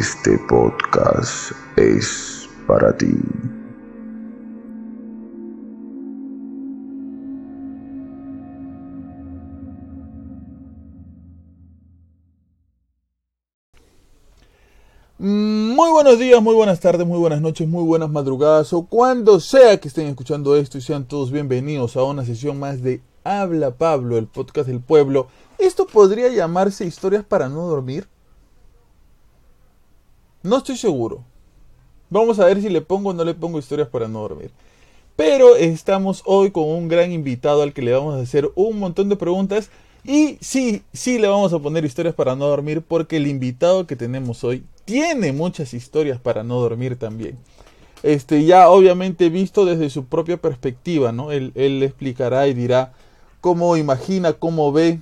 este podcast es para ti. Muy buenos días, muy buenas tardes, muy buenas noches, muy buenas madrugadas o cuando sea que estén escuchando esto y sean todos bienvenidos a una sesión más de Habla Pablo, el podcast del pueblo. ¿Esto podría llamarse historias para no dormir? No estoy seguro. Vamos a ver si le pongo o no le pongo historias para no dormir. Pero estamos hoy con un gran invitado al que le vamos a hacer un montón de preguntas. Y sí, sí le vamos a poner historias para no dormir porque el invitado que tenemos hoy tiene muchas historias para no dormir también. Este, ya obviamente visto desde su propia perspectiva, ¿no? Él, él explicará y dirá cómo imagina, cómo ve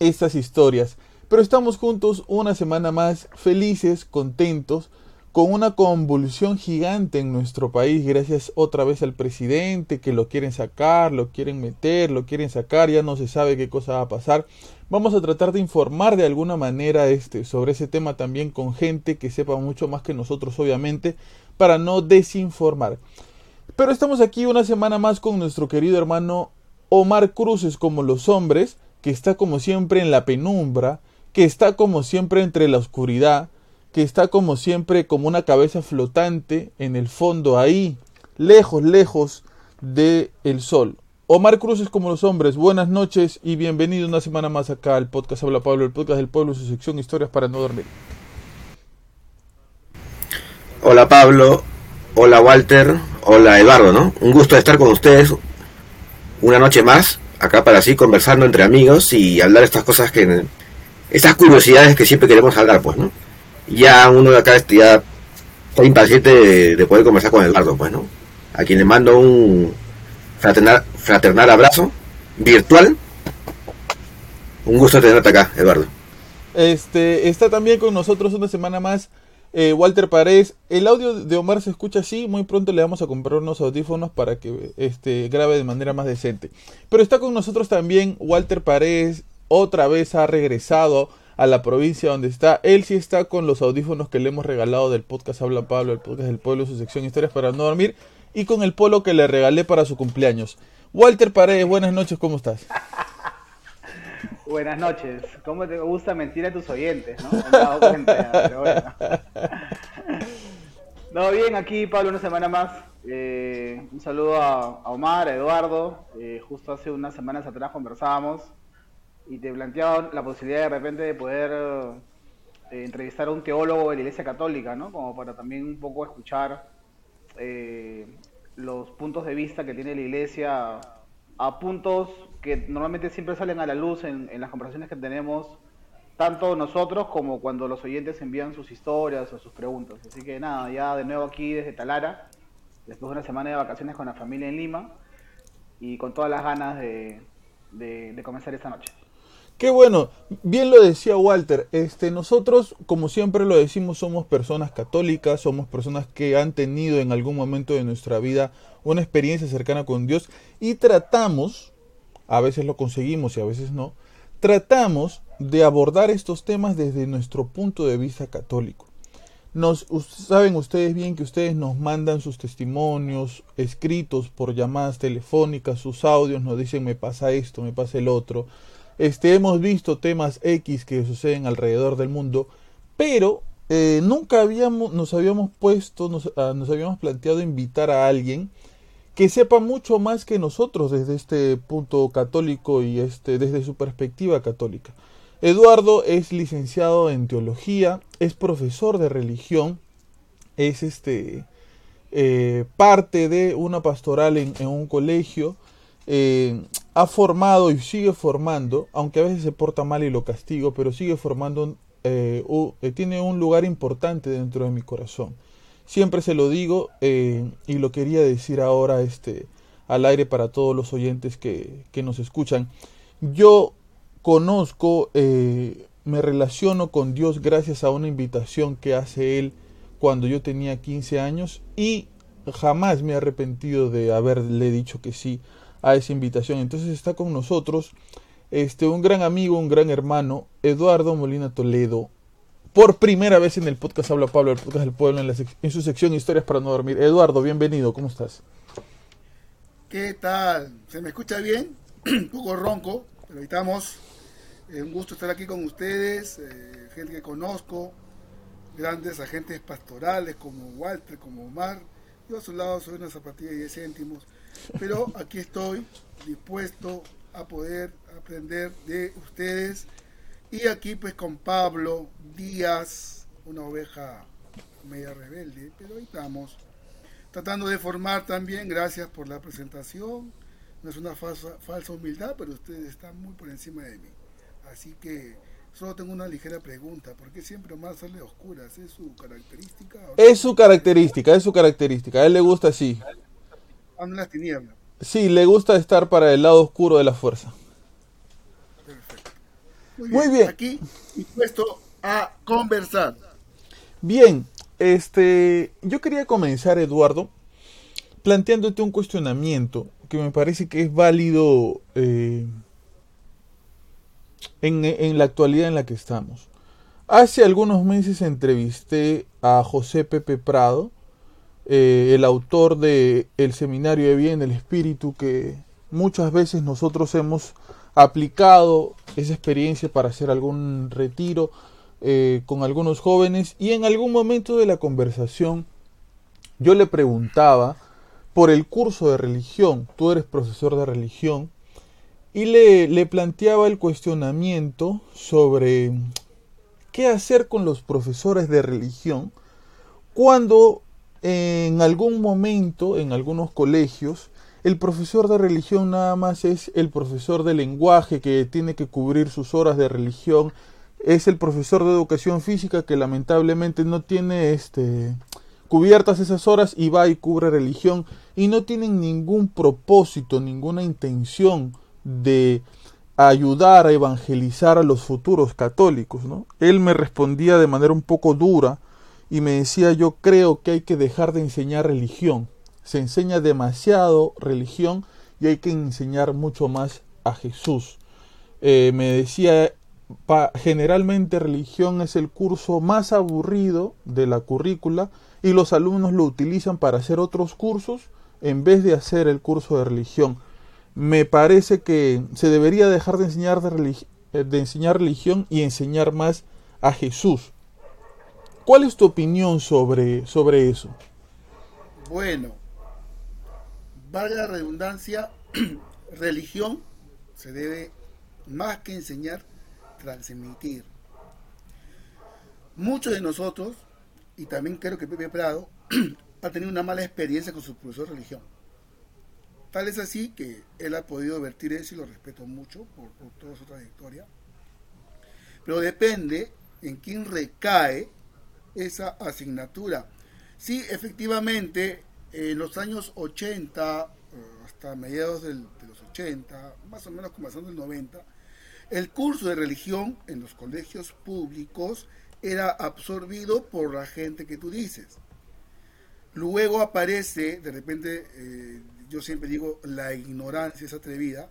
estas historias. Pero estamos juntos una semana más, felices, contentos, con una convulsión gigante en nuestro país, gracias otra vez al presidente, que lo quieren sacar, lo quieren meter, lo quieren sacar, ya no se sabe qué cosa va a pasar. Vamos a tratar de informar de alguna manera este, sobre ese tema también con gente que sepa mucho más que nosotros, obviamente, para no desinformar. Pero estamos aquí una semana más con nuestro querido hermano Omar Cruces como los hombres, que está como siempre en la penumbra, que está como siempre entre la oscuridad, que está como siempre como una cabeza flotante en el fondo ahí, lejos, lejos del el sol. Omar Cruz es como los hombres, buenas noches y bienvenido una semana más acá al podcast Habla Pablo, el podcast del pueblo, su sección Historias para no dormir. Hola Pablo, hola Walter, hola Eduardo, ¿no? Un gusto estar con ustedes una noche más, acá para así conversando entre amigos y hablar estas cosas que... Estas curiosidades que siempre queremos hablar, pues, ¿no? Ya uno de acá ya está impaciente de, de poder conversar con Eduardo, pues, ¿no? A quien le mando un fraternal, fraternal abrazo virtual. Un gusto tenerte acá, Eduardo. Este, está también con nosotros una semana más eh, Walter Paredes. El audio de Omar se escucha así, muy pronto le vamos a comprar unos audífonos para que este, grabe de manera más decente. Pero está con nosotros también Walter Paredes, otra vez ha regresado a la provincia donde está. Él sí está con los audífonos que le hemos regalado del podcast Habla Pablo, el podcast del pueblo, su sección Historias para no dormir y con el polo que le regalé para su cumpleaños. Walter Paredes, buenas noches, ¿cómo estás? Buenas noches. ¿Cómo te gusta mentir a tus oyentes, no? No, bien, aquí Pablo una semana más. Eh, un saludo a, a, Omar, a Eduardo. Eh, justo hace unas semanas atrás conversábamos y te planteaba la posibilidad de repente de poder eh, entrevistar a un teólogo de la Iglesia Católica, ¿no? Como para también un poco escuchar eh, los puntos de vista que tiene la iglesia a puntos que normalmente siempre salen a la luz en, las conversaciones que tenemos, tanto nosotros como cuando los oyentes envían sus historias o sus preguntas. Así que nada, ya de nuevo aquí desde Talara, después de una semana de vacaciones con la familia en Lima y con todas las ganas de, de comenzar esta noche. Qué bueno, bien lo decía Walter, este, nosotros como siempre lo decimos somos personas católicas, somos personas que han tenido en algún momento de nuestra vida una experiencia cercana con Dios y tratamos, a veces lo conseguimos y a veces no, tratamos de abordar estos temas desde nuestro punto de vista católico. Nos, saben ustedes bien que ustedes nos mandan sus testimonios escritos por llamadas telefónicas, sus audios, nos dicen me pasa esto, me pasa el otro. Este, hemos visto temas X que suceden alrededor del mundo, pero eh, nunca habíamos, nos habíamos puesto, nos, ah, nos habíamos planteado invitar a alguien que sepa mucho más que nosotros desde este punto católico y este, desde su perspectiva católica. Eduardo es licenciado en teología, es profesor de religión, es este eh, parte de una pastoral en, en un colegio, eh, ha formado y sigue formando, aunque a veces se porta mal y lo castigo, pero sigue formando, eh, u- eh, tiene un lugar importante dentro de mi corazón. Siempre se lo digo eh, y lo quería decir ahora este, al aire para todos los oyentes que, que nos escuchan. Yo conozco, eh, me relaciono con Dios gracias a una invitación que hace Él cuando yo tenía 15 años y jamás me he arrepentido de haberle dicho que sí a esa invitación. Entonces está con nosotros este, un gran amigo, un gran hermano, Eduardo Molina Toledo. Por primera vez en el podcast Habla Pablo, el podcast del pueblo, en, la en su sección Historias para no dormir. Eduardo, bienvenido, ¿cómo estás? ¿Qué tal? ¿Se me escucha bien? Un poco ronco, pero ahí. Eh, un gusto estar aquí con ustedes, eh, gente que conozco, grandes agentes pastorales como Walter, como Omar. Yo a su lado soy una zapatilla de 10 céntimos, pero aquí estoy dispuesto a poder aprender de ustedes. Y aquí pues con Pablo Díaz, una oveja media rebelde, pero ahí estamos tratando de formar también. Gracias por la presentación. No es una falsa, falsa humildad, pero ustedes están muy por encima de mí. Así que solo tengo una ligera pregunta. ¿Por qué siempre Omar sale oscuras? ¿Es su característica? Es su característica, es su característica. A él le gusta así. Ando en las tinieblas. Sí, le gusta estar para el lado oscuro de la fuerza. Perfecto. Muy bien. Aquí dispuesto a conversar. Bien, este, yo quería comenzar, Eduardo, planteándote un cuestionamiento que me parece que es válido eh, en, en la actualidad en la que estamos. Hace algunos meses entrevisté a José Pepe Prado, eh, el autor de El Seminario de Vida en el Espíritu, que muchas veces nosotros hemos aplicado esa experiencia para hacer algún retiro eh, con algunos jóvenes y en algún momento de la conversación yo le preguntaba por el curso de religión, tú eres profesor de religión, y le, le planteaba el cuestionamiento sobre qué hacer con los profesores de religión cuando en algún momento, en algunos colegios, el profesor de religión nada más es el profesor de lenguaje que tiene que cubrir sus horas de religión, es el profesor de educación física que lamentablemente no tiene este cubiertas esas horas y va y cubre religión y no tienen ningún propósito, ninguna intención de ayudar a evangelizar a los futuros católicos, ¿no? Él me respondía de manera un poco dura y me decía, yo creo que hay que dejar de enseñar religión. Se enseña demasiado religión y hay que enseñar mucho más a Jesús. Eh, me decía, pa- generalmente religión es el curso más aburrido de la currícula y los alumnos lo utilizan para hacer otros cursos en vez de hacer el curso de religión. Me parece que se debería dejar de enseñar, de, eh, de enseñar religión y enseñar más a Jesús. ¿Cuál es tu opinión sobre, sobre eso? Bueno, valga la redundancia, religión se debe más que enseñar, transmitir. Muchos de nosotros, y también creo que Pepe Prado, ha tenido una mala experiencia con su profesor de religión. Tal es así que él ha podido vertir eso y lo respeto mucho por, por toda su trayectoria. Pero depende en quién recae esa asignatura. Sí, efectivamente, en los años 80, eh, hasta mediados de los 80, más o menos comenzando el 90, el curso de religión en los colegios públicos era absorbido por la gente que tú dices. Luego aparece, de repente, eh, yo siempre digo, la ignorancia es atrevida,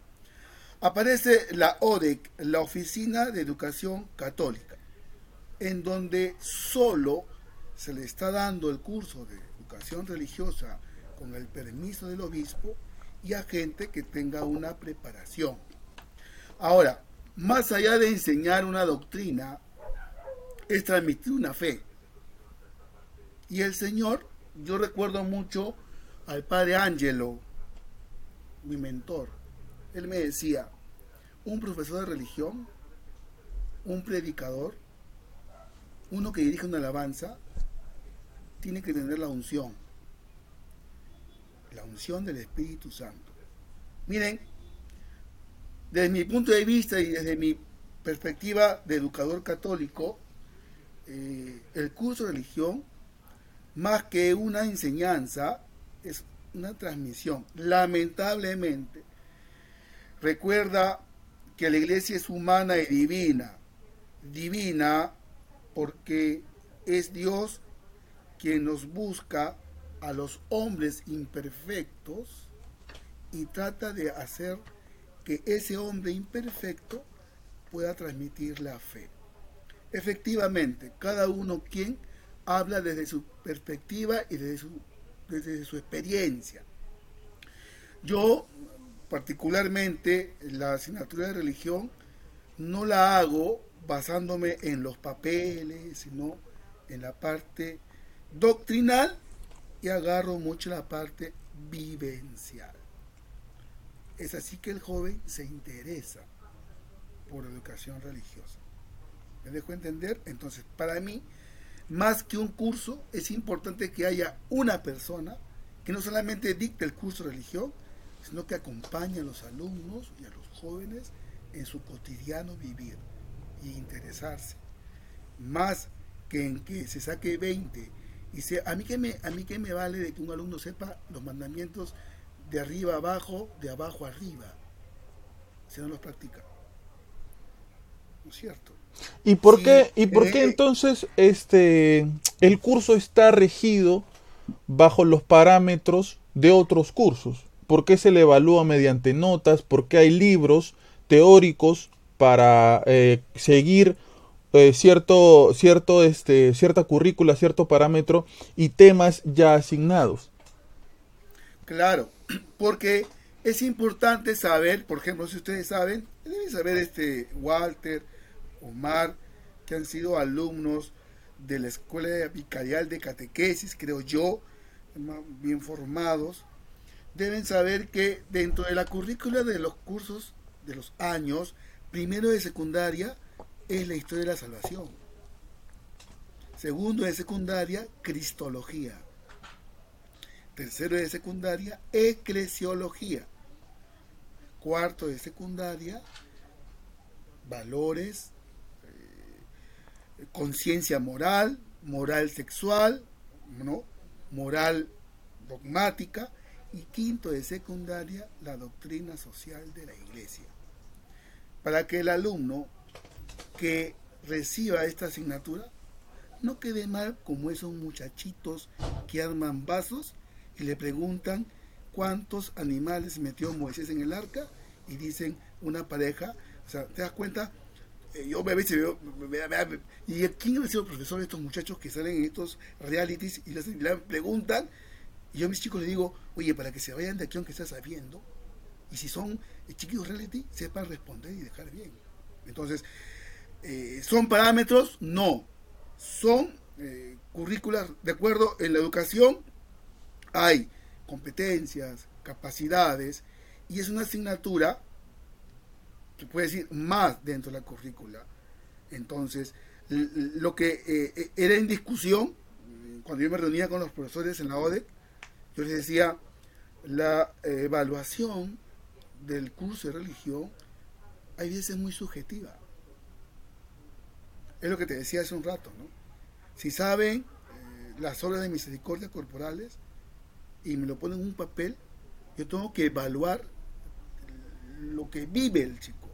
aparece la ODEC, la Oficina de Educación Católica, en donde solo se le está dando el curso de educación religiosa con el permiso del obispo y a gente que tenga una preparación. Ahora, más allá de enseñar una doctrina, es transmitir una fe. Y el Señor, yo recuerdo mucho al padre Angelo, mi mentor. Él me decía, un profesor de religión, un predicador, uno que dirige una alabanza, tiene que tener la unción. La unción del Espíritu Santo. Miren, desde mi punto de vista y desde mi perspectiva de educador católico, eh, el curso de religión, más que una enseñanza, es una transmisión. Lamentablemente, recuerda que la iglesia es humana y divina. Divina porque es Dios quien nos busca a los hombres imperfectos y trata de hacer que ese hombre imperfecto pueda transmitir la fe. Efectivamente, cada uno quien habla desde su perspectiva y desde su, desde su experiencia. Yo, particularmente, la asignatura de religión no la hago basándome en los papeles, sino en la parte doctrinal y agarro mucho la parte vivencial. Es así que el joven se interesa por educación religiosa. ¿Me dejo entender? Entonces, para mí, más que un curso, es importante que haya una persona que no solamente dicte el curso de religión, sino que acompañe a los alumnos y a los jóvenes en su cotidiano vivir y interesarse. Más que en que se saque 20 y sea, a mí que me, a mí que me vale de que un alumno sepa los mandamientos de arriba abajo, de abajo arriba, si no los practica. ¿No es cierto? ¿Y por Sí, qué, y por eh, qué eh. entonces este el curso está regido bajo los parámetros de otros cursos? ¿Por qué se le evalúa mediante notas? ¿Por qué hay libros teóricos para eh, seguir eh, cierto, cierto, este, cierta currícula, cierto parámetro y temas ya asignados? Claro, porque es importante saber, por ejemplo, si ustedes saben, deben saber este Walter, Omar, que han sido alumnos de la Escuela Vicarial de Catequesis, creo yo, bien formados, deben saber que dentro de la currícula de los cursos de los años, primero de secundaria, es la historia de la salvación. Segundo de secundaria, Cristología. Tercero de secundaria, eclesiología. Cuarto de secundaria, valores, eh, conciencia moral, moral sexual, ¿no? moral dogmática. Y quinto de secundaria, la doctrina social de la iglesia. Para que el alumno que reciba esta asignatura no quede mal como esos muchachitos que arman vasos y le preguntan cuántos animales metió Moisés en el arca y dicen una pareja, o sea, ¿te das cuenta? Eh, yo veo, me- me- ¿y quién ha sido profesor de estos muchachos que salen en estos realities y les, le preguntan? Y yo a mis chicos les digo, oye, para que se vayan de aquí aunque estés sabiendo, y si son chiquitos reality, sepan responder y dejar bien. Entonces, eh, ¿son parámetros? No. Son eh, currículas, de acuerdo, en la educación hay competencias, capacidades, y es una asignatura, se puede decir, más dentro de la currícula. Entonces, lo que eh, eh, era en discusión, cuando yo me reunía con los profesores en la ODE, yo les decía, la evaluación del curso de religión hay veces muy subjetiva. Es lo que te decía hace un rato, ¿no? Si saben eh, las obras de misericordia corporales y me lo ponen en un papel, yo tengo que evaluar lo que vive el chico.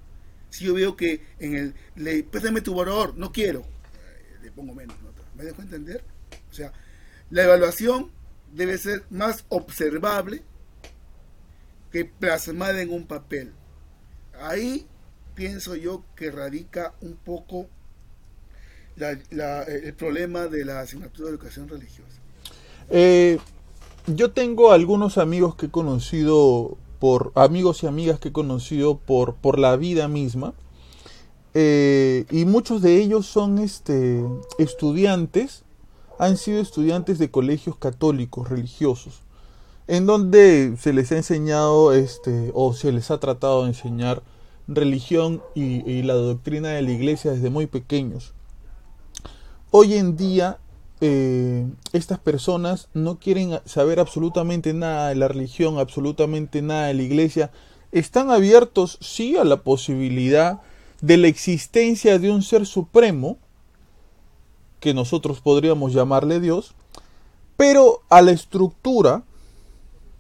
Si yo veo que en el, le, préstame tu valor, no quiero, eh, le pongo menos nota. ¿Me dejo entender? O sea, la evaluación debe ser más observable que plasmada en un papel. Ahí pienso yo que radica un poco la- la- el problema de la asignatura de educación religiosa. Eh, yo tengo algunos amigos que he conocido por amigos y amigas que he conocido por, por la vida misma. eh, y muchos de ellos son este, estudiantes han sido estudiantes de colegios católicos religiosos, en donde se les ha enseñado este o se les ha tratado de enseñar religión y, la doctrina de la iglesia desde muy pequeños. Hoy en día eh, estas personas no quieren saber absolutamente nada de la religión, absolutamente nada de la iglesia. Están abiertos, sí, a la posibilidad de la existencia de un ser supremo, que nosotros podríamos llamarle Dios, pero a la estructura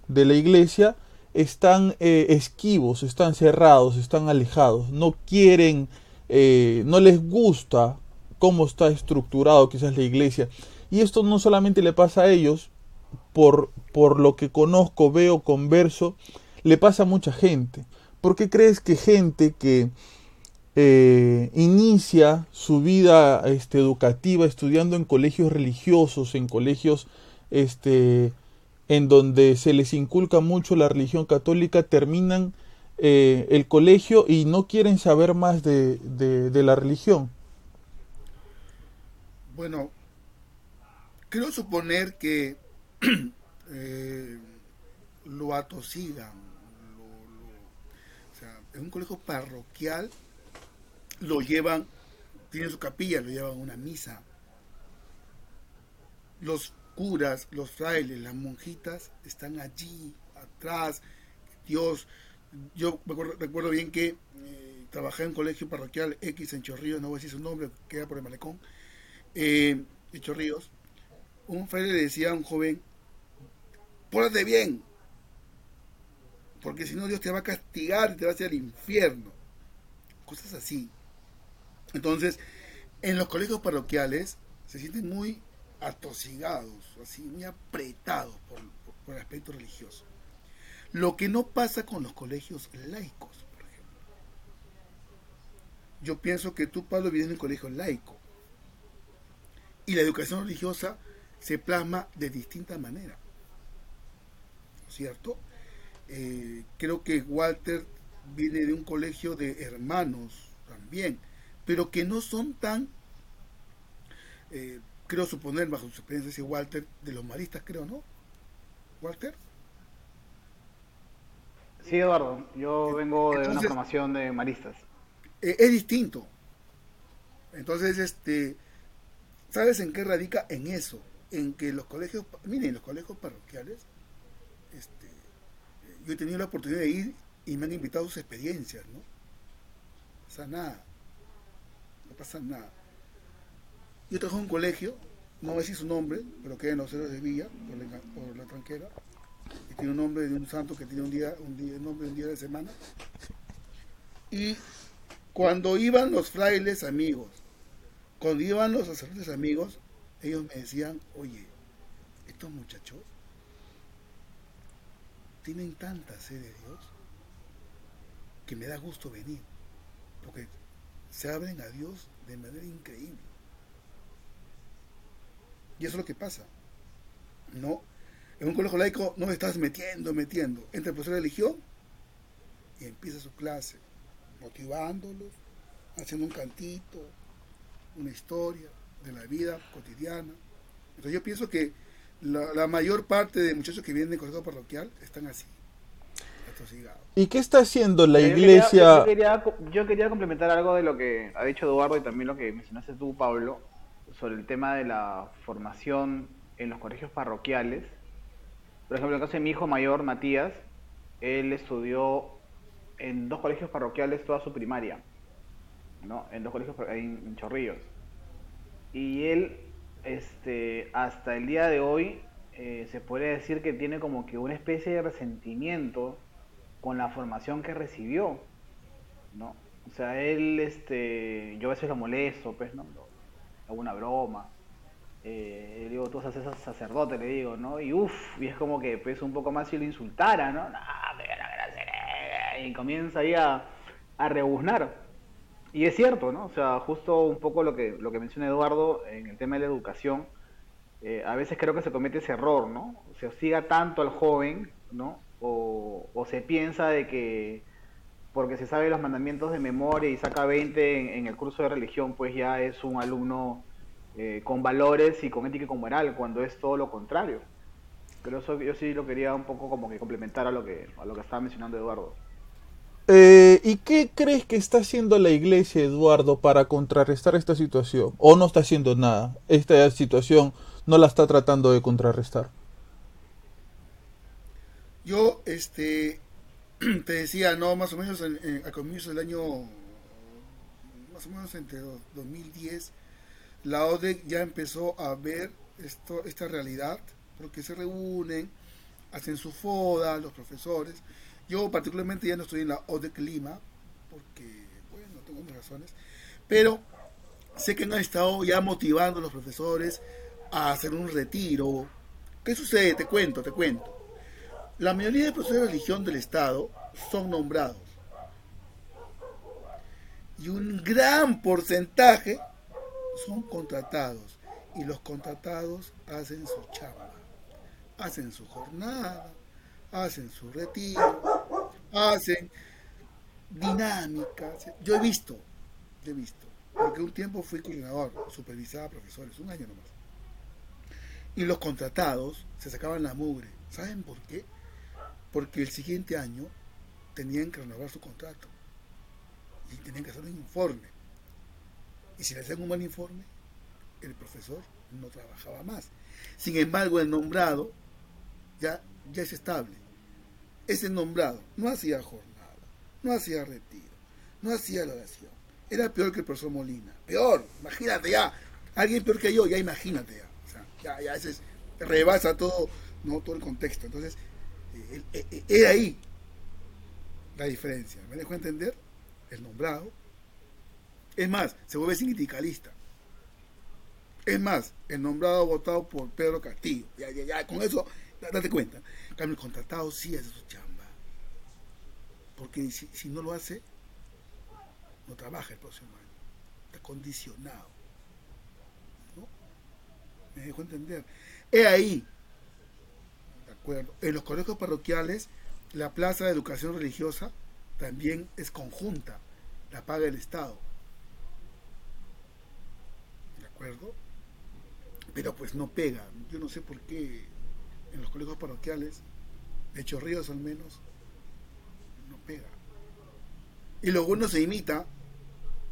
de la iglesia están eh, esquivos, están cerrados, están alejados, no quieren, eh, no les gusta cómo está estructurado quizás la iglesia. Y esto no solamente le pasa a ellos, por, por lo que conozco, veo, converso, le pasa a mucha gente. ¿Por qué crees que gente que eh, inicia su vida este, educativa estudiando en colegios religiosos, en colegios este, en donde se les inculca mucho la religión católica, terminan eh, el colegio y no quieren saber más de, de, la religión? Bueno, quiero suponer que eh, lo atosigan. Lo, lo, en un colegio parroquial lo llevan, tienen su capilla, lo llevan a una misa. Los curas, los frailes, las monjitas están allí, atrás. Dios, yo recuerdo bien que eh, trabajé en un colegio parroquial X en Chorrillos, no voy a decir su nombre, queda por el malecón, eh, en Chorrillos. Un fraile le decía a un joven, pórtate bien, porque si no Dios te va a castigar y te va a hacer infierno. Cosas así. Entonces, en los colegios parroquiales se sienten muy atosigados, así, muy apretados por, por, el aspecto religioso. Lo que no pasa con los colegios laicos, por ejemplo. Yo pienso que tú, Pablo, vienes de un colegio laico. Y la educación religiosa se plasma de distinta manera. ¿Cierto? Eh, creo que Walter viene de un colegio de hermanos también, pero que no son tan, eh, creo suponer, bajo su experiencia, Walter, de los maristas, creo, ¿no? Walter. Sí, Eduardo, yo vengo de una formación de maristas. Eh, es distinto. Entonces, este, ¿sabes en qué radica? En eso, en que los colegios, miren, los colegios parroquiales, este, yo he tenido la oportunidad de ir y me han invitado sus experiencias, ¿no? O sea, nada no pasa nada. Yo trabajo en un colegio, no voy a su nombre, pero queda en los ceros de Villa, por la, por la tranquera, y tiene un nombre de un santo que tiene un día, un día, nombre de un día de semana. Y cuando iban los frailes amigos, cuando iban los sacerdotes amigos, ellos me decían, oye, estos muchachos tienen tanta sed de Dios que me da gusto venir, porque se abren a Dios de manera increíble. Y eso es lo que pasa. No, en un colegio laico no estás metiendo, metiendo. Entra el profesor de religión y empieza su clase, motivándolos, haciendo un cantito, una historia de la vida cotidiana. Entonces yo pienso que la, la mayor parte de muchachos que vienen del colegio parroquial están así. ¿Y qué está haciendo la iglesia? Yo quería, yo, quería, yo quería, complementar algo de lo que ha dicho Eduardo y también lo que mencionaste tú, Pablo, sobre el tema de la formación en los colegios parroquiales. Por ejemplo, en el caso de mi hijo mayor, Matías, él estudió en dos colegios parroquiales toda su primaria, ¿no? En dos colegios en, Chorrillos. Y él, este, hasta el día de hoy, eh, se puede decir que tiene como que una especie de resentimiento con la formación que recibió, ¿no? O sea, él, este, yo a veces lo molesto, pues, ¿no? Hago una broma. Eh, le digo, tú haces sacerdote, le digo, ¿no? Y uff, y es como que pues un poco más si lo insultara, ¿no? no y comienza ahí a, a rebuznar. Y es cierto, ¿no? O sea, justo un poco lo que, lo que menciona Eduardo en el tema de la educación, eh, a veces creo que se comete ese error, ¿no? Se hostiga tanto al joven, ¿no? O, o, se piensa de que porque se sabe los mandamientos de memoria y saca 20 en, en, el curso de religión, pues ya es un alumno eh, con valores y con ética y con moral, cuando es todo lo contrario. Pero eso yo sí lo quería un poco como que complementar a lo que, a lo que estaba mencionando Eduardo. Eh, ¿Y qué crees que está haciendo la iglesia, Eduardo, para contrarrestar esta situación? ¿O no está haciendo nada? Esta situación no la está tratando de contrarrestar. Yo, este, te decía, no, más o menos en, en, a comienzos del año, más o menos entre 2010, la ODEC ya empezó a ver esto, esta realidad, porque se reúnen, hacen su foda, los profesores. Yo particularmente ya no estoy en la ODEC Lima, porque, bueno, tengo mis razones, pero sé que han estado ya motivando a los profesores a hacer un retiro. ¿Qué sucede? Te cuento, te cuento. La mayoría de profesores de religión del Estado son nombrados. Y un gran porcentaje son contratados. Y los contratados hacen su chamba. Hacen su jornada, hacen su retiro, hacen dinámicas. Yo he visto, yo he visto, porque un tiempo fui coordinador, supervisaba profesores, un año nomás. Y los contratados se sacaban la mugre. ¿Saben por qué? Porque el siguiente año tenían que renovar su contrato y tenían que hacer un informe. Y si le hacían un mal informe, el profesor no trabajaba más. Sin embargo, el nombrado ya, ya es estable. Ese nombrado no hacía jornada, no hacía retiro, no hacía la oración. Era peor que el profesor Molina. Peor, imagínate ya. Alguien peor que yo, ya imagínate ya. Ya, ya ese es, rebasa todo, no todo el contexto. Entonces, era ahí la diferencia. ¿Me dejo entender? El nombrado. Es más, se vuelve sindicalista. Es más, el nombrado votado por Pedro Castillo. Ya, ya, ya, con eso, date cuenta. En cambio, el contratado sí hace su chamba. Porque si, no lo hace, no trabaja el próximo año. Está condicionado. ¿No? Me dejo entender. Es ahí. En los colegios parroquiales, la plaza de educación religiosa también es conjunta. La paga el Estado. ¿De acuerdo? Pero pues no pega. Yo no sé por qué en los colegios parroquiales, de Chorrillos al menos, no pega. Y luego uno se imita,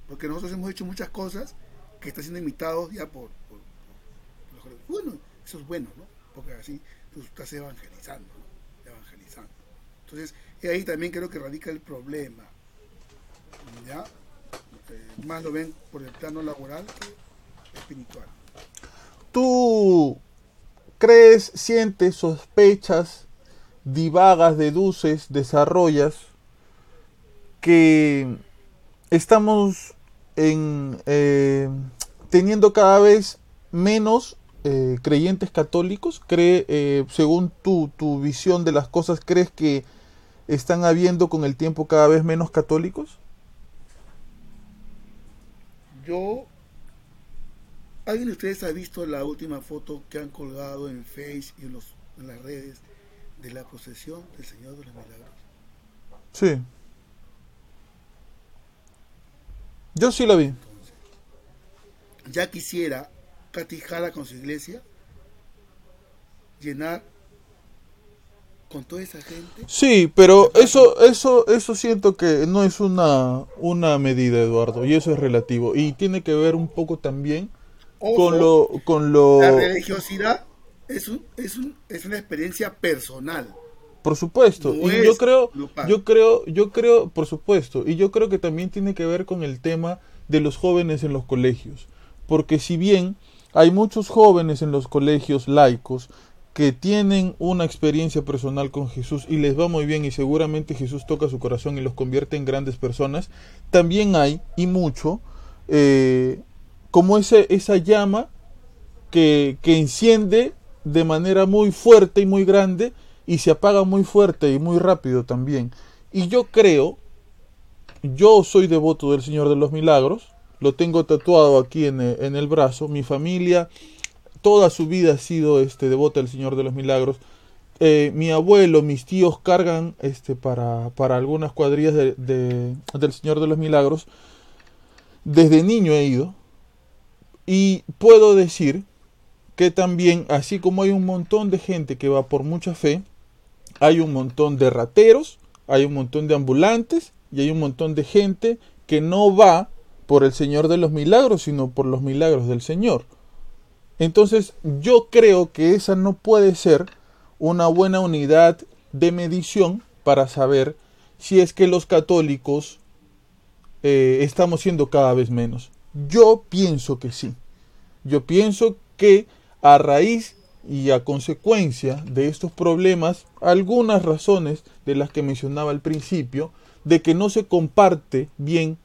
porque nosotros hemos hecho muchas cosas que están siendo imitados ya por, por los colegios. Bueno, eso es bueno, ¿no? Porque así tú estás evangelizando. Evangelizando. Entonces, ahí también creo que radica el problema. ¿Ya? Eh, más lo ven por el plano laboral que espiritual. ¿Tú crees, sientes, sospechas, divagas, deduces, desarrollas que estamos eh, teniendo cada vez menos eh, creyentes católicos? ¿Cree, eh, según tu, tu visión de las cosas, crees que están habiendo con el tiempo cada vez menos católicos? Yo ¿Alguien de ustedes ha visto la última foto que han colgado en Face y en, los, en las redes de la procesión del Señor de los Milagros? Sí. Yo sí la vi. Entonces, ya quisiera Katy Jara con su iglesia llenar con toda esa gente. Sí, pero eso, eso, eso siento que no es una, una medida, Eduardo, y eso es relativo. Y tiene que ver un poco también Ojo, con lo, con lo, La religiosidad es, un, es, un, es una experiencia personal. por supuesto. No y yo creo, grupal. yo creo, yo creo, por supuesto, y yo creo que también tiene que ver con el tema de los jóvenes en los colegios, porque si bien hay muchos jóvenes en los colegios laicos que tienen una experiencia personal con Jesús y les va muy bien y seguramente Jesús toca su corazón y los convierte en grandes personas, también hay, y mucho, eh, como ese, esa llama que, que enciende de manera muy fuerte y muy grande y se apaga muy fuerte y muy rápido también. Y yo creo, yo soy devoto del Señor de los Milagros, lo tengo tatuado aquí en, eh, en el brazo, mi familia toda su vida ha sido este devota del Señor de los Milagros. Eh, mi abuelo, mis tíos cargan este para, para algunas cuadrillas de- del Señor de los Milagros. Desde niño he ido. Y puedo decir que también, así como hay un montón de gente que va por mucha fe, hay un montón de rateros, hay un montón de ambulantes y hay un montón de gente que no va por el Señor de los milagros, sino por los milagros del Señor. Entonces yo creo que esa no puede ser una buena unidad de medición para saber si es que los católicos eh, estamos siendo cada vez menos. Yo pienso que sí. Yo pienso que a raíz y a consecuencia de estos problemas, algunas razones de las que mencionaba al principio, de que no se comparte bien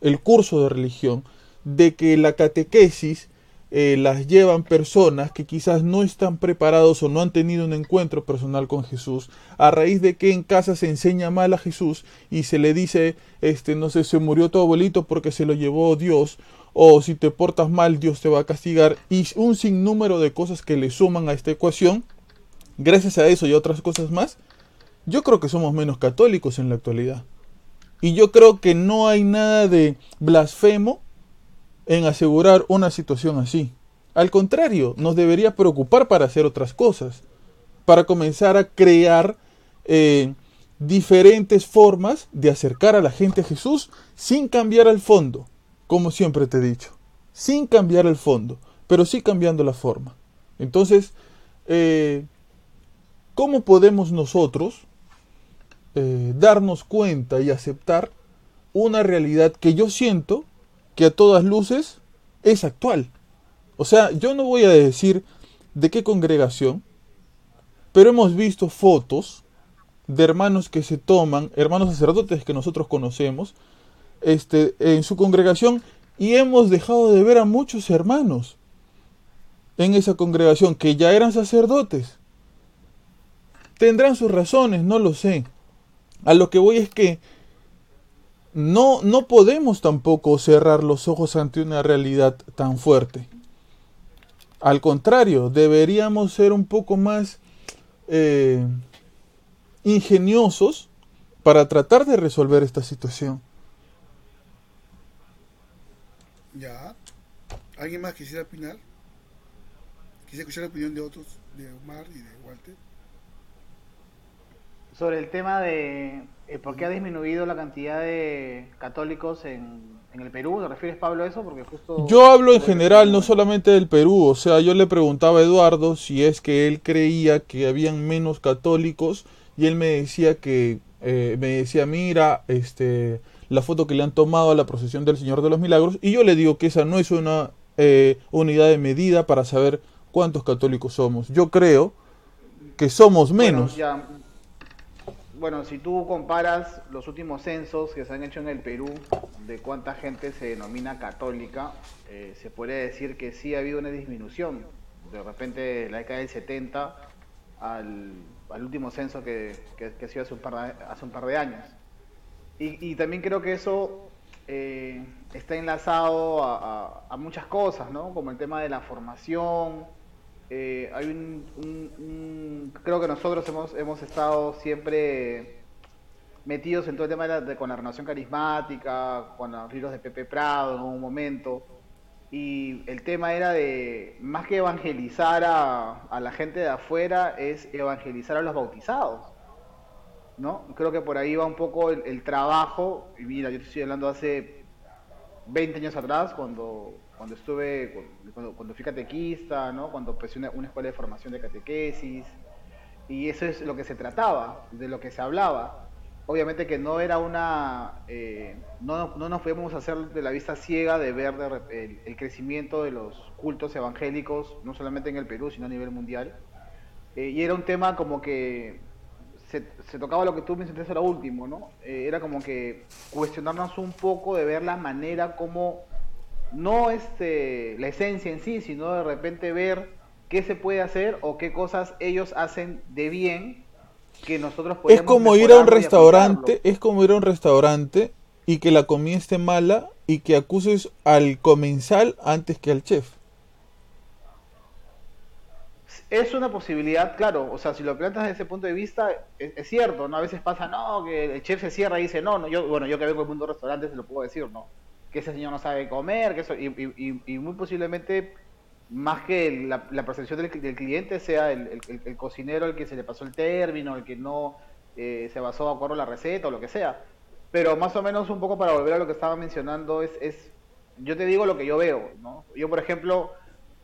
el curso de religión, de que la catequesis eh, las llevan personas que quizás no están preparados o no han tenido un encuentro personal con Jesús, a raíz de que en casa se enseña mal a Jesús y se le dice, este, no sé, se murió tu abuelito porque se lo llevó Dios, o si te portas mal Dios te va a castigar, y un sinnúmero de cosas que le suman a esta ecuación, gracias a eso y otras cosas más, yo creo que somos menos católicos en la actualidad. Y yo creo que no hay nada de blasfemo en asegurar una situación así. Al contrario, nos debería preocupar para hacer otras cosas, para comenzar a crear eh, diferentes formas de acercar a la gente a Jesús sin cambiar el fondo, como siempre te he dicho, sin cambiar el fondo, pero sí cambiando la forma. Entonces, eh, ¿cómo podemos nosotros eh, darnos cuenta y aceptar una realidad que yo siento que a todas luces es actual. O sea, yo no voy a decir de qué congregación, pero hemos visto fotos de hermanos que se toman, hermanos sacerdotes que nosotros conocemos, este, en su congregación y hemos dejado de ver a muchos hermanos en esa congregación que ya eran sacerdotes. Tendrán sus razones, no lo sé. A lo que voy es que no, no podemos tampoco cerrar los ojos ante una realidad tan fuerte. Al contrario, deberíamos ser un poco más eh, ingeniosos para tratar de resolver esta situación. Ya. ¿Alguien más quisiera opinar? Quisiera escuchar la opinión de otros, de Omar y de Walter. Sobre el tema de eh, por qué ha disminuido la cantidad de católicos en, en el Perú, ¿te refieres, Pablo, a eso? Porque justo... Yo hablo en general, no solamente del Perú. O sea, yo le preguntaba a Eduardo si es que él creía que habían menos católicos y él me decía que, eh, me decía, mira, este, la foto que le han tomado a la procesión del Señor de los Milagros. Y yo le digo que esa no es una eh, unidad de medida para saber cuántos católicos somos. Yo creo que somos menos. Bueno, ya, bueno, si tú comparas los últimos censos que se han hecho en el Perú de cuánta gente se denomina católica, eh, se puede decir que sí ha habido una disminución. De repente, la década del 70 al, al último censo que, que, que, ha sido hace un par de, hace un par de años. Y, y también creo que eso eh, está enlazado a, a, muchas cosas, ¿no? Como el tema de la formación, eh, hay un, creo que nosotros hemos, hemos estado siempre metidos en todo el tema de, de con la renovación carismática, con los libros de Pepe Prado en un momento, y el tema era de, más que evangelizar a, a, la gente de afuera, es evangelizar a los bautizados. ¿no? Creo que por ahí va un poco el, el trabajo, y mira, yo te estoy hablando hace 20 años atrás, cuando cuando estuve, cuando, cuando fui catequista, ¿no? cuando empecé una, una, escuela de formación de catequesis, y eso es lo que se trataba, de lo que se hablaba. Obviamente que no era una, eh, no, no, nos podíamos hacer de la vista ciega de ver de, el, el, crecimiento de los cultos evangélicos, no solamente en el Perú, sino a nivel mundial. Eh, y era un tema como que se, se, tocaba lo que tú mencionaste ahora último, ¿no? Eh, era como que cuestionarnos un poco de ver la manera como no este, la esencia en sí, sino de repente ver qué se puede hacer o qué cosas ellos hacen de bien que nosotros podemos Es como ir a un restaurante, es como ir a un restaurante y que la comida esté mala y que acuses al comensal antes que al chef. Es una posibilidad, claro, o sea, si lo plantas desde ese punto de vista, es, es, cierto, ¿no? A veces pasa, no, que el chef se cierra y dice, no, no, yo, bueno, yo que vengo del mundo de restaurantes, se lo puedo decir, ¿no? Que ese señor no sabe comer, que eso, y, y- y muy posiblemente más que la, percepción del, cliente sea el cocinero el que se le pasó el término, el que no eh, se basó de acuerdo a la receta o lo que sea. Pero más o menos un poco para volver a lo que estaba mencionando es, es yo te digo lo que yo veo, ¿no? Yo, por ejemplo,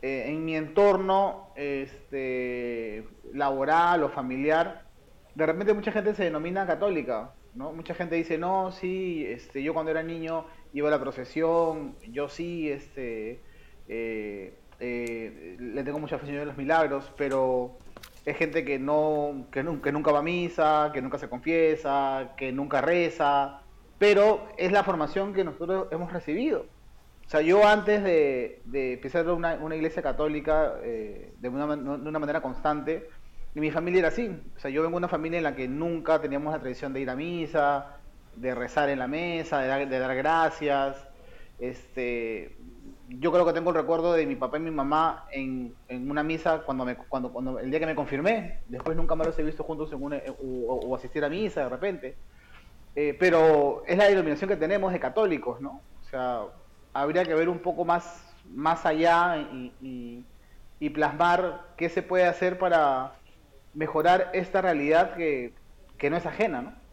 eh, en mi entorno este, laboral o familiar, de repente mucha gente se denomina católica, ¿no? Mucha gente dice, no, sí, este, yo cuando era niño iba a la procesión, yo sí, este, eh, eh, le tengo mucha Señor de los Milagros, pero es gente que no, que, nun- que nunca va a misa, que nunca se confiesa, que nunca reza, pero es la formación que nosotros hemos recibido. O sea, yo antes de, de pisar una, una iglesia católica eh, de, una, de una manera constante, mi familia era así. O sea, yo vengo de una familia en la que nunca teníamos la tradición de ir a misa, de rezar en la mesa, de dar, de dar gracias. Este, yo creo que tengo el recuerdo de mi papá y mi mamá en, en una misa cuando, me, cuando, cuando el día que me confirmé. Después nunca más los he visto juntos en una, o, o asistir a misa de repente. Eh, pero es la denominación que tenemos de católicos, ¿no? O sea, habría que ver un poco más, más allá y, y- y plasmar qué se puede hacer para mejorar esta realidad que, que no es ajena, ¿no?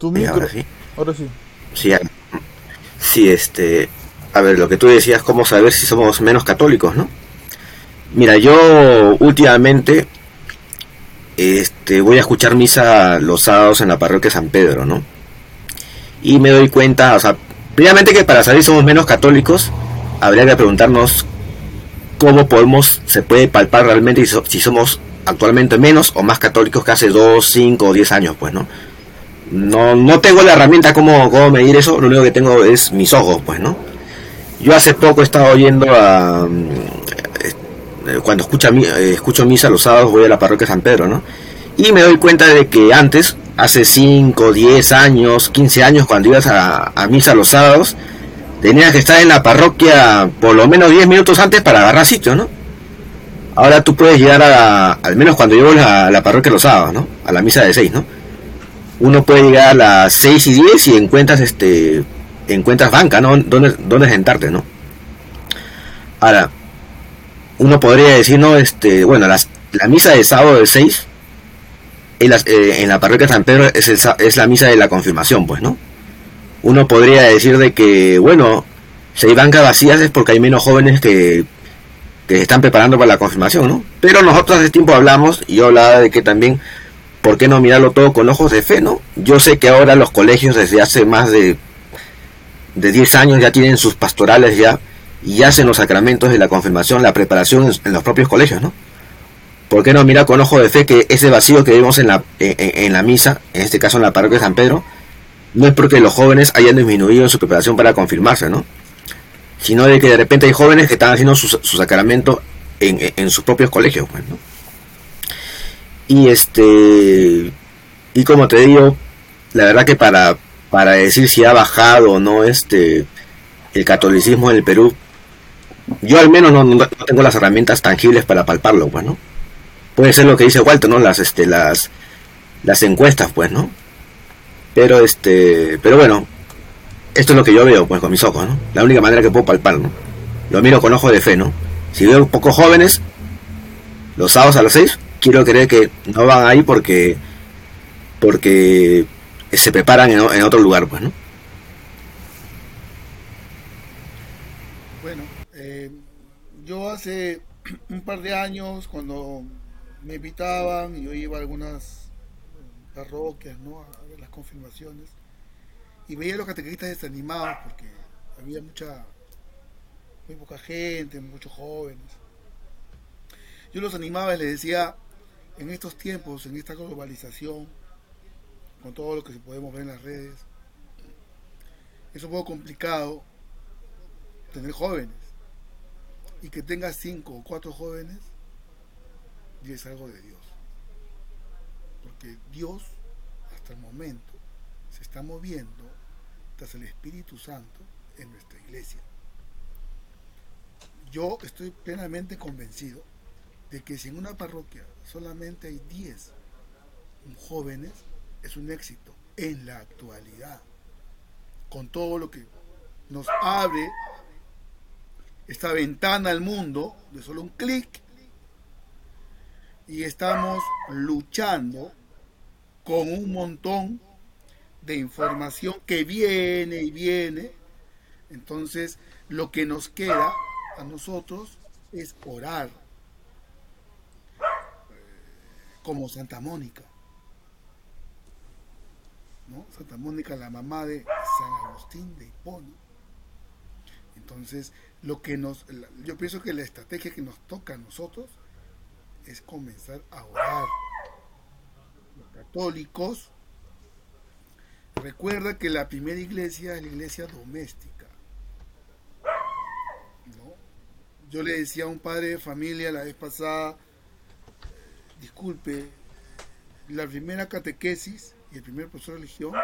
Tu micro. ahora sí. Ahora sí. Sí, sí, este, a ver, lo que tú decías, cómo saber si somos menos católicos, ¿no? Mira, yo últimamente, este, voy a escuchar misa los sábados en la parroquia San Pedro, ¿no? Y me doy cuenta, o sea, primeramente que para saber si somos menos católicos, habría que preguntarnos cómo podemos, se puede palpar realmente si, so- si somos actualmente menos o más católicos que hace 2, 5 o 10 años, pues, ¿no? No, no tengo la herramienta cómo, cómo medir eso, lo único que tengo es mis ojos, pues, ¿no? Yo hace poco he estado oyendo a... mm, eh, Cuando escucha, mi- eh, escucho misa los sábados voy a la parroquia San Pedro, ¿no? Y me doy cuenta de que antes, hace 5, 10 años, 15 años, cuando ibas a, misa los sábados, tenías que estar en la parroquia por lo menos 10 minutos antes para agarrar sitio, ¿no? Ahora tú puedes llegar a, al menos cuando llevo a la parroquia los sábados, ¿no? A la misa de 6, ¿no? Uno puede llegar a las 6 y 10 y encuentras este encuentras banca, ¿no? Donde, donde sentarte, ¿no? Ahora, uno podría decir, ¿no? Este, bueno, las, la misa de sábado de 6 en, las- eh, en la parroquia San Pedro es, el es la misa de la confirmación, pues, ¿no? Uno podría decir de que, bueno, si hay bancas vacías es porque hay menos jóvenes que, que se están preparando para la confirmación, ¿no? Pero nosotros hace tiempo hablamos, y yo hablaba de que también ¿por qué no mirarlo todo con ojos de fe, no? Yo sé que ahora los colegios desde hace más de, de 10 años ya tienen sus pastorales ya y hacen los sacramentos de la confirmación, la preparación en, los propios colegios, ¿no? ¿Por qué no mirar con ojo de fe que ese vacío que vemos en la, en, la misa, en este caso en la parroquia de San Pedro, no es porque los jóvenes hayan disminuido su preparación para confirmarse, ¿no? Sino de que de repente hay jóvenes que están haciendo su, su sacramento en, en- en sus propios colegios, pues, ¿no? Y este y como te digo, la verdad que para para decir si ha bajado o no este el catolicismo en el Perú, yo al menos no, no- tengo las herramientas tangibles para palparlo, pues, ¿no? Puede ser lo que dice Walter, ¿no? Las este las las encuestas, pues, ¿no? Pero este, pero bueno, esto es lo que yo veo pues con mis ojos, ¿no? La única manera que puedo palpar, ¿no? Lo miro con ojo de fe, ¿no? Si veo pocos jóvenes, los sábados a las 6, quiero creer que no van ahí porque porque se preparan en, otro lugar, pues, ¿no? Bueno, eh, yo hace un par de años, cuando me invitaban, yo iba a algunas parroquias, ¿no? A ver las confirmaciones, y veía a los catequistas desanimados porque había mucha, muy poca gente, muchos jóvenes. Yo los animaba y les decía, en estos tiempos, en esta globalización, con todo lo que podemos ver en las redes, es un poco complicado tener jóvenes. Y que tengas cinco o cuatro jóvenes y es algo de Dios. Porque Dios hasta el momento se está moviendo tras el Espíritu Santo en nuestra iglesia. Yo estoy plenamente convencido de que si en una parroquia solamente hay 10 jóvenes es un éxito en la actualidad. Con todo lo que nos abre esta ventana al mundo de solo un clic y estamos luchando con un montón de información que viene y viene. Entonces, lo que nos queda a nosotros es orar como Santa Mónica. ¿no? Santa Mónica, la mamá de San Agustín de Hipona. Entonces, lo que nos, yo pienso que la estrategia que nos toca a nosotros es comenzar a orar. Los católicos, recuerda que la primera iglesia es la iglesia doméstica. ¿no? Yo le decía a un padre de familia la vez pasada, disculpe, la primera catequesis y el primer profesor de religión,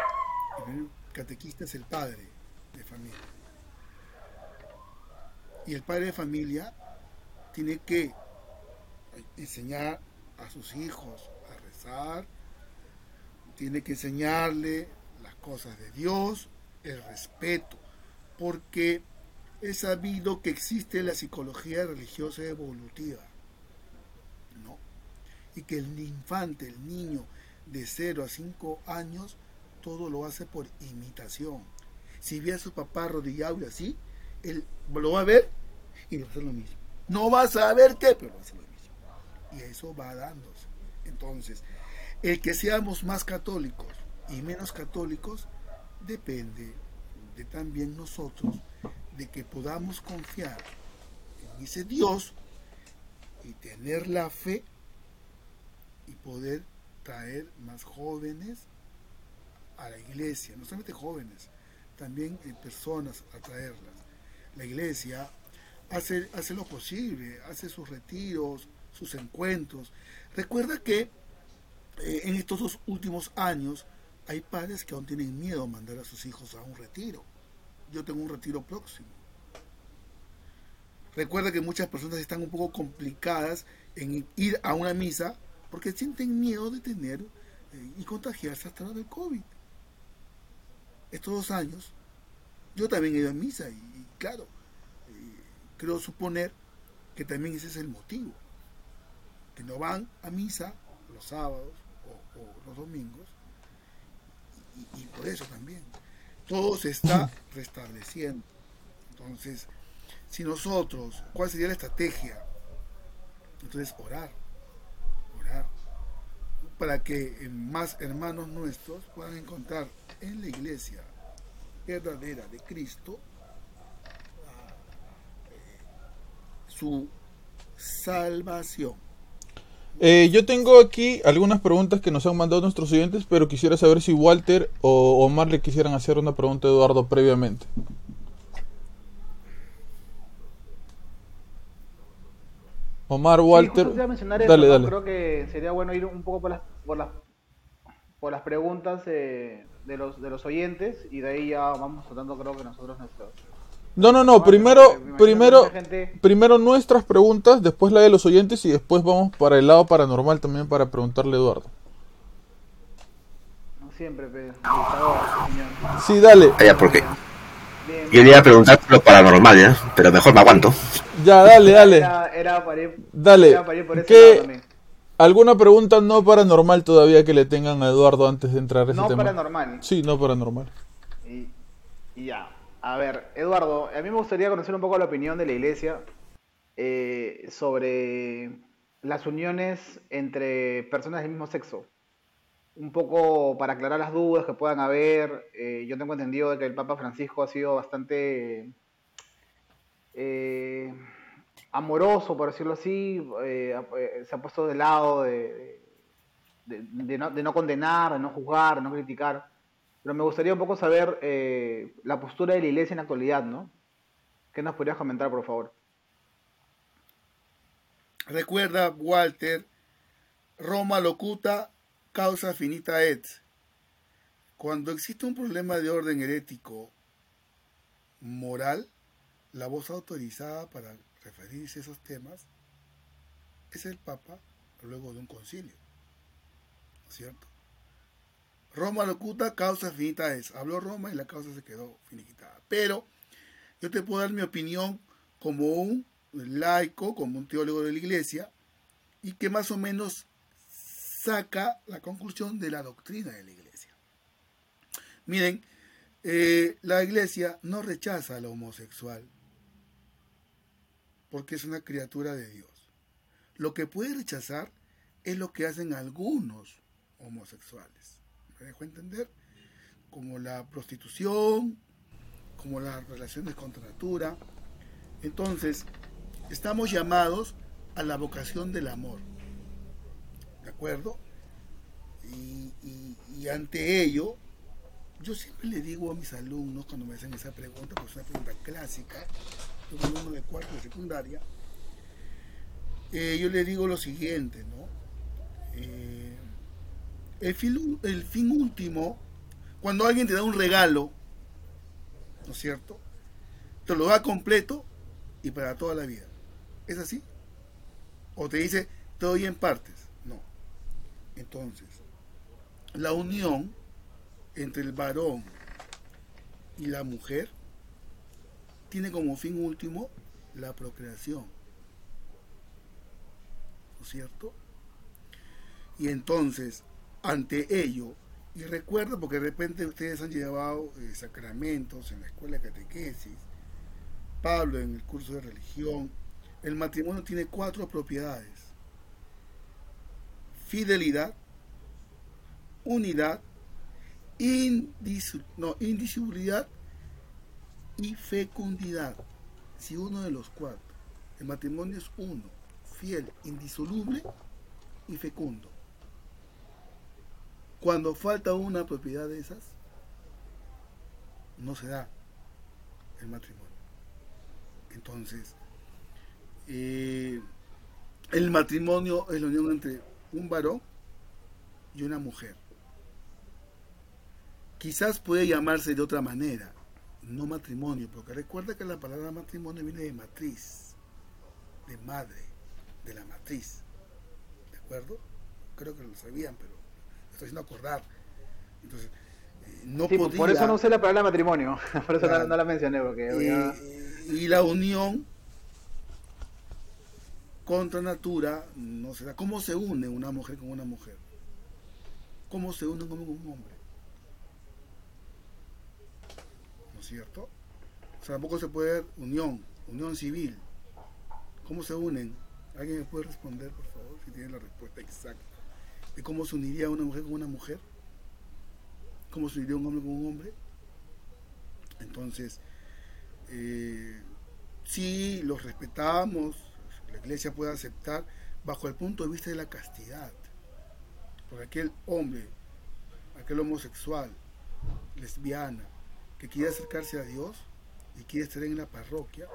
el primer catequista es el padre de familia. Y el padre de familia tiene que enseñar a sus hijos a rezar, tiene que enseñarle las cosas de Dios, el respeto, porque es sabido que existe la psicología religiosa evolutiva. Y que el infante, el niño de 0 a 5 años, todo lo hace por imitación. Si ve a su papá arrodillado y así, él lo va a ver y va a hacer lo mismo. No va a saber qué, pero va a hacer lo mismo y eso va dándose. Entonces, el que seamos más católicos y menos católicos depende de también nosotros, de que podamos confiar en ese Dios y tener la fe y poder traer más jóvenes a la iglesia, no solamente jóvenes, también personas a traerlas. La iglesia hace, hace lo posible, hace sus retiros, sus encuentros. Recuerda que eh, en estos dos últimos años hay padres que aún tienen miedo a mandar a sus hijos a un retiro. Yo tengo un retiro próximo. Recuerda que muchas personas están un poco complicadas en ir a una misa porque sienten miedo de tener eh, y contagiarse hasta del COVID. Estos dos años, yo también he ido a misa y, claro, eh, creo suponer que también ese es el motivo que no van a misa los sábados o, los domingos, y, por eso también. Todo se está restableciendo. Entonces, si nosotros, ¿cuál sería la estrategia? Entonces, orar, orar, para que más hermanos nuestros puedan encontrar en la iglesia verdadera de Cristo su salvación. Eh, yo tengo aquí algunas preguntas que nos han mandado nuestros oyentes, pero quisiera saber si Walter o Omar le quisieran hacer una pregunta a Eduardo previamente. Omar, Walter. dale, dale. Creo que sería bueno ir un poco por las, por las, por las preguntas eh, de, los, de los oyentes y de ahí ya vamos tratando, creo que nosotros nuestros, no, no, no. Primero, primero, primero nuestras preguntas, después la de los oyentes y después vamos para el lado paranormal también para preguntarle a Eduardo. No siempre, Pedro. Sí, dale. Ah, ya, porque yo iba a preguntar lo paranormal, ¿ya? Pero mejor me aguanto. Ya, dale, dale. Era, para ir, dale. Era para ir por ese ¿Qué, ¿Alguna pregunta no paranormal todavía que le tengan a Eduardo antes de entrar a ese tema? No paranormal. Sí, no paranormal. Y, y ya. A ver, Eduardo, a mí me gustaría conocer un poco la opinión de la iglesia eh, sobre las uniones entre personas del mismo sexo. Un poco para aclarar las dudas que puedan haber. Eh, yo tengo entendido de que el Papa Francisco ha sido bastante eh, amoroso, por decirlo así. se ha puesto de lado de, no, de no condenar, de no juzgar, de no criticar pero me gustaría un poco saber eh, la postura de la iglesia en la actualidad, ¿no? ¿Qué nos podrías comentar, por favor? Recuerda, Walter, Roma locuta, causa finita et. Cuando existe un problema de orden herético moral, la voz autorizada para referirse a esos temas es el Papa luego de un concilio. ¿Cierto? Roma locuta, causa finita es. Habló Roma y la causa se quedó finiquitada. Pero yo te puedo dar mi opinión como un laico, como un teólogo de la iglesia, y que más o menos saca la conclusión de la doctrina de la iglesia. Miren, eh, la iglesia no rechaza al homosexual porque es una criatura de Dios. Lo que puede rechazar es lo que hacen algunos homosexuales. ¿Me dejo entender? Como la prostitución, como las relaciones contra natura. Entonces, estamos llamados a la vocación del amor. ¿De acuerdo? Y, ante ello, yo siempre le digo a mis alumnos cuando me hacen esa pregunta, pues es una pregunta clásica, de cuarto de secundaria, eh, yo le digo lo siguiente, ¿no? Eh, el, fin, el fin último, cuando alguien te da un regalo, ¿no es cierto? Te lo da completo y para toda la vida. ¿Es así? O te dice, te doy en partes. No. Entonces, la unión entre el varón y la mujer tiene como fin último la procreación. ¿No es cierto? Y entonces, ante ello, y recuerda, porque de repente ustedes han llevado eh, sacramentos en la escuela de catequesis, Pablo en el curso de religión, el matrimonio tiene cuatro propiedades. Fidelidad, unidad, no, indisolubilidad y fecundidad. Si uno de los cuatro, el matrimonio es uno, fiel, indisoluble y fecundo. Cuando falta una propiedad de esas, no se da el matrimonio. Entonces, eh, el matrimonio es la unión entre un varón y una mujer. Quizás puede llamarse de otra manera, no matrimonio, porque recuerda que la palabra matrimonio viene de matriz, de madre, de la matriz. ¿De acuerdo? Creo que lo sabían, pero estoy haciendo acordar. Entonces, eh, no sí, Por eso no usé la palabra matrimonio, por eso no, la mencioné. Porque eh, Y la unión contra natura no se da. ¿Cómo se une una mujer con una mujer? ¿Cómo se une un hombre con un hombre? Cierto? O sea, tampoco se puede ver unión, unión civil. ¿Cómo se unen? ¿Alguien me puede responder, por favor, si tiene la respuesta exacta? ¿De cómo se uniría una mujer con una mujer? ¿Cómo se uniría un hombre con un hombre? Entonces, eh, si los respetamos, la iglesia puede aceptar bajo el punto de vista de la castidad. Porque aquel hombre, aquel homosexual, lesbiana, que quiere acercarse a Dios y quiere estar en la parroquia,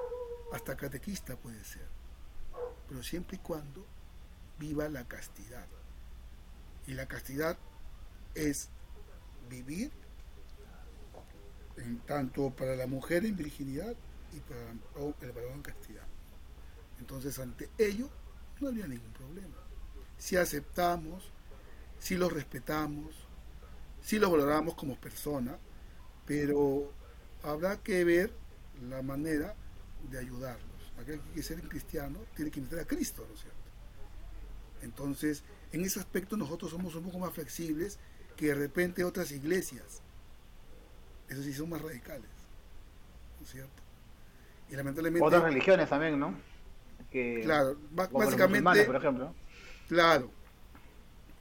hasta catequista puede ser, pero siempre y cuando viva la castidad. Y la castidad es vivir en tanto para la mujer en virginidad y para el varón en castidad. Entonces ante ello no habría ningún problema. Si aceptamos, si los respetamos, si los valoramos como persona, pero habrá que ver la manera de ayudarlos. Aquel que quiere ser cristiano tiene que invitar a Cristo, ¿no es cierto? Entonces, en ese aspecto nosotros somos un poco más flexibles que de repente otras iglesias. Eso sí son más radicales, ¿no es cierto? Y lamentablemente... Otras religiones también, ¿no? claro, básicamente... por ejemplo. Claro.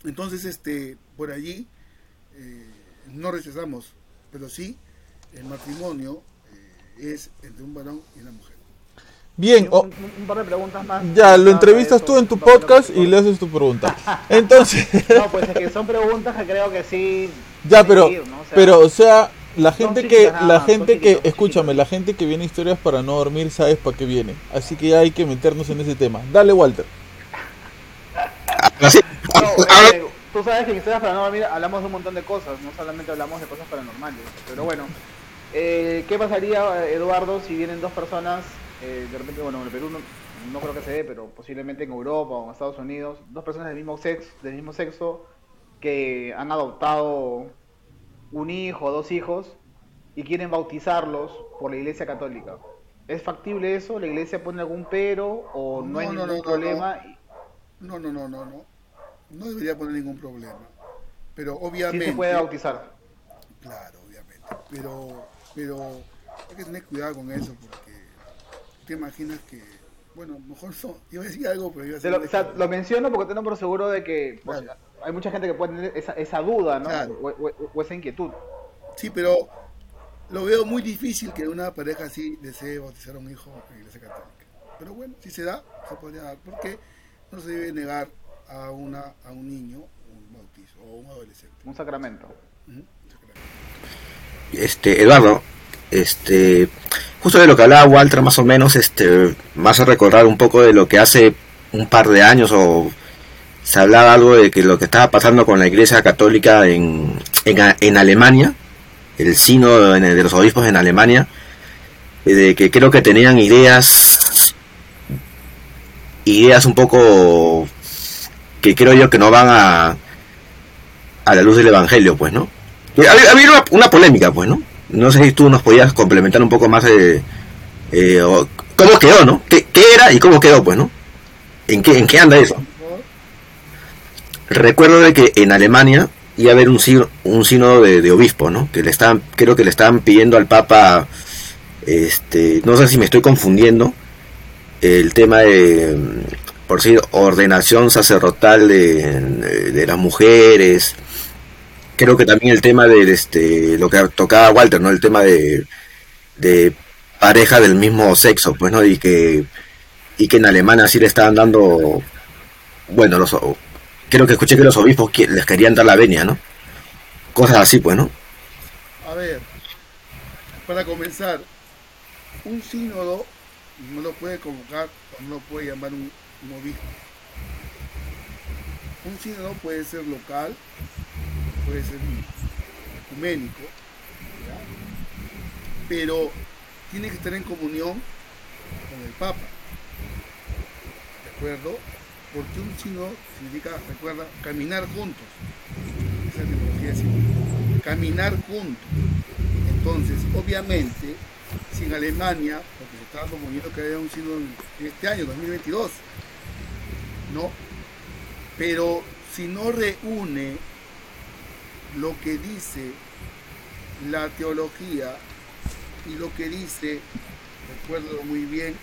Entonces, este, por allí eh, no rechazamos pero sí el matrimonio eh, es entre un varón y una mujer. Bien, un, par de preguntas más. Ya, lo entrevistas tú en tu podcast y le haces tu pregunta. Entonces. no, pues es que son preguntas que creo que sí. Ya, pero, pero, o sea, la gente que, la gente que, escúchame, la gente que viene a historias para no dormir, sabes para qué viene. Así que hay que meternos en ese tema. Dale, Walter. Eh, tú sabes que en Historias Paranormales hablamos de un montón de cosas, no solamente hablamos de cosas paranormales. Pero bueno, eh, ¿qué pasaría, Eduardo, si vienen dos personas, eh, de repente, bueno, en el Perú no, creo que se dé, pero posiblemente en Europa o en Estados Unidos, dos personas del mismo sexo, del mismo sexo que han adoptado un hijo o dos hijos y quieren bautizarlos por la iglesia católica. ¿Es factible eso? ¿La iglesia pone algún pero o no, hay No, no, ningún no, problema? No, no, no, no, no. Debería poner ningún problema. Pero Sí obviamente. se puede bautizar. Claro, obviamente. Pero, pero hay que tener cuidado con eso porque te imaginas que, bueno, mejor no. Iba a decir algo, pero iba a decir. lo, o sea, lo menciono porque tengo por seguro de que pues, Claro. hay mucha gente que puede tener esa, esa duda, ¿no? Claro. O, o- o esa inquietud. Sí, pero lo veo muy difícil que una pareja así desee bautizar a un hijo en la iglesia católica. Pero bueno, si se da, se podría dar. Porque no se debe negar a, una, a un niño un bautizo o un adolescente. Un sacramento. Este Eduardo este justo de lo que hablaba Walter más o menos este más a recordar un poco de lo que hace un par de años o se hablaba algo de que lo que estaba pasando con la iglesia católica en, en, en Alemania el en- de los obispos en Alemania eh, de que creo que tenían ideas ideas un poco que creo yo que no van a a la luz del evangelio pues no eh, Ha ha habido una, polémica, pues, ¿no? No sé si tú nos podías complementar un poco más eh, cómo quedó, ¿no? ¿Qué, qué era y cómo quedó, pues, ¿no? ¿En qué, en qué anda eso? Recuerdo de que en Alemania iba a haber un, un sínodo de, de obispos, ¿no? Que le estaban, creo que le estaban pidiendo al Papa, este, no sé si me estoy confundiendo, el tema de, por decir, ordenación sacerdotal de, de las mujeres, creo que también el tema de este lo que tocaba Walter, ¿no? El tema de, de pareja del mismo sexo, pues, ¿no? Y que y que en Alemania sí le estaban dando bueno, los creo que escuché que los obispos les querían dar la venia, ¿no? Cosas así, pues, ¿no? A ver, para comenzar, un sínodo no lo puede convocar no lo puede llamar un, un obispo. Un sínodo puede ser local, puede ser ecuménico, pero tiene que estar en comunión con el Papa. ¿De acuerdo? Porque un sínodo significa, recuerda, caminar juntos. Esa es la. Caminar juntos. Entonces, obviamente, si en Alemania, porque se estaba proponiendo que haya un sínodo en este año, 2022, ¿no? Pero si no reúne lo que dice la teología y lo que dice, recuerdo muy bien,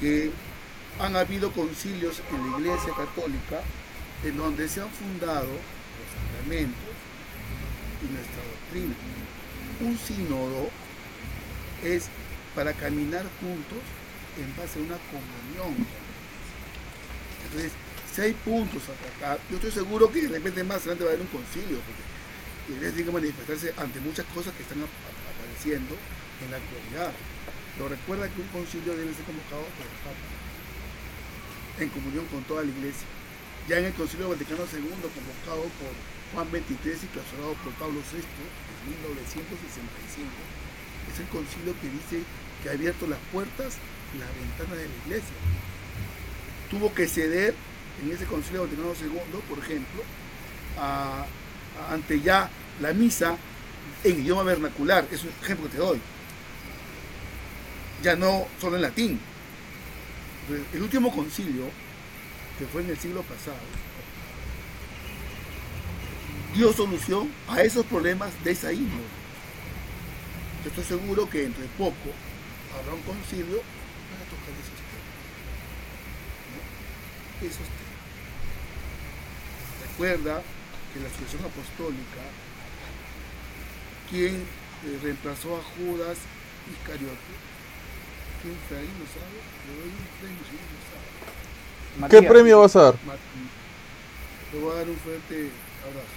que han habido concilios en la Iglesia Católica en donde se han fundado los sacramentos y nuestra doctrina. Un sínodo es para caminar juntos en base a una comunión. Entonces, si hay puntos a tratar, yo estoy seguro que de repente más adelante va a haber un concilio, porque la iglesia tiene que manifestarse ante muchas cosas que están ap- ap- apareciendo en la actualidad. Pero recuerda que un concilio debe ser convocado por el Papa, en comunión con toda la iglesia. Ya en el Concilio Vaticano II, convocado por Juan XXIII y clausurado por Pablo VI en 1965, es el concilio que dice que ha abierto las puertas y las ventanas de la iglesia. Tuvo que ceder en ese concilio Vaticano II, por ejemplo, ante ya la misa en idioma vernacular, es un ejemplo que te doy. Ya no solo en latín. El último concilio, que fue en el siglo pasado, dio solución a esos problemas de esa índole. Yo estoy seguro que entre poco habrá un concilio para tocar esos temas. Esos temas. Recuerda que la sucesión apostólica, quien eh, reemplazó a Judas Iscariote, ¿quién fue ahí? ¿No sabe? Le doy un premio si no sabe. ¿Qué Matías. premio vas a dar? Le voy a dar un fuerte abrazo.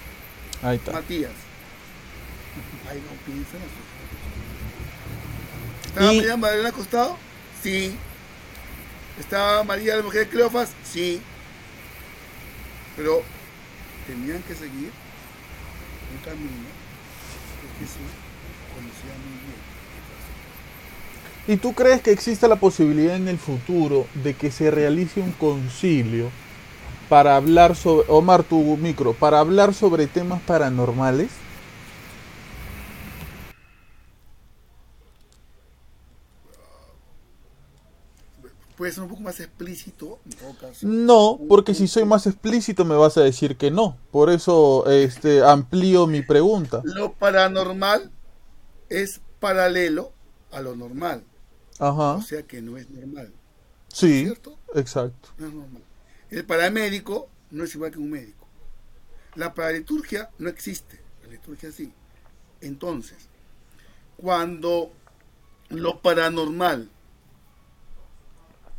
Ahí está. Matías. Ay, no piensa en la sucesión. ¿Estaba Y- María Magdalena acostado? Sí. ¿Estaba María la mujer de Cleofas? Sí. Pero tenían que seguir un camino que Jesús conocía muy bien. ¿Y tú crees que existe la posibilidad en el futuro de que se realice un concilio para hablar sobre, Omar, tu micro, para hablar sobre temas paranormales? Puede ser un poco más explícito, en todo caso. No, porque si soy más explícito me vas a decir que no. Por eso este amplío mi pregunta. Lo paranormal es paralelo a lo normal. Ajá. O sea que no es normal. Sí, ¿Cierto? exacto. No es normal. El paramédico no es igual que un médico. La paraliturgia no existe. La liturgia sí. Entonces, cuando lo paranormal,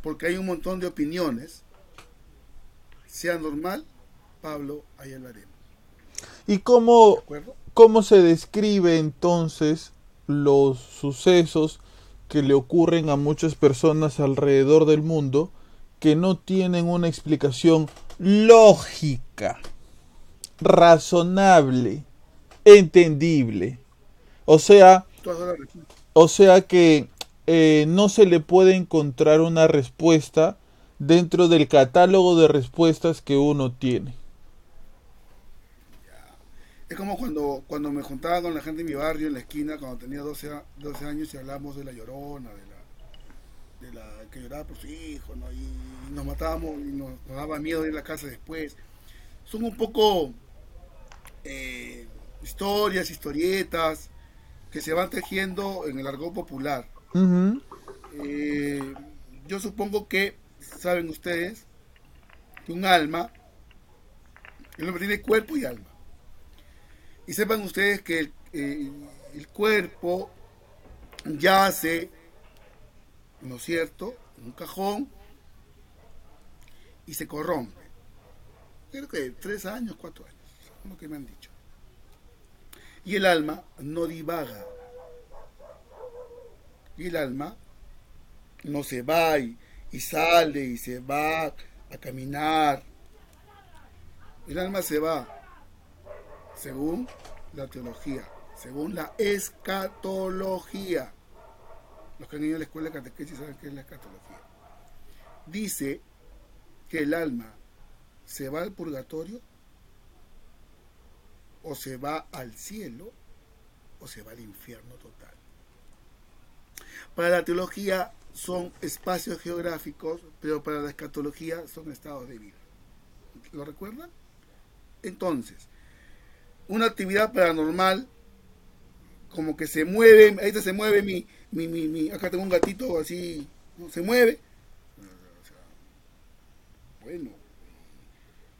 porque hay un montón de opiniones, sea normal, Pablo, ahí hablaremos. ¿Y cómo, cómo se describe entonces los sucesos que le ocurren a muchas personas alrededor del mundo que no tienen una explicación lógica, razonable, entendible? O sea. O sea que eh, no se le puede encontrar una respuesta dentro del catálogo de respuestas que uno tiene. Es como cuando, cuando me juntaba con la gente de mi barrio en la esquina, cuando tenía 12, a- 12 años y hablamos de la llorona, de la, de la que lloraba por su hijo, ¿no? y nos matábamos y nos, nos daba miedo ir a la casa después. Son un poco eh, historias, historietas que se van tejiendo en el argot popular. Eh, yo supongo que saben ustedes que un alma, el hombre tiene cuerpo y alma. Y sepan ustedes que el, eh, el cuerpo yace, ¿no es cierto?, en un cajón y se corrompe. Creo que tres años, cuatro años, lo que me han dicho. Y el alma no divaga. Y el alma no se va y, sale y se va a caminar. El alma se va según la teología, según la escatología. Los que han ido a la escuela de catequesis saben qué es la escatología. Dice que el alma se va al purgatorio o se va al cielo o se va al infierno total. Para la teología son espacios geográficos, pero para la escatología son estados de vida. ¿Lo recuerdan? Entonces, una actividad paranormal, como que se mueve, ahí se mueve mi, mi, mi, mi- acá tengo un gatito así, ¿no? se mueve. Bueno,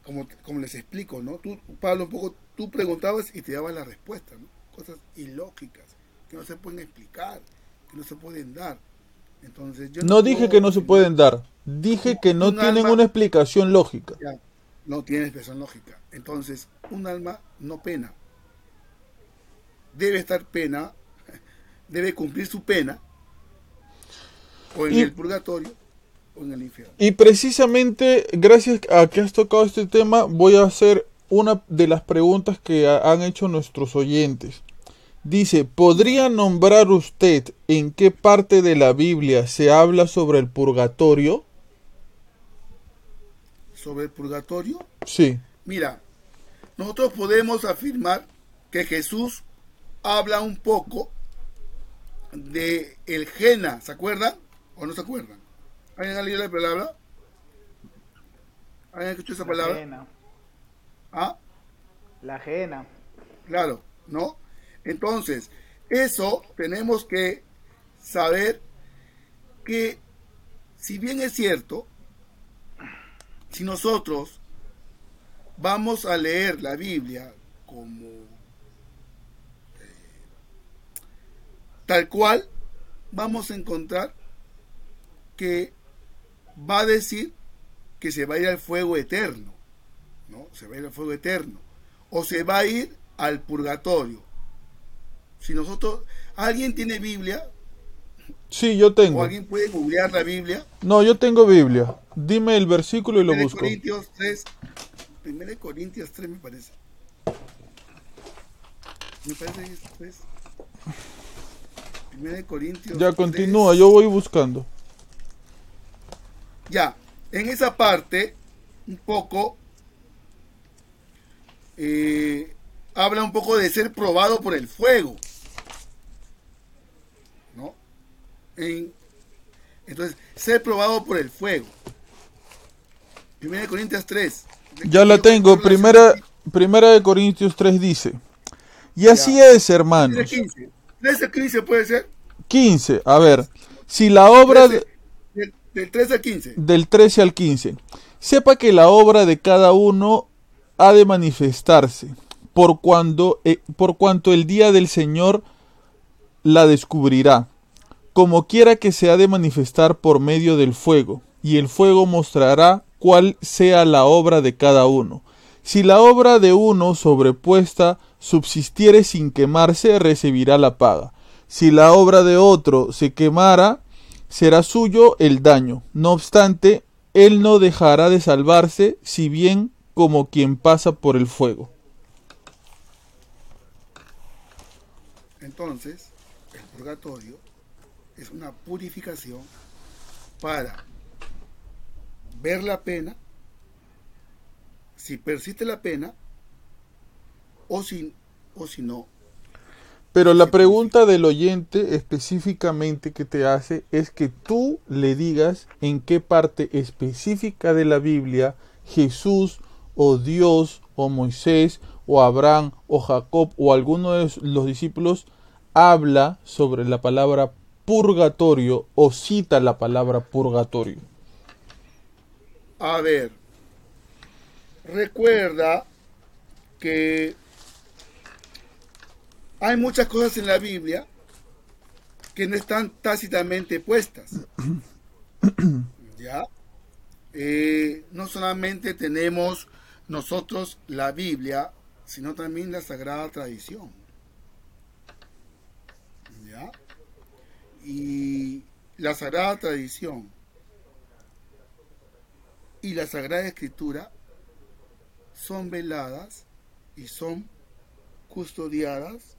como, como les explico, ¿no? Tú, Pablo, un poco, tú preguntabas y te dabas la respuesta, ¿no? Cosas ilógicas, que no se pueden explicar, que no se pueden dar. Entonces, yo No dije que no se pueden dar, dije que no Un tienen alma- una explicación lógica. Ya, no tiene expresión lógica. Entonces, un alma no pena. Debe estar pena, debe cumplir su pena, o en Y- el purgatorio o en el infierno. Y precisamente gracias a que has tocado este tema, voy a hacer una de las preguntas que ha- han hecho nuestros oyentes. Dice, ¿podría nombrar usted en qué parte de la Biblia se habla sobre el purgatorio? Sobre el purgatorio, Sí. mira, nosotros podemos afirmar que Jesús habla un poco de el Jena, ¿se acuerdan? ¿O no se acuerdan? ¿Alguien ha leído la palabra? ¿Alguien ha escuchado esa La palabra? ajena. ¿Ah? La ajena. Claro, ¿no? Entonces, eso tenemos que saber que, si bien es cierto, si nosotros vamos a leer la Biblia como eh, tal cual, vamos a encontrar que va a decir que se va a ir al fuego eterno, ¿no? Se va a ir al fuego eterno o se va a ir al purgatorio. Si nosotros, alguien tiene Biblia Sí, yo o tengo. alguien puede googlear la Biblia, No, yo tengo Biblia. Dime el versículo y lo 1 busco. Corintios 3, 1 Corintios 3 me parece. Me parece que es 3. 1 Corintios Ya 3. continúa, yo voy buscando. Ya, en esa parte, un poco, eh, habla un poco de ser probado por el fuego. ¿No? En Entonces, ser probado por el fuego. Primera de Corintios 3. Ya la tengo. Primera, primera de Corintios 3 dice. Y así es, hermanos. 15. 13 15 puede ser. 15. A ver. Si la obra... 13, del, del 13 al 15. del 13 al 15. Sepa que la obra de cada uno ha de manifestarse, por, cuando, eh, por cuanto el día del Señor la descubrirá, como quiera que se ha de manifestar por medio del fuego, y el fuego mostrará cuál sea la obra de cada uno. Si la obra de uno sobrepuesta subsistiere sin quemarse, recibirá la paga. Si la obra de otro se quemara, será suyo el daño. No obstante, él no dejará de salvarse, si bien como quien pasa por el fuego. Entonces, el purgatorio es una purificación para ver la pena, si persiste la pena, o si, o si no. Pero la pregunta del oyente específicamente que te hace es que tú le digas en qué parte específica de la Biblia Jesús o Dios o Moisés o Abraham o Jacob o alguno de los discípulos habla sobre la palabra purgatorio o cita la palabra purgatorio. A ver, recuerda que hay muchas cosas en la Biblia que no están tácitamente puestas. ¿Ya? Eh, no solamente tenemos nosotros la Biblia, sino también la Sagrada Tradición. ¿Ya? Y la Sagrada Tradición y la Sagrada Escritura son veladas y son custodiadas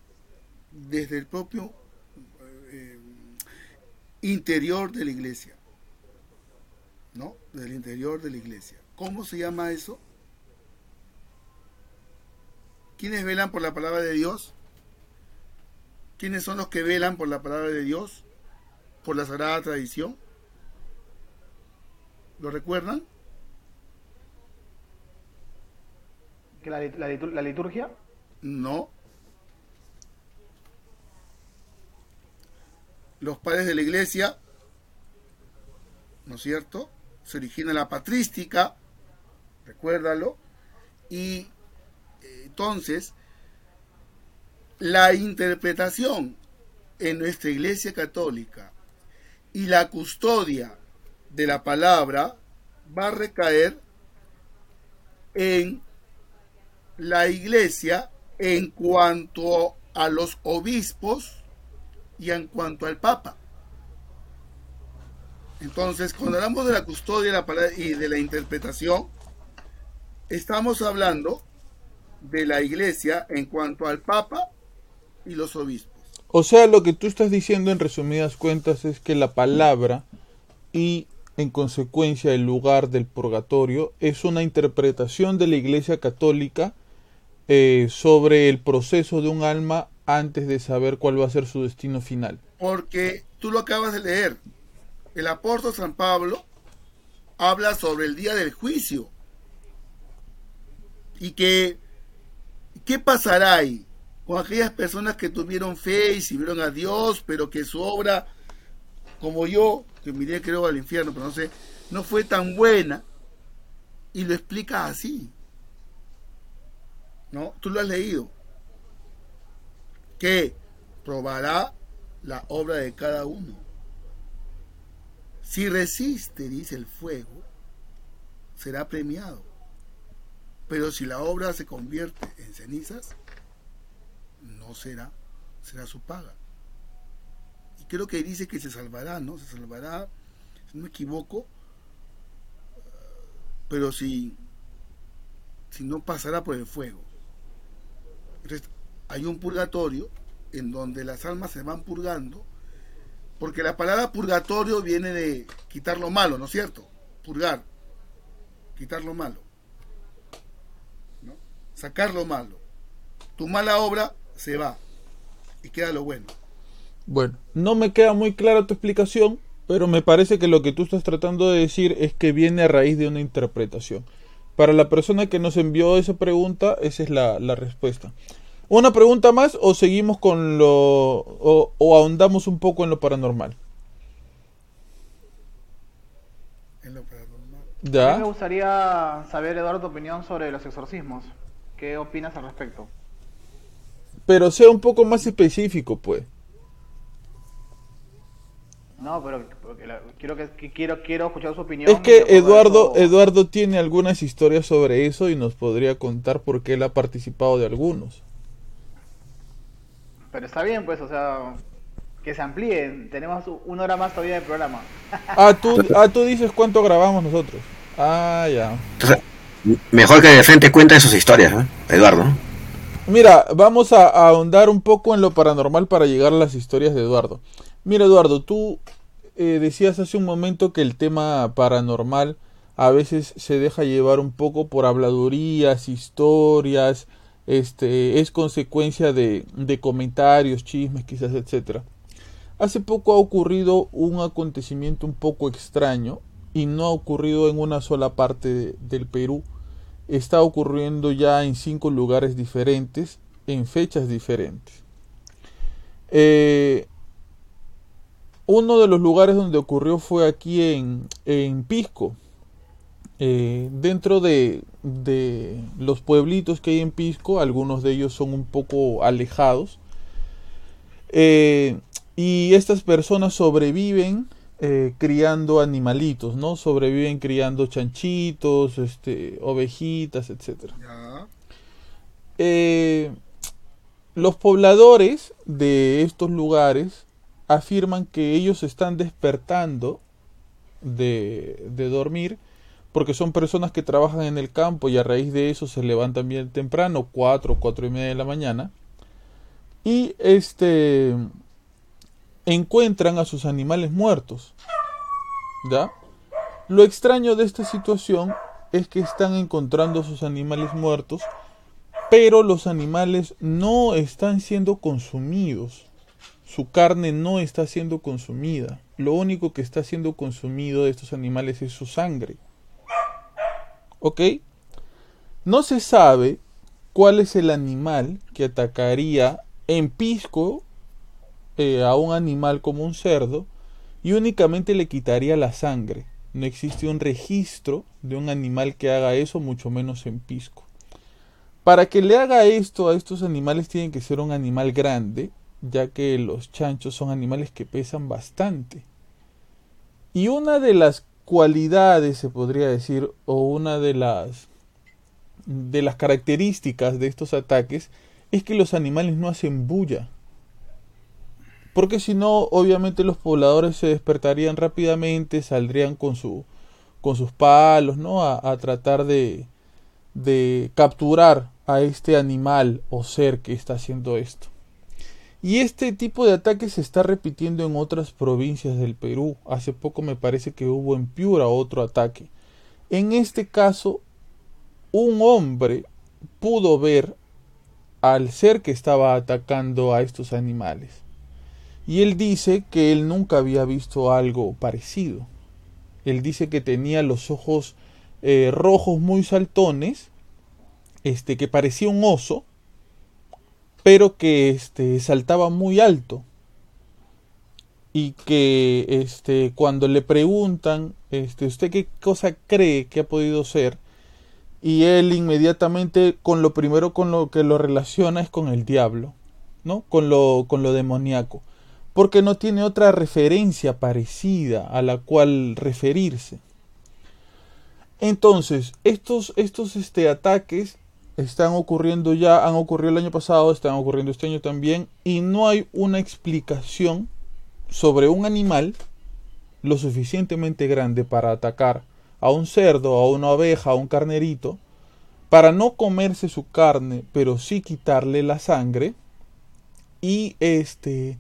desde el propio eh, interior de la iglesia. ¿No? Del interior de la iglesia. ¿Cómo se llama eso? ¿Quiénes velan por la palabra de Dios? ¿Quiénes son los que velan por la palabra de Dios? ¿Por la sagrada tradición? ¿Lo recuerdan? ¿Que la, la litur- la liturgia? No. Los padres de la iglesia, ¿no es cierto? Se origina la patrística, recuérdalo, y eh, entonces la interpretación en nuestra iglesia católica y la custodia de la palabra va a recaer en la iglesia en cuanto a los obispos y en cuanto al papa. Entonces, cuando hablamos de la custodia de la palabra y de la interpretación, estamos hablando de la iglesia en cuanto al papa y los obispos. O sea, lo que tú estás diciendo en resumidas cuentas es que la palabra y en consecuencia el lugar del purgatorio es una interpretación de la Iglesia Católica eh, sobre el proceso de un alma antes de saber cuál va a ser su destino final. Porque tú lo acabas de leer. El apóstol San Pablo habla sobre el día del juicio. Y que, ¿qué pasará ahí con aquellas personas que tuvieron fe y sirvieron a Dios, pero que su obra, como yo, que miré creo al infierno, pero no sé, no fue tan buena? Y lo explica así. ¿No? Tú lo has leído. Que probará la obra de cada uno. Si resiste, dice el fuego, será premiado. Pero si la obra se convierte en cenizas, no será, será su paga. Y creo que dice que se salvará, ¿no? Se salvará, si no me equivoco, pero si, si no pasará por el fuego. Hay un purgatorio en donde las almas se van purgando, porque la palabra purgatorio viene de quitar lo malo, ¿no es cierto? Purgar, quitar lo malo, ¿no? sacar lo malo. Tu mala obra se va y queda lo bueno. Bueno, no me queda muy clara tu explicación, Pero me parece que lo que tú estás tratando de decir es que viene a raíz de una interpretación. Para la persona que nos envió esa pregunta, esa es la, la respuesta. ¿Una pregunta más o seguimos con lo... o, o ahondamos un poco en lo paranormal? En lo paranormal. A mí me ¿Ya? gustaría saber, Eduardo, tu opinión sobre los exorcismos. ¿Qué opinas al respecto? Pero sea un poco más específico, pues. No, pero porque la- quiero, que, quiero, quiero escuchar su opinión. Es que de Eduardo, eso- Eduardo tiene algunas historias sobre eso y nos podría contar por qué él ha participado de algunos. Pero está bien, pues, o sea, que se amplíen. Tenemos una hora más todavía de programa. Ah, tú, ah, tú dices cuánto grabamos nosotros. Ah, ya. Entonces, mejor que de frente cuente sus historias, ¿no? Eduardo. Mira, vamos a, ahondar un poco en lo paranormal para llegar a las historias de Eduardo. Mira, Eduardo, tú eh, decías hace un momento que el tema paranormal a veces se deja llevar un poco por habladurías, historias, este, es consecuencia de, de comentarios, chismes, quizás, etcétera. Hace poco ha ocurrido un acontecimiento un poco extraño y no ha ocurrido en una sola parte de- del Perú está ocurriendo ya en cinco lugares diferentes, en fechas diferentes. Eh, uno de los lugares donde ocurrió fue aquí en, en Pisco. Eh, dentro de, de los pueblitos que hay en Pisco, algunos de ellos son un poco alejados. Eh, y estas personas sobreviven eh, criando animalitos, ¿no? Sobreviven criando chanchitos, este, ovejitas. Ya. Eh, los pobladores de estos lugares afirman que ellos están despertando de, de dormir porque son personas que trabajan en el campo y a raíz de eso se levantan bien temprano, 4, 4 y media de la mañana, y este encuentran a sus animales muertos. ¿Ya? Lo extraño de esta situación es que están encontrando a sus animales muertos, pero los animales no están siendo consumidos. Su carne no está siendo consumida. Lo único que está siendo consumido de estos animales es su sangre. ¿Ok? No se sabe cuál es el animal que atacaría en Pisco eh, a un animal como un cerdo y únicamente le quitaría la sangre. No existe un registro de un animal que haga eso, mucho menos en Pisco. Para que le haga esto a estos animales tiene que ser un animal grande, ya que los chanchos son animales que pesan bastante. Y una de las cualidades, se podría decir, o una de las de las características de estos ataques es que los animales no hacen bulla. Porque si no, obviamente los pobladores se despertarían rápidamente, saldrían con su con sus palos, ¿no? A, a tratar de, de capturar a este animal o ser que está haciendo esto. Y este tipo de ataque se está repitiendo en otras provincias del Perú. Hace poco me parece que hubo en Piura otro ataque. En este caso, un hombre pudo ver al ser que estaba atacando a estos animales. Y él dice que él nunca había visto algo parecido. Él dice que tenía los ojos eh, rojos muy saltones, este que parecía un oso, pero que este saltaba muy alto. Y que este cuando le preguntan este usted qué cosa cree que ha podido ser y él inmediatamente con lo primero con lo que lo relaciona es con el diablo no con lo con lo demoníaco porque no tiene otra referencia parecida a la cual referirse. Entonces estos estos este ataques están ocurriendo ya, han ocurrido el año pasado, están ocurriendo este año también, y no hay una explicación sobre un animal lo suficientemente grande para atacar a un cerdo, a una oveja, a un carnerito, para no comerse su carne, pero sí quitarle la sangre, y este,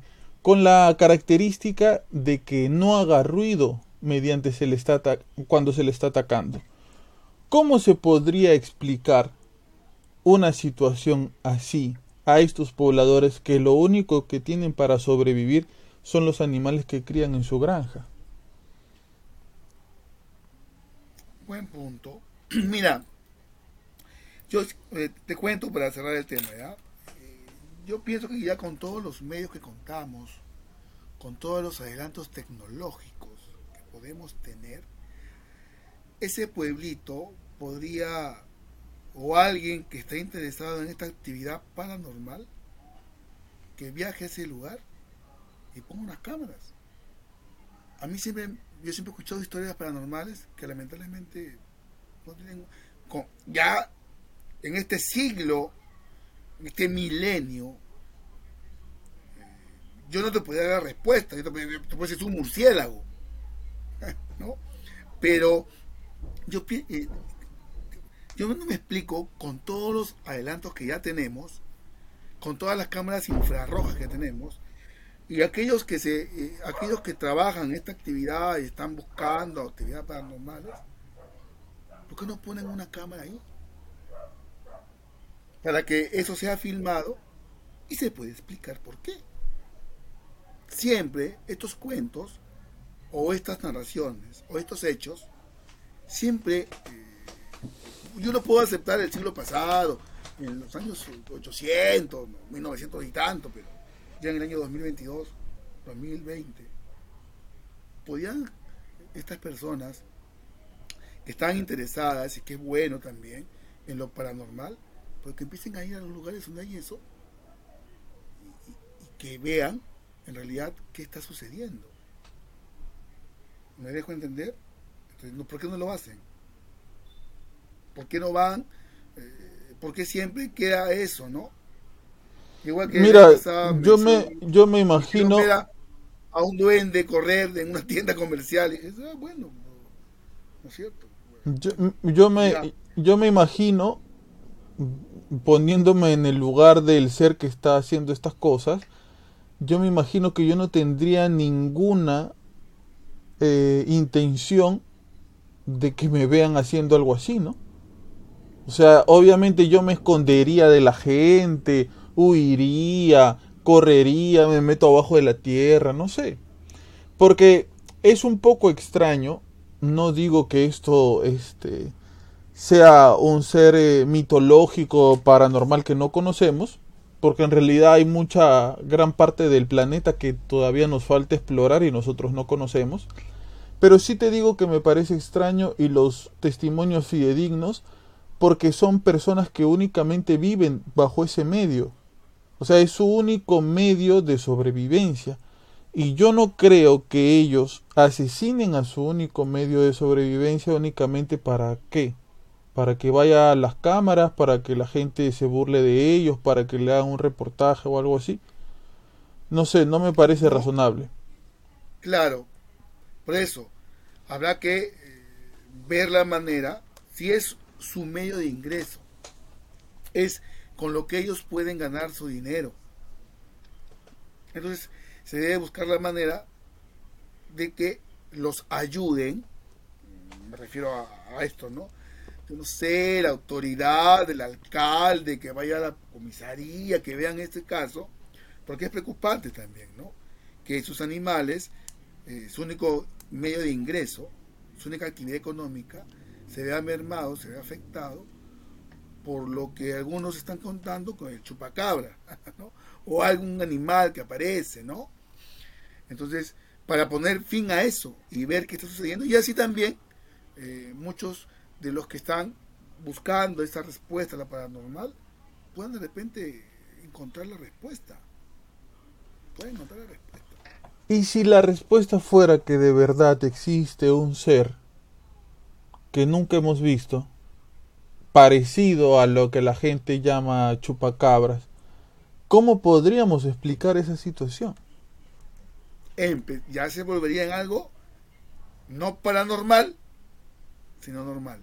con la característica de que no haga ruido mediante se le está cuando se le está atacando. ¿Cómo se podría explicar una situación así a estos pobladores que lo único que tienen para sobrevivir son los animales que crían en su granja? Buen punto. Mira, yo eh, te cuento para cerrar el tema, ¿ya? Yo pienso que ya con todos los medios que contamos, con todos los adelantos tecnológicos que podemos tener, ese pueblito podría, o alguien que está interesado en esta actividad paranormal, que viaje a ese lugar y ponga unas cámaras. A mí siempre, yo siempre he escuchado historias paranormales que lamentablemente no tienen, ya en este siglo, este milenio, eh, yo no te podría dar respuesta, yo te, podría- te decir un murciélago, ¿no? Pero yo, eh, yo no me explico con todos los adelantos que ya tenemos, con todas las cámaras infrarrojas que tenemos, y aquellos que se, eh, aquellos que trabajan esta actividad y están buscando actividades paranormales, ¿por qué no ponen una cámara ahí? Para que eso sea filmado y se puede explicar por qué. Siempre estos cuentos o estas narraciones o estos hechos, siempre eh, yo no puedo aceptar el siglo pasado, en los años 800, 1900 y tanto, pero ya en el año 2022, 2020, podían estas personas que están interesadas y que es bueno también en lo paranormal, porque empiecen a ir a los lugares donde hay eso y, y- y que vean en realidad qué está sucediendo. ¿Me dejo entender? Entonces, ¿Por qué no lo hacen? ¿Por qué no van? Eh, ¿Por qué siempre queda eso, no? Igual que Mira, esa yo me, yo me que imagino, a un duende correr en una tienda comercial. y es, ah, bueno, ¿no es cierto? yo, yo me, Ya. yo me imagino poniéndome en el lugar del ser que está haciendo estas cosas, yo me imagino que yo no tendría ninguna eh, intención de que me vean haciendo algo así, ¿no? O sea, obviamente yo me escondería de la gente, huiría, correría, me meto abajo de la tierra, no sé. Porque es un poco extraño, no digo que esto este, sea un ser eh, mitológico, paranormal que no conocemos, porque en realidad hay mucha gran parte del planeta que todavía nos falta explorar y nosotros no conocemos. Pero sí te digo que me parece extraño y los testimonios fidedignos porque son personas que únicamente viven bajo ese medio. O sea, es su único medio de sobrevivencia. Y yo no creo que ellos asesinen a su único medio de sobrevivencia únicamente para qué. Para que vaya a las cámaras, para que la gente se burle de ellos, para que le hagan un reportaje o algo así. No sé, no me parece razonable. Claro, por eso habrá que eh, ver la manera, si es su medio de ingreso, es con lo que ellos pueden ganar su dinero. Entonces se debe buscar la manera de que los ayuden, me refiero a, a esto, ¿no? No sé, la autoridad, el alcalde, que vaya a la comisaría, que vean este caso, porque es preocupante también, ¿no? Que sus animales eh, su único medio de ingreso, su única actividad económica, se vea mermado, se vea afectado por lo que algunos están contando con el chupacabra, ¿no? o algún animal que aparece, ¿no? Entonces, para poner fin a eso y ver qué está sucediendo, y así también eh, muchos de los que están buscando esa respuesta a la paranormal puedan de repente encontrar la respuesta. Pueden encontrar la respuesta. Y si la respuesta fuera que de verdad existe un ser que nunca hemos visto, parecido a lo que la gente llama chupacabras, ¿cómo podríamos explicar esa situación? ya se volvería en algo no paranormal, sino normal.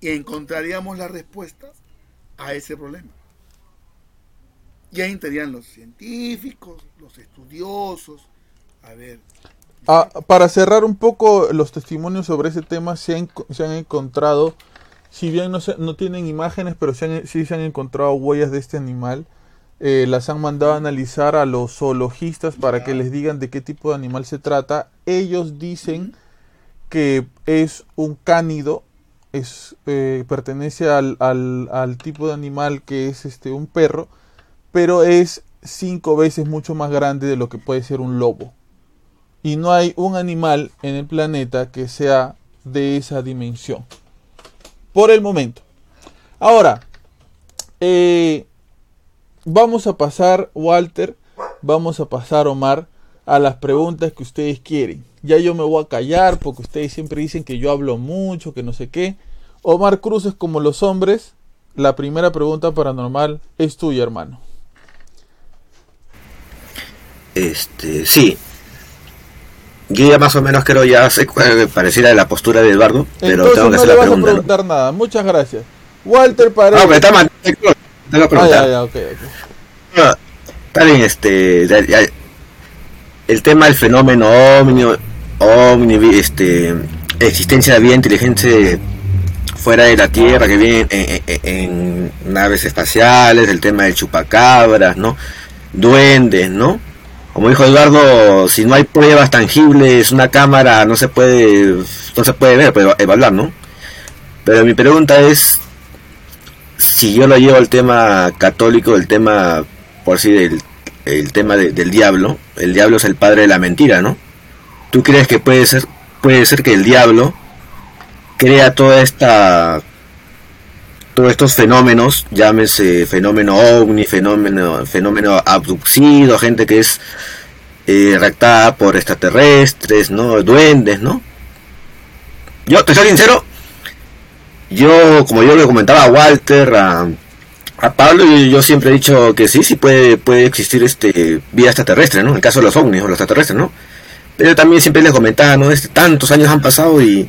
Y encontraríamos las respuestas a ese problema. Y ahí entrarían los científicos, los estudiosos, a ver, Ah, para cerrar un poco los testimonios sobre ese tema, se han, se han encontrado, si bien no, se- no tienen imágenes, pero se han- sí se han encontrado huellas de este animal. Eh, las han mandado a analizar a los zoologistas para que les digan de qué tipo de animal se trata. Ellos dicen que es un cánido, es, eh, pertenece al, al, tipo de animal que es este, un perro, pero es cinco veces mucho más grande de lo que puede ser un lobo. Y no hay un animal en el planeta que sea de esa dimensión. Por el momento. Ahora, eh, vamos a pasar, Walter, vamos a pasar, Omar, a las preguntas que ustedes quieren. Ya yo me voy a callar porque ustedes siempre dicen que yo hablo mucho, que no sé qué. Omar Cruz es como los hombres. La primera pregunta paranormal es tuya, hermano. Este, sí. Yo ya más o menos creo ya sé cuál pareciera la postura de Eduardo, pero Entonces tengo que no hacer le la vas a pregunta. ¿no? preguntar nada. Muchas gracias. Walter Paredes. No, pero está mal. Tengo que Ah, preguntar. ya, ya, ok, ok. No, está bien, este, ya- ya- el tema del fenómeno ovni, ovni, este, existencia de vida inteligente fuera de la Tierra que viene en, naves espaciales, el tema del chupacabras, ¿no? Duendes, ¿no? Como dijo Eduardo, si no hay pruebas tangibles, una cámara no se puede, no se puede ver, puede evaluar, ¿no? Pero mi pregunta es, si yo lo llevo al tema católico, el tema, por así, del el tema de- del diablo, el diablo es el padre de la mentira, ¿no? ¿Tú crees que puede ser, puede ser que el diablo crea toda esta, todos estos fenómenos, llámese fenómeno ovni, fenómeno, fenómeno abducido, gente que es eh, por extraterrestres, ¿no? Duendes, ¿no? Yo, te soy sincero, yo, como yo le comentaba a Walter, a, a Pablo, yo, siempre he dicho que sí, sí puede, puede existir este vida extraterrestre, ¿no? En el caso de los ovnis o los extraterrestres, ¿no? Pero también siempre les comentaba, ¿no? Este, tantos años han pasado y,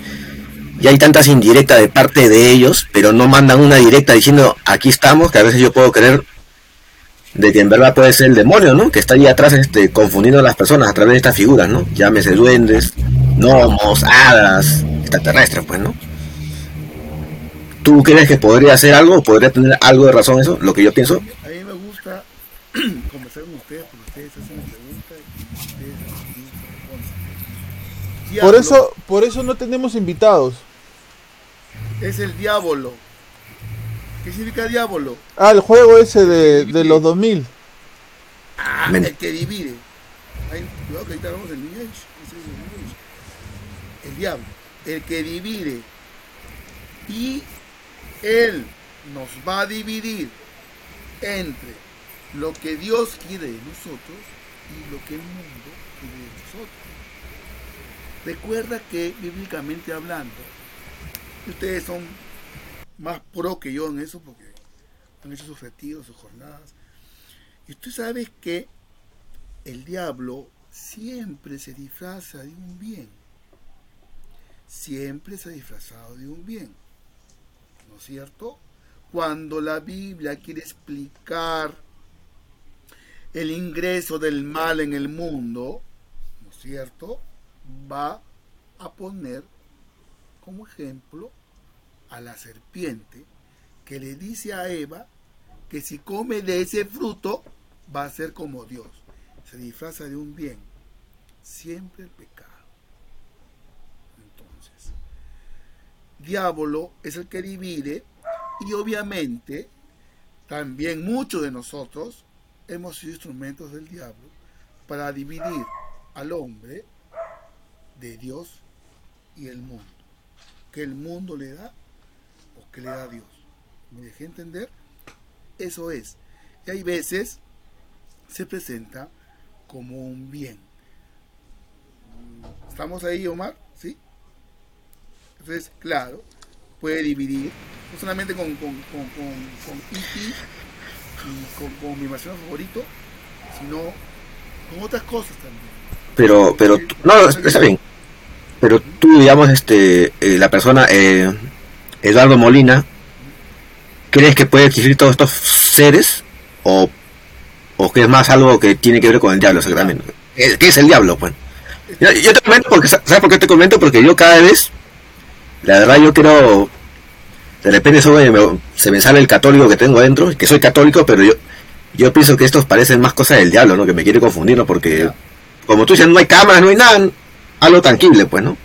y hay tantas indirectas de parte de ellos, pero no mandan una directa diciendo aquí estamos, que a veces yo puedo creer de que en verdad puede ser el demonio, ¿no? Que está ahí atrás este, confundiendo a las personas a través de estas figuras, ¿no? Llámese duendes, gnomos, hadas, extraterrestres, pues, ¿no? ¿Tú crees que podría hacer algo? ¿Podría tener algo de razón eso? Lo que yo pienso. A mí me gusta conversar con ustedes porque ustedes hacen preguntas y ustedes responden. Por eso, por eso no tenemos invitados. es el diablo. ¿Qué significa diablo? Ah, el juego ese de, de los 2000. Ah, Men- el que divide. Ay, cuidado que ahorita hablamos del New Age. Ese es el New Age. El diablo. El que divide. Y él nos va a dividir entre lo que Dios quiere de nosotros y lo que el mundo quiere de nosotros. Recuerda que bíblicamente hablando, ustedes son más pro que yo en eso porque han hecho sus retiros, sus jornadas. Y tú sabes que el diablo siempre se disfraza de un bien. Siempre se ha disfrazado de un bien. ¿No es cierto? Cuando la Biblia quiere explicar el ingreso del mal en el mundo, ¿no es cierto? Va a poner como ejemplo a la serpiente que le dice a Eva que si come de ese fruto va a ser como Dios. Se disfraza de un bien. Siempre el pecado. Entonces, diablo es el que divide y obviamente también muchos de nosotros hemos sido instrumentos del diablo para dividir al hombre de Dios y el mundo. Que el mundo le da o que le da Dios. ¿Me dejé entender? Eso es. Y hay veces se presenta como un bien. ¿Estamos ahí, Omar? ¿Sí? Entonces, claro, puede dividir, no solamente con, con, con, con, con E.T. y con, con mi marciano favorito, sino con otras cosas también. Pero, pero, no, está bien. Pero tú, digamos, este, eh, la persona, eh, Eduardo Molina, ¿crees que puede existir todos estos seres? ¿O, o que es más algo que tiene que ver con el diablo exactamente? ¿Qué qué es el diablo, pues? Yo, yo te comento porque, ¿sabes por qué te comento? Porque yo cada vez, la verdad yo quiero, de repente eso me- me- se me sale el católico que tengo dentro, que soy católico, pero yo, yo pienso que estos parecen más cosas del diablo, ¿no? Que me quiere confundir, ¿no? Porque, como tú dices, no hay cámaras, no hay nada, algo tangible, pues, ¿no?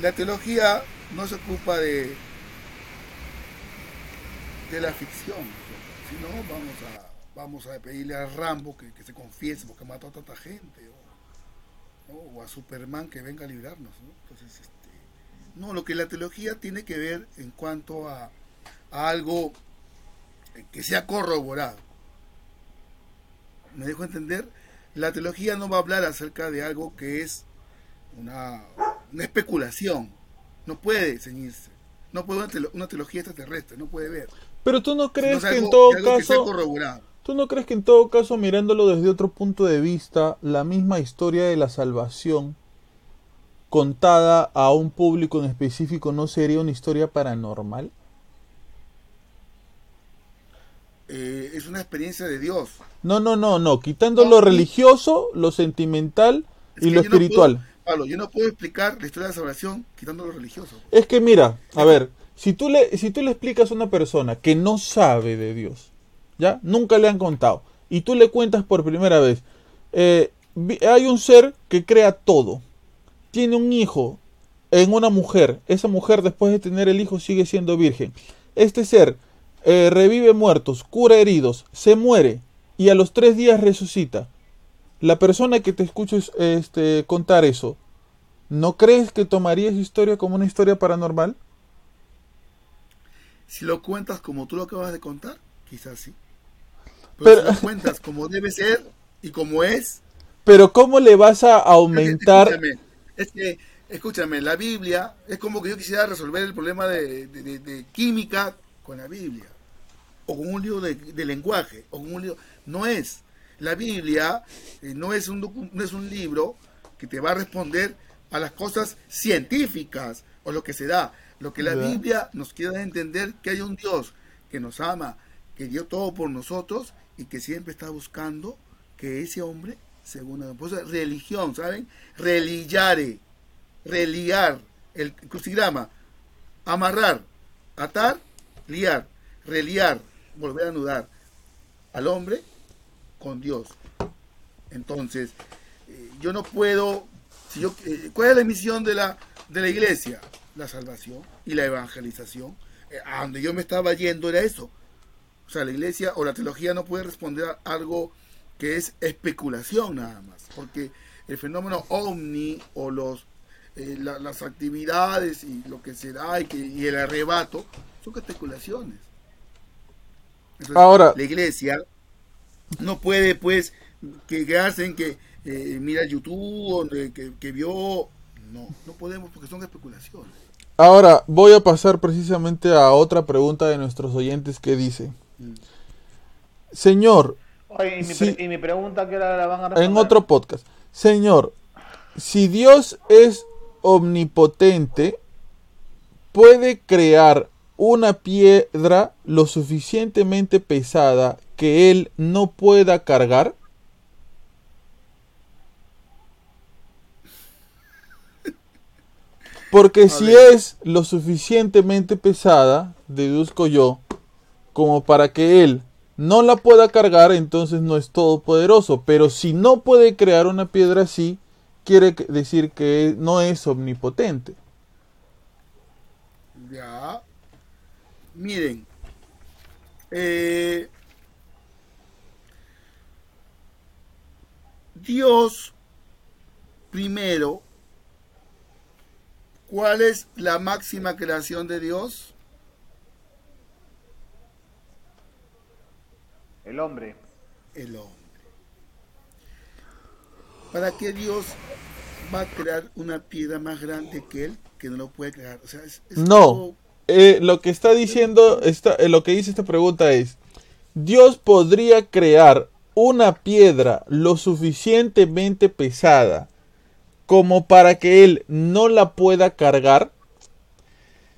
La teología no se ocupa de, de la ficción. Si no, vamos a, vamos a pedirle a Rambo que, que se confiese porque mató a tanta gente. O, ¿no? o a Superman que venga a librarnos. ¿no? Entonces, este, no, lo que la teología tiene que ver en cuanto a, a algo que sea corroborado. ¿Me dejo entender? La teología no va a hablar acerca de algo que es una, una especulación. No puede ceñirse. No puede una, teolo- una teología extraterrestre, no puede ver. Pero tú no crees que en todo algo que sea caso, corroborado. tú no crees que en todo caso mirándolo desde otro punto de vista, la misma historia de la salvación contada a un público en específico no sería una historia paranormal? Eh, es una experiencia de Dios. No, no, no, no, quitando No, lo religioso, lo sentimental Es y lo no espiritual. puedo- Pablo, yo no puedo explicar la historia de la salvación quitando lo religioso. Es que mira, a ver, si tú le, si tú le explicas a una persona que no sabe de Dios, ¿ya? Nunca le han contado, y tú le cuentas por primera vez, eh, hay un ser que crea todo, tiene un hijo en una mujer, esa mujer después de tener el hijo sigue siendo virgen, este ser eh, revive muertos, cura heridos, se muere, y a los tres días resucita. La persona que te escucha este, contar eso, ¿No crees que tomaría esa historia como una historia paranormal? Si lo cuentas como tú lo acabas de contar, quizás sí. Pero- Pero, si lo cuentas como debe ser y como es, Pero ¿cómo le vas a aumentar? Escúchame, es que, escúchame, la Biblia es como que yo quisiera resolver el problema de, de- de- de química con la Biblia, o con un libro de, de lenguaje, o con un libro. No es. La Biblia eh, no, es un no es un libro que te va a responder a las cosas científicas o lo que se da. Lo que la. Biblia nos quiere entender que hay un Dios que nos ama, que dio todo por nosotros y que siempre está buscando que ese hombre se una pues, religión, ¿saben? Religiare, reliar, el crucigrama, amarrar, atar, liar, reliar, volver a anudar al hombre con Dios. Entonces, eh, yo no puedo, si yo, eh, ¿cuál es la misión de la, de la iglesia? La salvación y la evangelización. Eh, a donde yo me estaba yendo era eso. O sea, la iglesia o la teología no puede responder a algo que es especulación nada más, porque el fenómeno ovni o los eh, la- las actividades y lo que se da y, que, y el arrebato son especulaciones. Entonces, Ahora- la iglesia no puede pues que quedarse en que eh, mira YouTube que, que vio no no podemos porque son especulaciones Ahora voy a pasar precisamente a otra pregunta de nuestros oyentes que dice, Mm. Señor, Y mi, y pregunta que ahora la van a responder. en otro podcast, Señor, si Dios es omnipotente, puede crear una piedra lo suficientemente pesada que Él no pueda cargar? Porque si es lo suficientemente pesada, deduzco yo, como para que Él no la pueda cargar, entonces no es todopoderoso. Pero si no puede crear una piedra así, quiere decir que no es omnipotente. Ya. Miren. eh, Dios, primero, ¿cuál es la máxima creación de Dios? El hombre. El hombre. ¿Para qué Dios va a crear una piedra más grande que él que no lo puede crear? O sea, es, es No. Eh, lo que está diciendo, eh, lo que dice esta pregunta es, Dios podría crear una piedra lo suficientemente pesada como para que Él no la pueda cargar.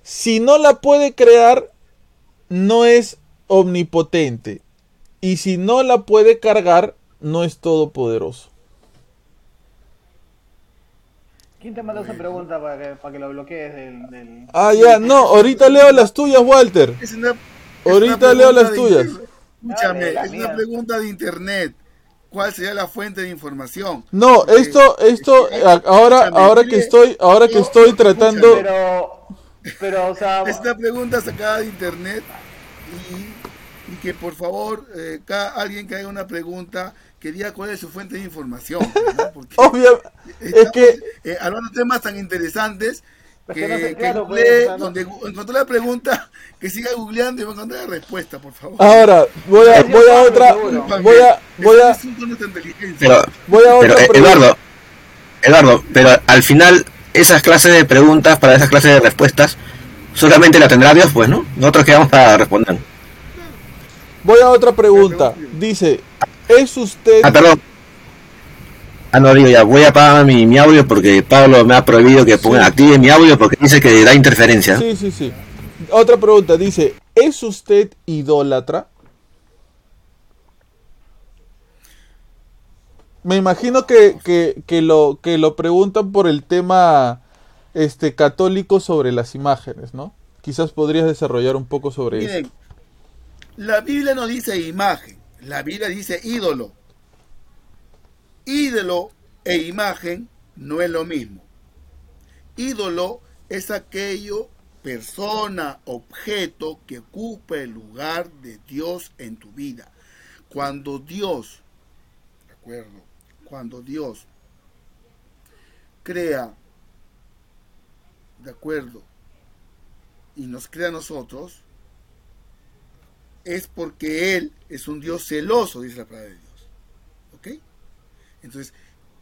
Si no la puede crear, no es omnipotente. Y si no la puede cargar, no es todopoderoso. ¿Quién te mandó esa pregunta para que, para que lo bloquees del, del- Ah, ya, no, ahorita leo las tuyas, Walter. Es una, es Ahorita una leo las tuyas. inter- Escúchame, Dale, es mía. una pregunta de internet. cuál sería la fuente de información. No, Porque- esto, esto, ahora, ahora que estoy, ahora que estoy tratando, Pero, pero, o sea, Esta pregunta sacada de internet y, y que por favor eh, cada, alguien que haga una pregunta que diga cuál es su fuente de información. ¿no? Porque obvio, es que, eh, hablando de temas tan interesantes Es que, que no sé, que claro, pues, no- donde encontró la pregunta, que siga googleando y va a encontrar la respuesta, por favor. ahora, voy a, voy a otra, voy a, voy a. Pero, voy a pero otra eh, pregunta. Eduardo, Eduardo, pero al final esas clases de preguntas para esas clases de respuestas solamente la tendrá Dios, pues, ¿no? Nosotros quedamos para responder. Voy a otra pregunta. Dice, ¿es usted, Ah, perdón. Ah, no, digo ya, voy a apagar mi, mi audio porque Pablo me ha prohibido que ponga, Sí. active mi audio porque dice que da interferencia. sí, sí, sí. Otra pregunta, dice, ¿es usted idólatra? Me imagino que, que, que lo, que lo preguntan por el tema este católico sobre las imágenes, ¿no? Quizás podrías desarrollar un poco sobre eso. La Biblia no dice imagen, la Biblia dice ídolo. Ídolo e imagen no es lo mismo. Ídolo es aquello, persona, objeto que ocupa el lugar de Dios en tu vida. Cuando Dios, ¿de acuerdo? Cuando Dios crea, ¿de acuerdo? Y nos crea a nosotros, es porque Él es un Dios celoso, dice la palabra de Dios. ¿Ok? Entonces,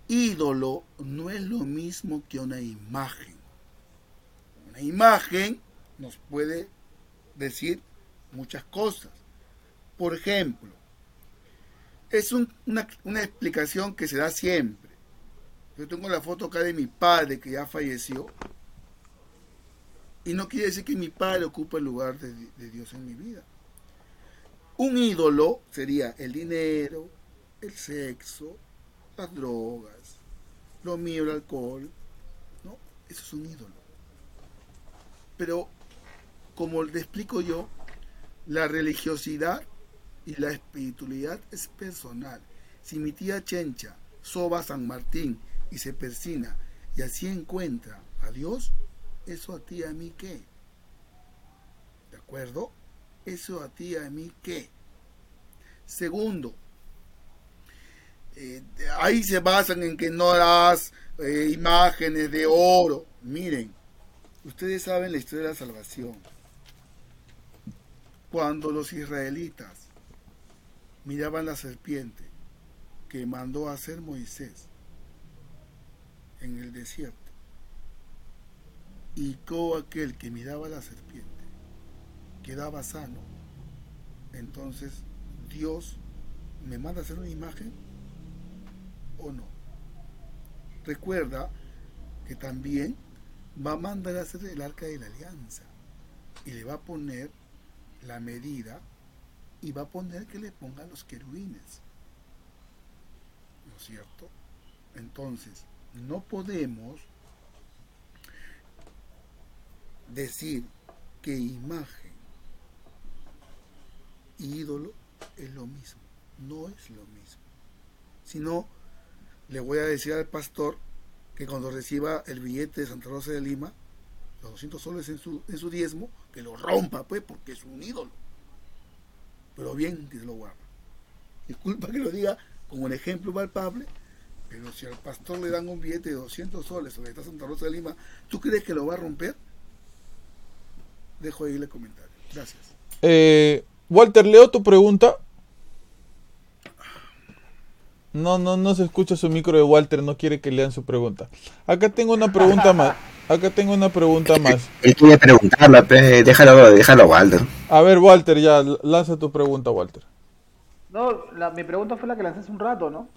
ídolo no es lo mismo que una imagen. Una imagen nos puede decir muchas cosas. Por ejemplo, es un- una, una explicación que se da siempre. Yo tengo la foto acá de mi padre que ya falleció. Y no quiere decir que mi padre ocupa el lugar de Dios en mi vida. Un ídolo sería el dinero, el sexo, las drogas, lo mío, el alcohol. ¿no? Eso es un ídolo. Pero, como le explico yo, la religiosidad y la espiritualidad es personal. Si mi tía Chencha soba San Martín y se persina y así encuentra a Dios, eso a ti a mí qué? ¿De acuerdo? Eso a ti a mí qué? Segundo, eh, ahí se basan en que no harás eh, imágenes de oro. Miren, ustedes saben la historia de la salvación. Cuando los israelitas miraban la serpiente que mandó a hacer Moisés en el desierto, y todo aquel que miraba la serpiente quedaba sano, entonces Dios me manda a hacer una imagen o no. Recuerda que también va a mandar a hacer el arca de la alianza y le va a poner la medida y va a poner que le pongan los querubines. ¿No es cierto? Entonces, no podemos decir que imagen ídolo es lo mismo. No es lo mismo. Sino, le voy a decir al pastor que cuando reciba el billete de Santa Rosa de Lima, los 200 soles en su, en su diezmo, que lo rompa, pues, porque es un ídolo. Pero bien que lo guarda. Disculpa que lo diga como un ejemplo palpable, pero si al pastor le dan un billete de 200 soles sobre esta Santa Rosa de Lima, ¿tú crees que lo va a romper? Dejo ahí el comentario. Gracias. Eh, Walter, leo tu pregunta. No, no, no se escucha su micro de Walter, no quiere que lean su pregunta. Acá tengo una pregunta más. Acá tengo una pregunta más. Él quiere preguntarla, pe, déjalo, déjalo, Walter. A ver, Walter, ya, lanza tu pregunta, Walter. No, la- mi pregunta fue la que lancé hace un rato, ¿no?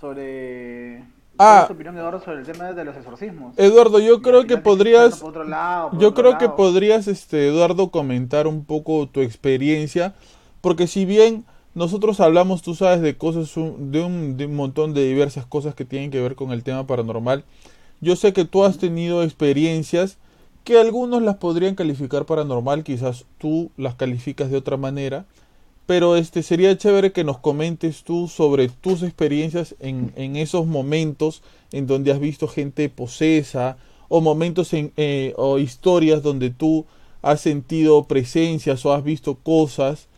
Sobre... Ah. ¿Cuál es tu opinión, Eduardo, sobre el tema de los exorcismos? Eduardo, yo creo que podrías, lado, yo creo que podrías, este, Eduardo, comentar un poco tu experiencia, porque si bien nosotros hablamos, tú sabes, de cosas, de un, de un montón de diversas cosas que tienen que ver con el tema paranormal, yo sé que tú has tenido experiencias que algunos las podrían calificar paranormal, quizás tú las calificas de otra manera, pero este sería chévere que nos comentes tú sobre tus experiencias en, en esos momentos en donde has visto gente posesa o momentos en, eh, o historias donde tú has sentido presencias o has visto cosas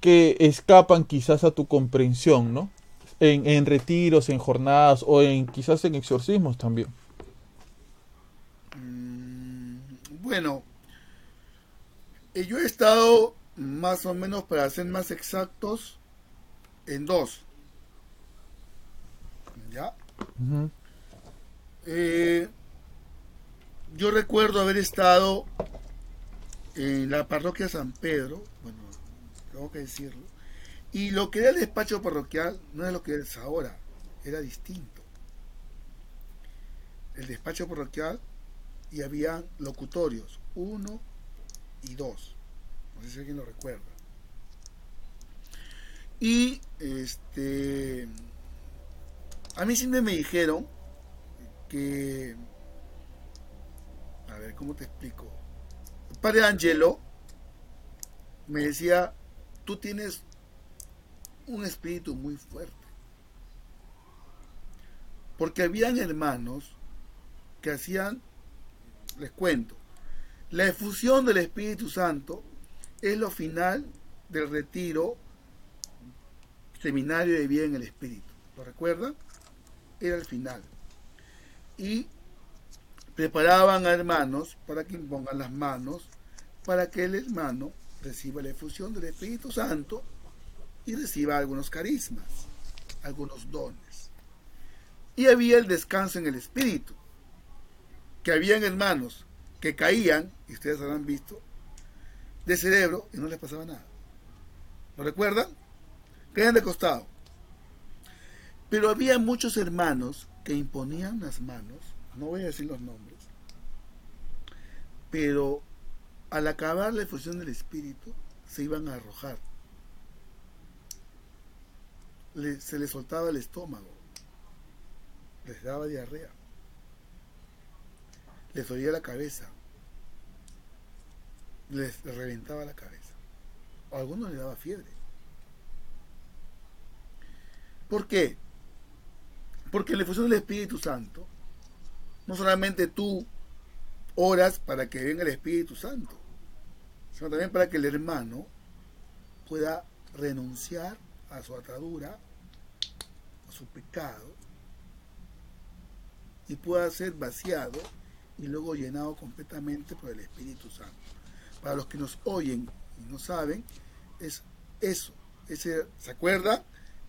que escapan quizás a tu comprensión, ¿no? En, en retiros, en jornadas o en quizás en exorcismos también. Mm, Bueno, eh, yo he estado más o menos, para ser más exactos, en dos. ¿Ya? Eh, yo recuerdo haber estado en la parroquia San Pedro, bueno, tengo que decirlo, y lo que era el despacho parroquial no es lo que es ahora, era distinto. El despacho parroquial y había locutorios, uno y dos, no sé si alguien lo recuerda. Y este, a mí siempre me dijeron que, a ver, ¿cómo te explico? El padre Angelo me decía, tú tienes un espíritu muy fuerte. Porque habían hermanos que hacían, les cuento, la efusión del Espíritu Santo es lo final del retiro seminario de vida en el Espíritu. ¿Lo recuerdan? Era el final y preparaban a hermanos para que impongan las manos para que el hermano reciba la efusión del Espíritu Santo y reciba algunos carismas, algunos dones. Y había el descanso en el Espíritu, que habían hermanos que caían, y ustedes habrán visto, de cerebro y no les pasaba nada. ¿Lo recuerdan? Caían de costado. Pero había muchos hermanos que imponían las manos, no voy a decir los nombres, pero al acabar la efusión del espíritu se iban a arrojar. Le- se les soltaba el estómago, les daba diarrea, les dolía la cabeza, les reventaba la cabeza, a algunos les daba fiebre. ¿Por qué? Porque en la efusión del Espíritu Santo, no solamente tú oras para que venga el Espíritu Santo, sino también para que el hermano pueda renunciar a su atadura, a su pecado, y pueda ser vaciado y luego llenado completamente por el Espíritu Santo. Para los que nos oyen y no saben, es eso. Ese, ¿Se acuerda?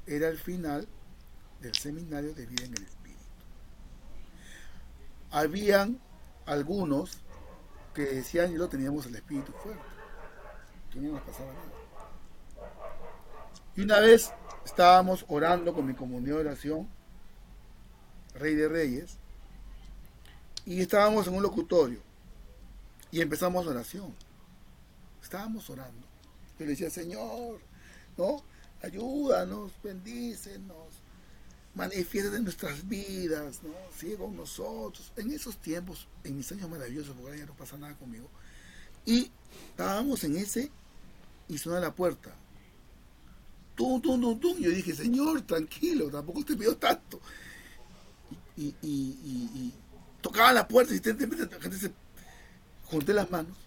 Era el final del seminario de vida en el Espíritu. Habían algunos que decían, yo teníamos el Espíritu fuerte, que no nos pasaba nada. Y una vez estábamos orando con mi comunidad de oración, Rey de Reyes, y estábamos en un locutorio, y empezamos oración. Estábamos orando. Yo le decía, Señor, ¿no? Ayúdanos, bendícenos, manifiesta en nuestras vidas, ¿no? Sigue con nosotros. En esos tiempos, en mis años maravillosos, porque ahora ya no pasa nada conmigo, y estábamos en ese, y suena la puerta. Tum, tum, tum, tum. Yo dije, Señor, tranquilo, tampoco te pido tanto. Y, y, y, y tocaba la puerta, insistentemente, la gente se junté las manos,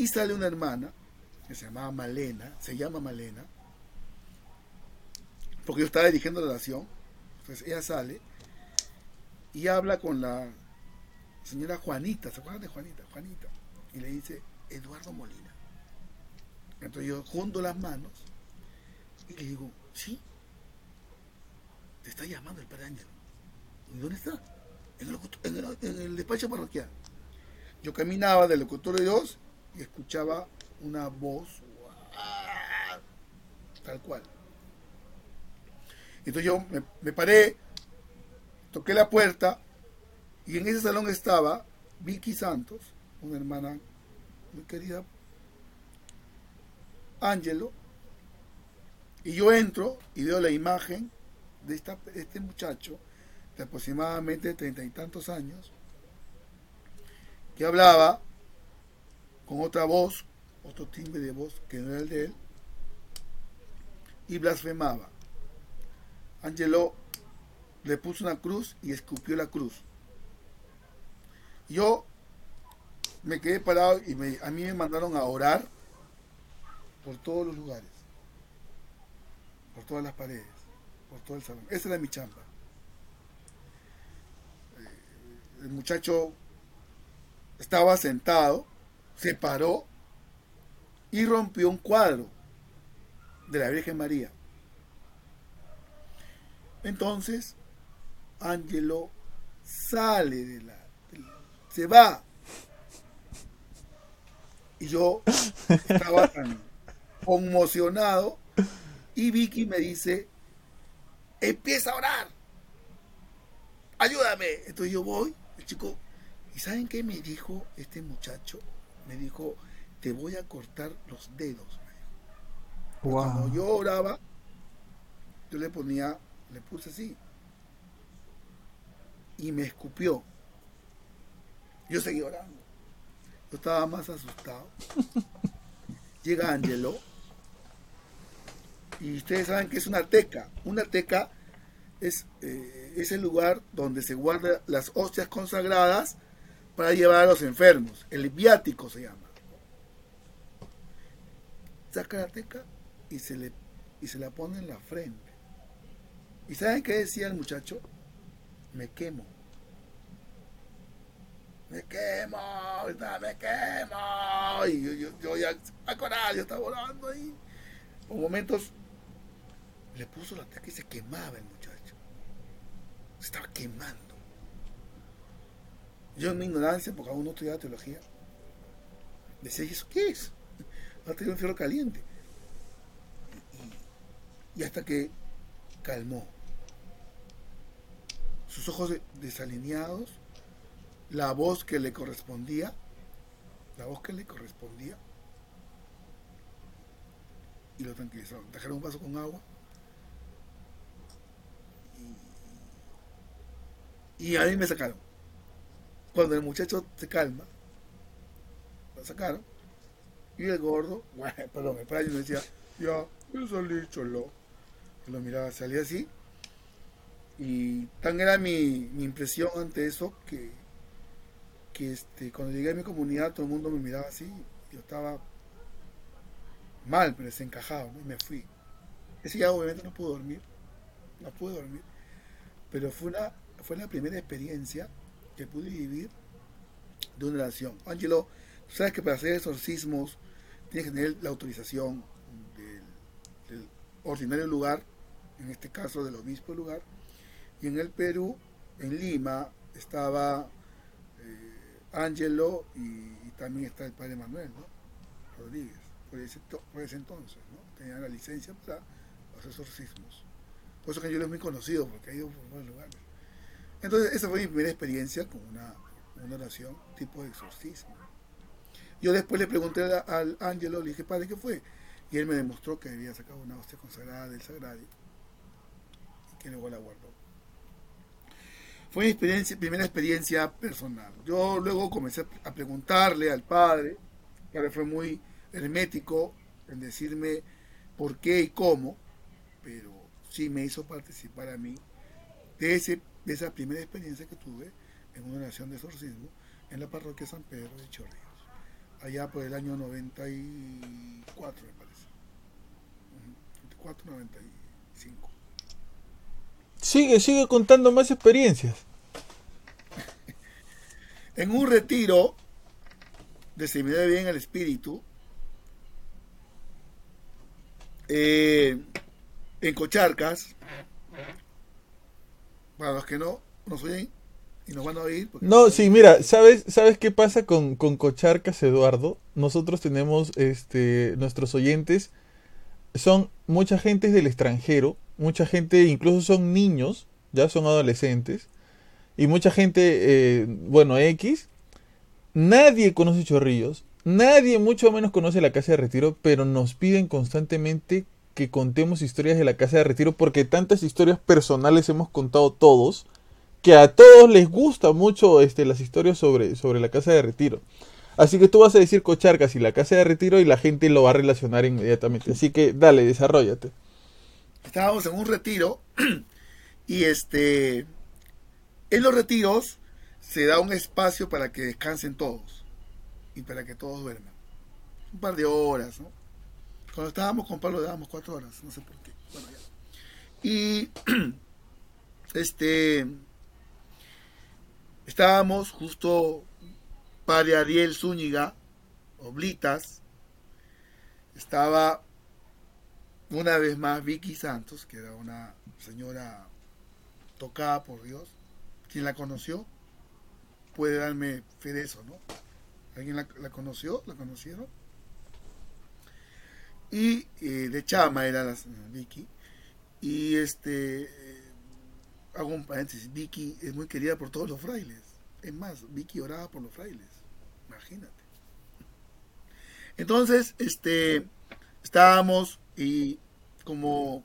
y sale una hermana, que se llamaba Malena, se llama Malena, porque yo estaba dirigiendo la oración. Entonces ella sale y habla con la señora Juanita, ¿se acuerdan de Juanita? Juanita. Y le dice, Eduardo Molina. Entonces yo junto las manos y le digo, sí, te está llamando el padre Ángel. ¿Y dónde está? En el, locutor- en en el despacho parroquial. Yo caminaba del locutorio 2 y escuchaba una voz tal cual. Entonces yo me, paré, toqué la puerta y en ese salón estaba Vicky Santos, una hermana muy querida, Ángelo, y yo entro y veo la imagen de esta- este muchacho de aproximadamente treinta y tantos años, que hablaba con otra voz, otro timbre de voz que no era el de él, y blasfemaba. Angelo le puso una cruz y escupió la cruz. Yo me quedé parado y me- a mí me mandaron a orar por todos los lugares, por todas las paredes, por todo el salón. Esa era mi chamba. Eh, El muchacho estaba sentado, se paró y rompió un cuadro de la Virgen María. Entonces, Angelo sale de la, se va. Y yo estaba tan conmocionado y Vicky me dice, empieza a orar, ayúdame. Entonces yo voy, el chico, ¿y saben qué me dijo este muchacho? Me dijo, te voy a cortar los dedos. Cuando yo oraba, yo le ponía, le puse así. Y me escupió. Yo seguí orando. Yo estaba más asustado. Llega Angelo. Y ustedes saben que es una teca. Una teca es, eh, es el lugar donde se guardan las hostias consagradas para llevar a los enfermos. El viático se llama. Saca la teca y se, le, y se la pone en la frente. ¿Y saben qué decía el muchacho? Me quemo. Me quemo, me quemo. Y yo, yo, yo ya, a coral, yo estaba orando ahí. Por momentos le puso la teca y se quemaba el muchacho. Se estaba quemando. Yo en mi ignorancia, porque aún no estudiaba teología, decía, ¿y eso qué es? Va a tener un fierro caliente. Y, hasta que calmó. Sus ojos de- desalineados, la voz que le correspondía, la voz que le correspondía, y lo tranquilizaron. Trajeron un vaso con agua. Y, y a mí me sacaron. Cuando el muchacho se calma, lo sacaron. Y el gordo, bueno, perdón, el me decía, ya, yo salí cholo. Yo lo miraba, salía así. Y tan era mi, mi impresión ante eso que, que este, cuando llegué a mi comunidad todo el mundo me miraba así. Yo estaba mal, pero desencajado, y me fui. Ese día obviamente no pude dormir, no pude dormir, pero fue, una, fue la primera experiencia que pude vivir de una oración. Ángelo, sabes que para hacer exorcismos tienes que tener la autorización del, ordinario lugar, en este caso del obispo lugar, y en el Perú, en Lima, estaba eh, Ángelo y, también está el padre Manuel, ¿no? Rodríguez, por ese, por ese entonces, ¿no? Tenía la licencia para hacer exorcismos. Por eso que Ángelo es muy conocido, porque ha ido por varios lugares. Entonces, esa fue mi primera experiencia con una, una oración tipo de exorcismo. Yo después le pregunté al Ángelo, le dije, padre, ¿qué fue? Y él me demostró que había sacado una hostia consagrada del sagrario que luego la guardó. Fue mi experiencia, primera experiencia personal. Yo luego comencé a preguntarle al padre, el padre fue muy hermético en decirme por qué y cómo, pero sí me hizo participar a mí de, ese, de esa primera experiencia que tuve en una oración de exorcismo en la parroquia San Pedro de Chorrillos, allá por el año 94 me parece. Ujú, 94, 95. Sigue, sigue contando más experiencias. En un retiro de Seminario de Bien el Espíritu, eh, en Cocharcas, para los que no nos oyen y nos van a oír, No, sí, mira, ¿sabes, ¿sabes qué pasa con, con Cocharcas, Eduardo? Nosotros tenemos, este, nuestros oyentes son mucha gente del extranjero, mucha gente, incluso son niños, ya son adolescentes, y mucha gente, eh, bueno, X, nadie conoce Chorrillos, nadie mucho menos conoce la Casa de Retiro, pero nos piden constantemente que contemos historias de la Casa de Retiro, porque tantas historias personales hemos contado todos, que a todos les gusta mucho este, las historias sobre, sobre la casa de retiro. Así que tú vas a decir Cocharcas y la casa de retiro y la gente lo va a relacionar inmediatamente. Así que dale, desarrollate. estábamos en un retiro y este, en los retiros se da un espacio para que descansen todos y para que todos duerman. Un par de horas, ¿no? Cuando estábamos con Pablo dábamos cuatro horas, no sé por qué. Bueno, ya. Y este estábamos justo padre Ariel Zúñiga, Oblitas, estaba una vez más Vicky Santos, que era una señora tocada por Dios. Quien la conoció puede darme fe de eso, ¿no? ¿Alguien la, la conoció? ¿La conocieron? Y eh, de Chama era la señora Vicky. Y este, eh, hago un paréntesis, Vicky es muy querida por todos los frailes. Es más, Vicky oraba por los frailes. Imagínate. Entonces, este, estábamos y como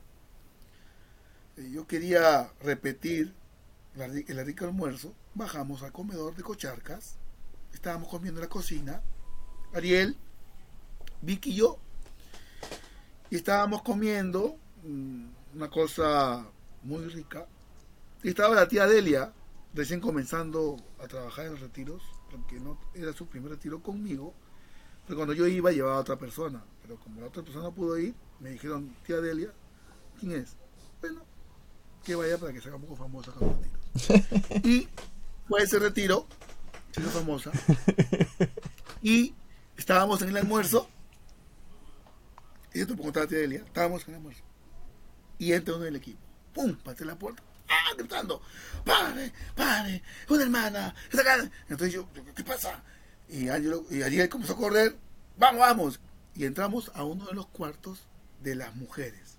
eh, yo quería repetir el rico almuerzo, bajamos al comedor de Cocharcas, estábamos comiendo en la cocina, Ariel, Vicky y yo, y estábamos comiendo mm, una cosa muy rica, y estaba la tía Delia, recién comenzando a trabajar en los retiros, porque no era su primer retiro conmigo, pero cuando yo iba llevaba a otra persona, pero como la otra persona no pudo ir, me dijeron, tía Delia, ¿quién es? Bueno, que vaya para que se haga un poco famosa con los retiros. y fue ese retiro, se hizo famosa, y estábamos en el almuerzo, y yo te contar a tía Delia, estábamos en el almuerzo, y entra uno del equipo, ¡pum! Patea la puerta, ¡ah! gritando, ¡padre! ¡padre! ¡una hermana! Entonces yo, ¿qué pasa? Y, Ángelo, y Ariel comenzó a correr, ¡vamos, vamos! Y entramos a uno de los cuartos de las mujeres.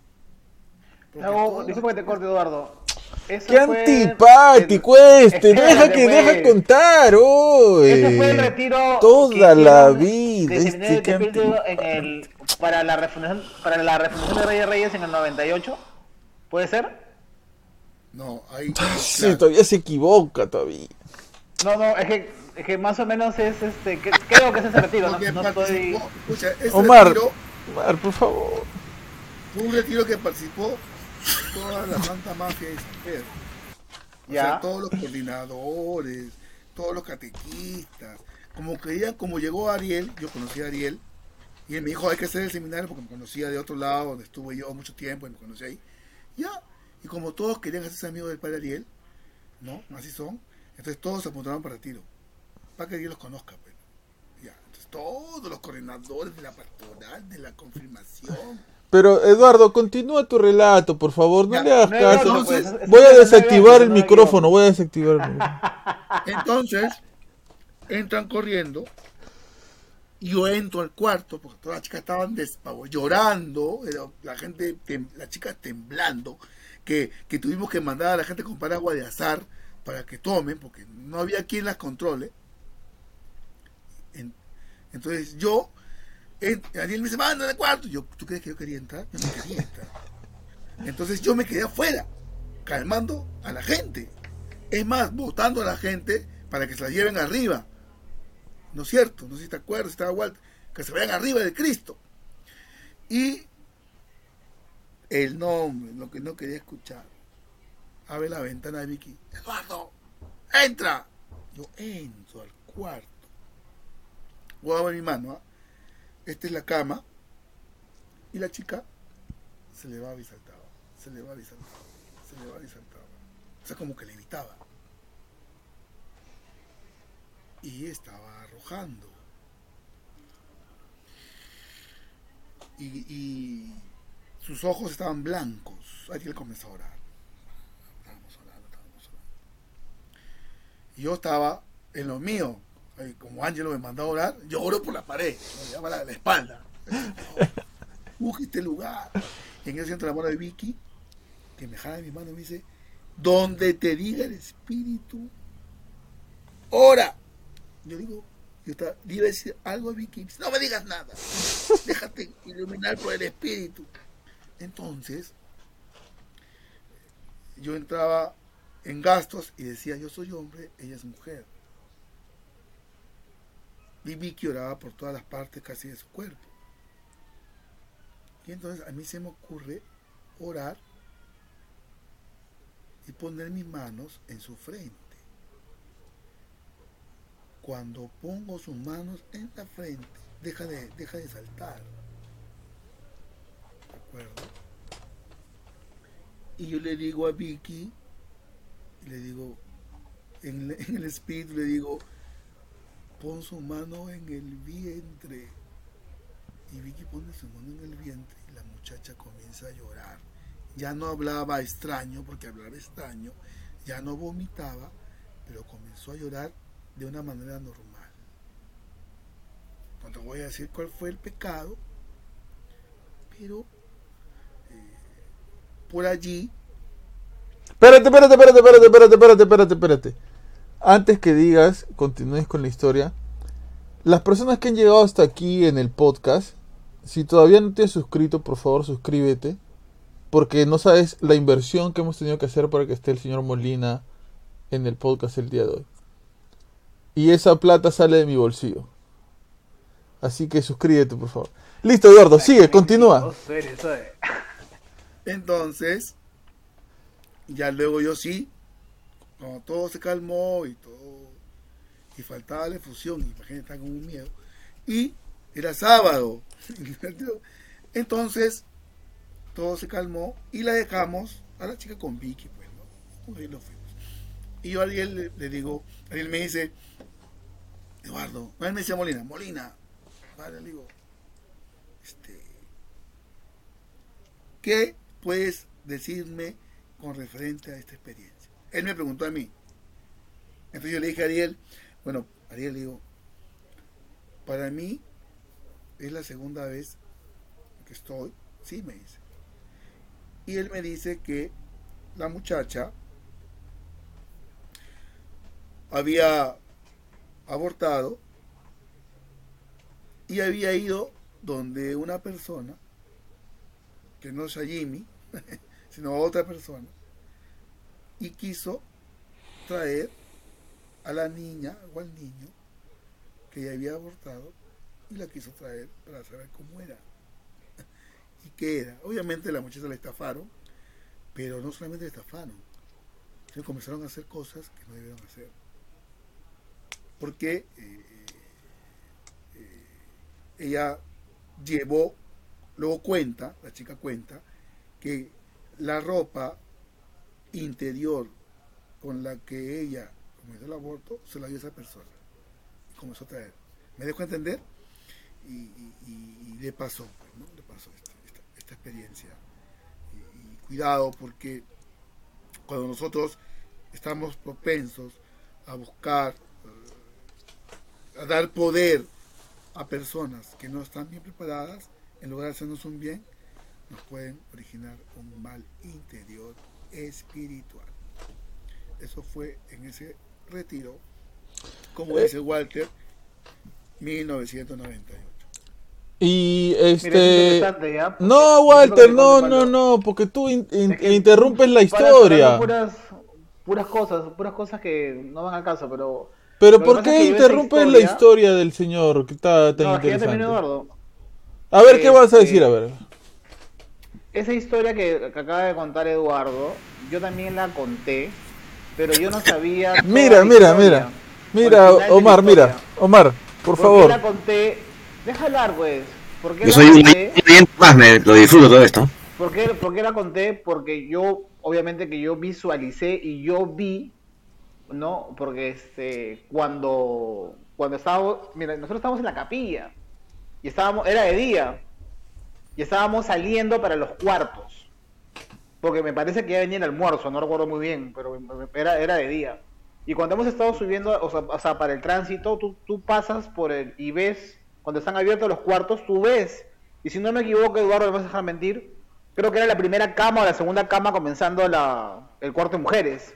Disculpa que te corte, Eduardo. Eso ¡Qué fue antipático el- este! ¡Deja que, deja contar, hoy! Ese fue el retiro Toda que la vida, este, en el, para la refundación para la refundación de Reyes Reyes en el 98. ¿Puede ser? No, ahí. Sí, claro. todavía se equivoca todavía. No, no, es que, es que más o menos es este que- creo que es ese retiro, no, no estoy participó- escucha, ese Omar, retiro Omar, por favor. fue un retiro que participó toda la Santa Mafia de San Pedro. O Ya. sea, todos los coordinadores, todos los catequistas. Como querían, como llegó Ariel, yo conocí a Ariel, y él me dijo, hay que hacer el seminario porque me conocía de otro lado, donde estuve yo mucho tiempo y me conocí ahí. Ya, y como todos querían hacerse amigos del padre Ariel, ¿no? Así son, entonces todos se apuntaron para retiro, para que Ariel los conozca, pues. Ya, entonces todos los coordinadores de la pastoral, de la confirmación, Pero Eduardo, continúa tu relato, por favor, no Ya, le hagas no caso. otro, pues, es- voy a es- desactivar el micrófono, voy a desactivar el micrófono. Entonces, entran corriendo. Yo entro al cuarto porque todas las chicas estaban despavoridas, llorando, la gente, tem- las chicas temblando, que, que tuvimos que mandar a la gente a comprar agua de azar para que tomen, porque no había quien las controle. En- entonces yo, Ariel me dice, manda al cuarto. Yo, ¿tú crees que yo quería entrar? Yo no quería entrar. Entonces yo me quedé afuera, calmando a la gente. Es más, votando a la gente para que se la lleven arriba. ¿No es cierto? No sé si te acuerdas, estaba Walter. Que se vayan arriba de Cristo. Y el nombre, lo que no quería escuchar. Abre la ventana de Vicky. Eduardo, entra. Yo entro al cuarto. Voy a ver mi mano. ¿ah? Esta es la cama. Y la chica se le va y saltaba. Se le va y saltaba. Se le va y saltaba. O sea, como que le evitaba. Y estaba arrojando. Y, sus ojos estaban blancos. Ariel comenzó a orar. Estábamos orando, estábamos orando. Y yo estaba en lo mío. Eh, Como Ángelo me mandó a orar, yo oro por la pared. Me llama la, la espalda. Busque este lugar. Y en ese siento la mano de Vicky, que me jala de mi mano y me dice, donde te diga el Espíritu, ora. Yo digo, yo estaba, le iba a decir algo a Vicky, dice, no me digas nada, déjate iluminar por el Espíritu. Entonces, yo entraba en gastos y decía, yo soy hombre, ella es mujer. Y Vicky oraba por todas las partes casi de su cuerpo. Y entonces a mí se me ocurre orar y poner mis manos en su frente. Cuando pongo sus manos en la frente, deja de, deja de saltar. ¿De acuerdo? Y yo le digo a Vicky, le digo, en el espíritu le digo, pon su mano en el vientre. Y Vicky pone su mano en el vientre y la muchacha comienza a llorar. Ya no hablaba extraño, porque hablaba extraño, ya no vomitaba, pero comenzó a llorar de una manera normal. No te voy a decir cuál fue el pecado, pero eh, por allí Espérate, espérate, espérate, espérate, espérate, espérate, espérate, espérate. Antes que digas, continúes con la historia. Las personas que han llegado hasta aquí en el podcast, si todavía no te has suscrito, por favor suscríbete. Porque no sabes la inversión que hemos tenido que hacer para que esté el señor Molina en el podcast el día de hoy. Y esa plata sale de mi bolsillo. Así que suscríbete, por favor. Listo, Eduardo, sigue, continúa. Entonces, ya luego yo sí, cuando todo se calmó y todo, y faltaba la efusión, imagínate, estaba con un miedo, y era sábado. Entonces, todo se calmó y la dejamos a la chica con Vicky, pues, ¿no? Y, nos fuimos. y yo a Ariel le, le digo, Ariel me dice, Eduardo, él me decía Molina, Molina, vale, le digo, este, ¿qué puedes decirme con referente a esta experiencia? Él me preguntó a mí. Entonces yo le dije a Ariel, bueno, Ariel le digo, para mí es la segunda vez que estoy, sí me dice. Y él me dice que la muchacha había abortado y había ido donde una persona, que no es a Jimmy, sino a otra persona, y quiso traer a la niña o al niño que ya había abortado y la quiso traer para saber cómo era y qué era. Obviamente la muchacha la estafaron, pero no solamente la estafaron, sino comenzaron a hacer cosas que no debieron hacer. Porque eh, eh, ella llevó, luego cuenta, la chica cuenta, que la ropa interior con la que ella cometió el aborto se la dio esa persona. Y comenzó a traer. ¿Me dejo entender? Y, y- y- y le pasó, pues, ¿no? Le pasó esta, esta- experiencia. Y cuidado porque cuando nosotros estamos propensos a buscar, eh, a dar poder a personas que no están bien preparadas, en lugar de hacernos un bien, nos pueden originar un mal interior espiritual. Eso fue en ese retiro, como Eh. dice Walter, 1998. Y Mira, es este... ¿ya? No, Walter, no, no, no, porque tú in- in- Es que interrumpes la historia. Puras, puras cosas, puras cosas que no van al caso, pero... Pero ¿por qué interrumpes la historia- del señor que está tan No, es que ya interesante? terminó, Eduardo. A ver, ¿qué vas a Este, decir? A ver. Esa historia que, que acaba de contar Eduardo, yo también la conté, pero yo no sabía. Mira, mira, mira. Mira, Omar, mira. Omar, por qué favor. la conté? Deja hablar, pues. ¿Por qué Yo la soy un conté? oyente más, me lo disfruto todo esto. ¿Por qué, por qué la conté? Porque yo, obviamente que yo visualicé y yo vi, ¿no? Porque este, cuando, cuando estábamos, mira, nosotros estábamos en la capilla y estábamos, era de día y estábamos saliendo para los cuartos. Porque me parece que ya venía el almuerzo, no recuerdo muy bien, pero era, era de día. Y cuando hemos estado subiendo, o sea, o sea, para el tránsito, tú, tú pasas por el y ves, cuando están abiertos los cuartos, tú ves. Y si no me equivoco, Eduardo, me vas a dejar mentir, creo que era la primera cama o la segunda cama comenzando la, el cuarto de mujeres.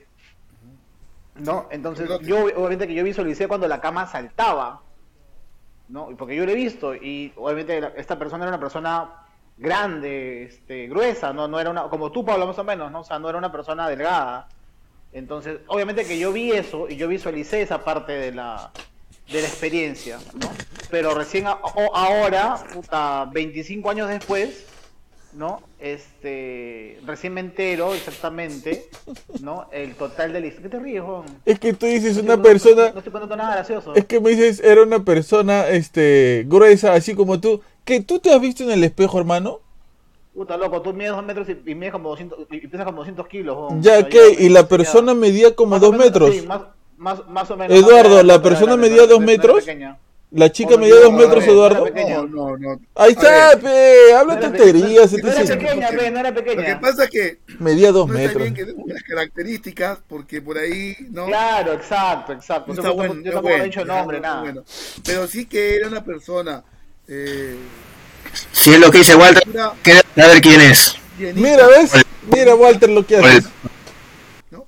¿No? Entonces, yo obviamente que yo visualicé cuando la cama saltaba. ¿no? Porque yo lo he visto y obviamente esta persona era una persona grande, este, gruesa, no, no era una, como tú Pablo más o menos, ¿no? O sea, no era una persona delgada. Entonces, obviamente que yo vi eso y yo visualicé esa parte de la, de la experiencia, ¿no? Pero recién a- o- ahora, puta, 25 años después, ¿no? Este, recién me entero exactamente, ¿no? El total de la. ¿Qué te ríes, Juan? Es que tú dices No una estoy- no- persona, No estoy contando nada gracioso. es que me dices, era una persona, este, gruesa, así como tú, que tú te has visto en el espejo, hermano. Puta, loco, tú mides dos metros y, y mides como 200, y pesas como 200 kilos. Ya ya- y la persona medía como más dos menos, metros. sí, más, más, más o menos. Eduardo, ¿la persona medía dos metros? pequeña. La chica medía dos metros, no, Eduardo. no. No, no. Ahí está, pe, habla No tonterías. No, era pequeña, pe, no era Lo que pequeña. pasa es que Medía dos no está metros. bien que las características, porque por ahí no, Claro, exacto, exacto. Yo está tampoco- yo tampoco bueno, he dicho nombre, nada. bueno. Pero sí que era una persona eh, Si es lo que dice Walter, queda saber quién es. Mira, ¿ves? Mira, Walter, lo que haces. ¿no?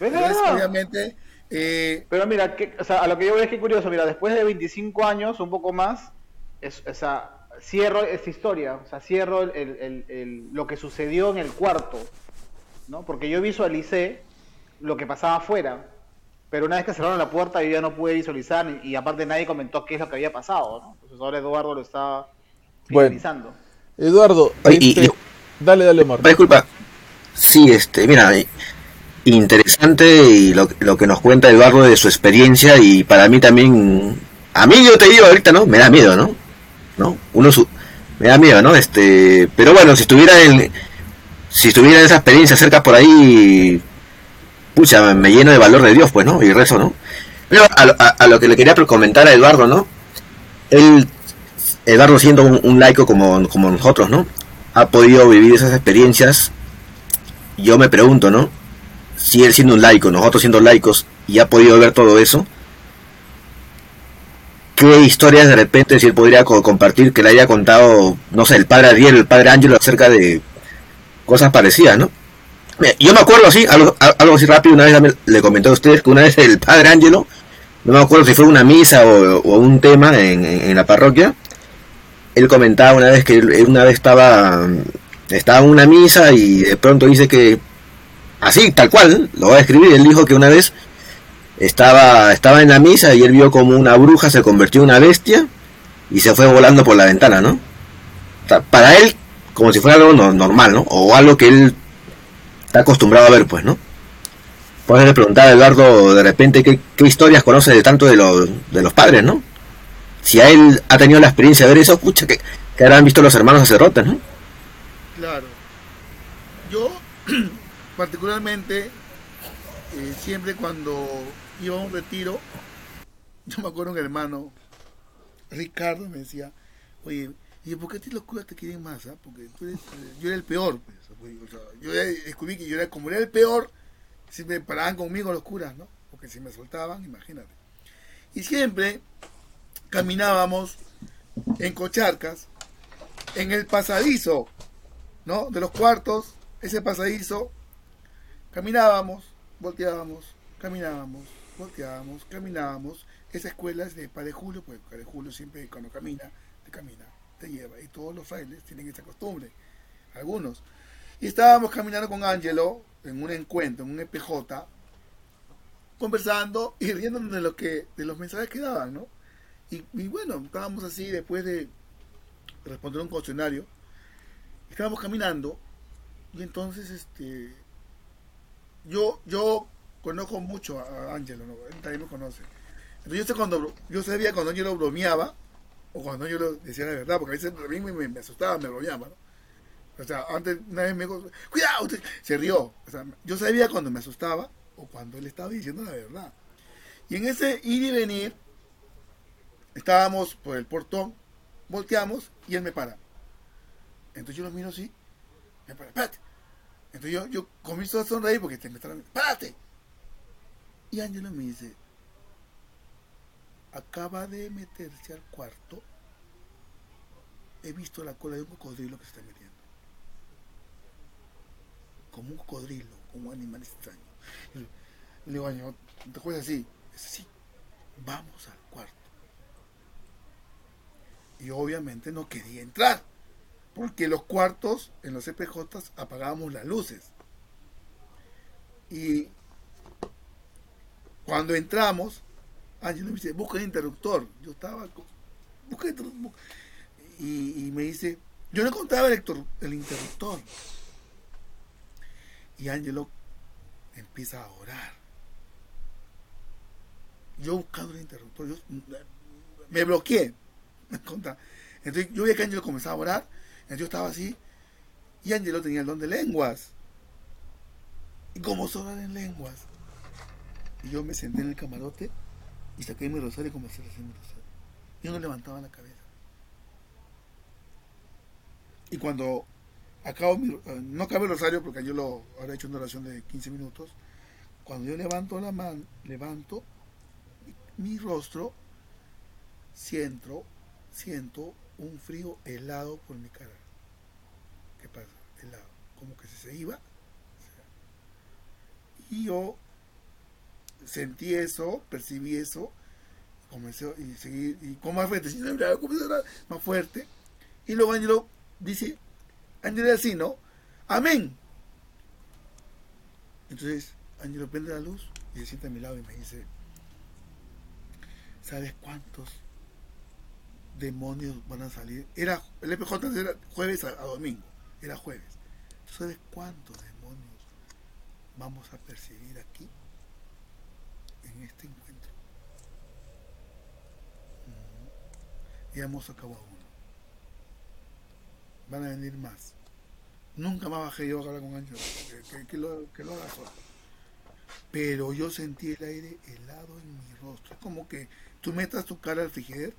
Entonces, obviamente, eh, Pero mira, que, o sea, a lo que yo veo es que curioso, mira, después de 25 años, un poco más, es, o sea, cierro esta historia, o sea, cierro el, el- el- el- lo que sucedió en el cuarto, ¿no? Porque yo visualicé lo que pasaba afuera, pero una vez que cerraron la puerta yo ya no pude visualizar y, y aparte nadie comentó qué es lo que había pasado, ¿no? Entonces ahora Eduardo lo está Bueno. finalizando. Eduardo, Oye, y- este, y- dale, dale, Omar. Disculpa. Sí, este, mira, eh, interesante y lo, lo que nos cuenta Eduardo de su experiencia y para mí también, a mí yo te digo ahorita, ¿no? Me da miedo, ¿no? ¿No? Uno su- me da miedo, ¿no? Este, pero bueno, si estuviera en, si estuviera en esa experiencia cerca por ahí, pucha, me lleno de valor de Dios, pues, ¿no? Y rezo, ¿no? Pero a, lo- que le quería comentar a Eduardo, ¿no? Él, Eduardo siendo un, laico como, como nosotros, ¿no? Ha podido vivir esas experiencias. Yo me pregunto, ¿no? Si él siendo un laico, nosotros siendo laicos, y ha podido ver todo eso, ¿qué historias de repente si él podría co- compartir que le haya contado, no sé, el padre Ariel, el padre Ángelo acerca de cosas parecidas, ¿no? Yo me acuerdo así, algo, algo así rápido, una vez le comenté a ustedes que una vez el padre Ángelo, no me acuerdo si fue una misa o, un tema en, en- la parroquia, él comentaba una vez que una vez estaba, estaba en una misa y de pronto dice que, así, tal cual, lo voy a escribir, él dijo que una vez estaba, estaba en la misa y él vio como una bruja se convirtió en una bestia y se fue volando por la ventana, ¿no? Para él, como si fuera algo no- normal, ¿no? O algo que él está acostumbrado a ver, pues, ¿no? Puedes preguntar a Eduardo de repente qué, historias conoce de tanto de los, de los padres, ¿no? Si a él ha tenido la experiencia de ver eso, pucha, que, que habrán visto los hermanos sacerdotes, ¿no? Claro. Yo, particularmente, eh, siempre cuando iba a un retiro, yo me acuerdo un hermano, Ricardo, me decía, oye, ¿y por qué a ti los curas te quieren más? ah? Porque eres, eh, yo era el peor. pues, yo descubrí que yo era, como era el peor, siempre paraban conmigo los curas, ¿no? Porque si me soltaban, imagínate. Y siempre caminábamos en cocharcas, en el pasadizo, ¿no? De los cuartos, ese pasadizo, caminábamos, volteábamos, caminábamos, volteábamos, caminábamos. Esa escuela es de Padre Julio, pues Padre Julio siempre cuando camina, te camina, te lleva. Y todos los frailes tienen esa costumbre, algunos. Y estábamos caminando con Ángelo en un encuentro, en un EPJ, conversando y riéndonos de lo que, de los mensajes que daban, ¿no? Y, bueno, estábamos así después de responder un cuestionario. Estábamos caminando y entonces este yo yo conozco mucho a Ángelo, ¿no? él también me conoce. Entonces yo sé cuando yo sabía cuando Ángelo bromeaba o cuando Ángelo decía la verdad, porque a veces a mí me, me- me asustaba, me bromeaba, ¿no? O sea, antes una vez me dijo, cuidado, usted", se rió. O sea, yo sabía cuando me asustaba o cuando él estaba diciendo la verdad. Y en ese ir y venir, estábamos por el portón, volteamos y él me para. Entonces yo lo miro así, me para, espérate. Entonces yo, yo comienzo a sonreír porque te me está ¡párate! Y Ángelo me dice, acaba de meterse al cuarto, he visto la cola de un cocodrilo que se está metiendo. Como un cocodrilo, como un animal extraño. Le digo, Ángelo, ¿te acuerdas así? Sí, vamos al cuarto. Y obviamente no quería entrar, porque los cuartos en los EPJ apagábamos las luces. Y cuando entramos, Ángelo me dice, busca el interruptor. Yo estaba con, busca el interruptor. Y, me dice, Yo no encontraba el interruptor. Y Angelo empieza a orar. Yo buscando el interruptor, yo me bloqueé. Entonces yo vi que Angelo comenzaba a orar, entonces yo estaba así, y Angelo tenía el don de lenguas. Y como orar en lenguas. Y yo me senté en el camarote y saqué mi rosario y comencé a hacer mi rosario. Yo no levantaba la cabeza. Y cuando acabo mi, eh, no acabo el rosario porque yo lo habré hecho una oración de 15 minutos, cuando yo levanto la mano, levanto mi, rostro, siento, siento un frío helado por mi cara. ¿Qué pasa? Helado. Como que se iba. Y yo sentí eso, percibí eso, comencé y seguí, y con más fuerte, más fuerte. Y luego Ángelo dice, Ángelo es así, ¿no? Amén. Entonces, Ángelo prende la luz y se sienta a mi lado y me dice, ¿sabes cuántos demonios van a salir? Era, el EPJ era jueves a, a domingo, era jueves. ¿Tú sabes cuántos demonios vamos a percibir aquí en este encuentro? Ujú. Y hemos acabado uno. Van a venir más. Nunca más bajé yo a hablar con Ángel, que, que- que lo, que lo haga solo. Pero yo sentí el aire helado en mi rostro. Es como que tú metas tu cara al frigider,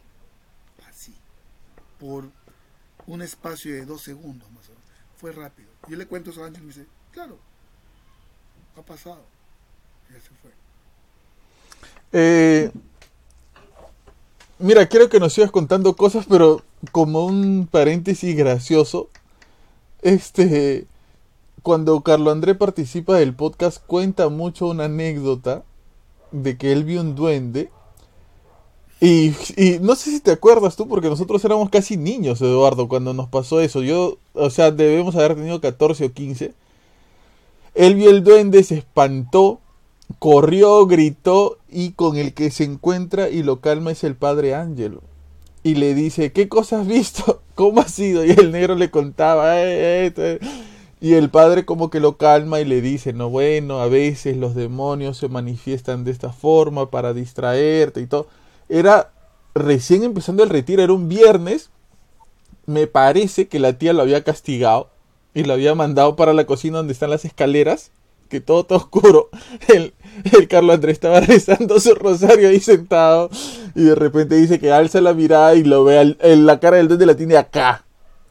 así, por un espacio de dos segundos más o menos. Fue rápido. Yo le cuento eso a Ángel y me dice, claro, ha pasado. Ya se fue. Eh, mira, creo que nos ibas contando cosas, pero como un paréntesis gracioso, este, cuando Carlo André participa del podcast, cuenta mucho una anécdota de que él vio un duende. Y, y no sé si te acuerdas tú, porque nosotros éramos casi niños, Eduardo, cuando nos pasó eso. Yo, o sea, debemos haber tenido 14 o 15. Él vio el duende, se espantó, corrió, gritó y con el que se encuentra y lo calma es el padre Ángelo. Y le dice, ¿qué cosa has visto? ¿Cómo ha sido? Y el negro le contaba, "Eh, eh, eh". y el padre como que lo calma y le dice, no, bueno, a veces los demonios se manifiestan de esta forma para distraerte y todo. Era recién empezando el retiro, era un viernes. Me parece que la tía lo había castigado y lo había mandado para la cocina donde están las escaleras, que todo está oscuro. El, el Carlos Andrés estaba rezando su rosario ahí sentado y de repente dice que alza la mirada y lo ve al- en la cara del duende la tiene acá,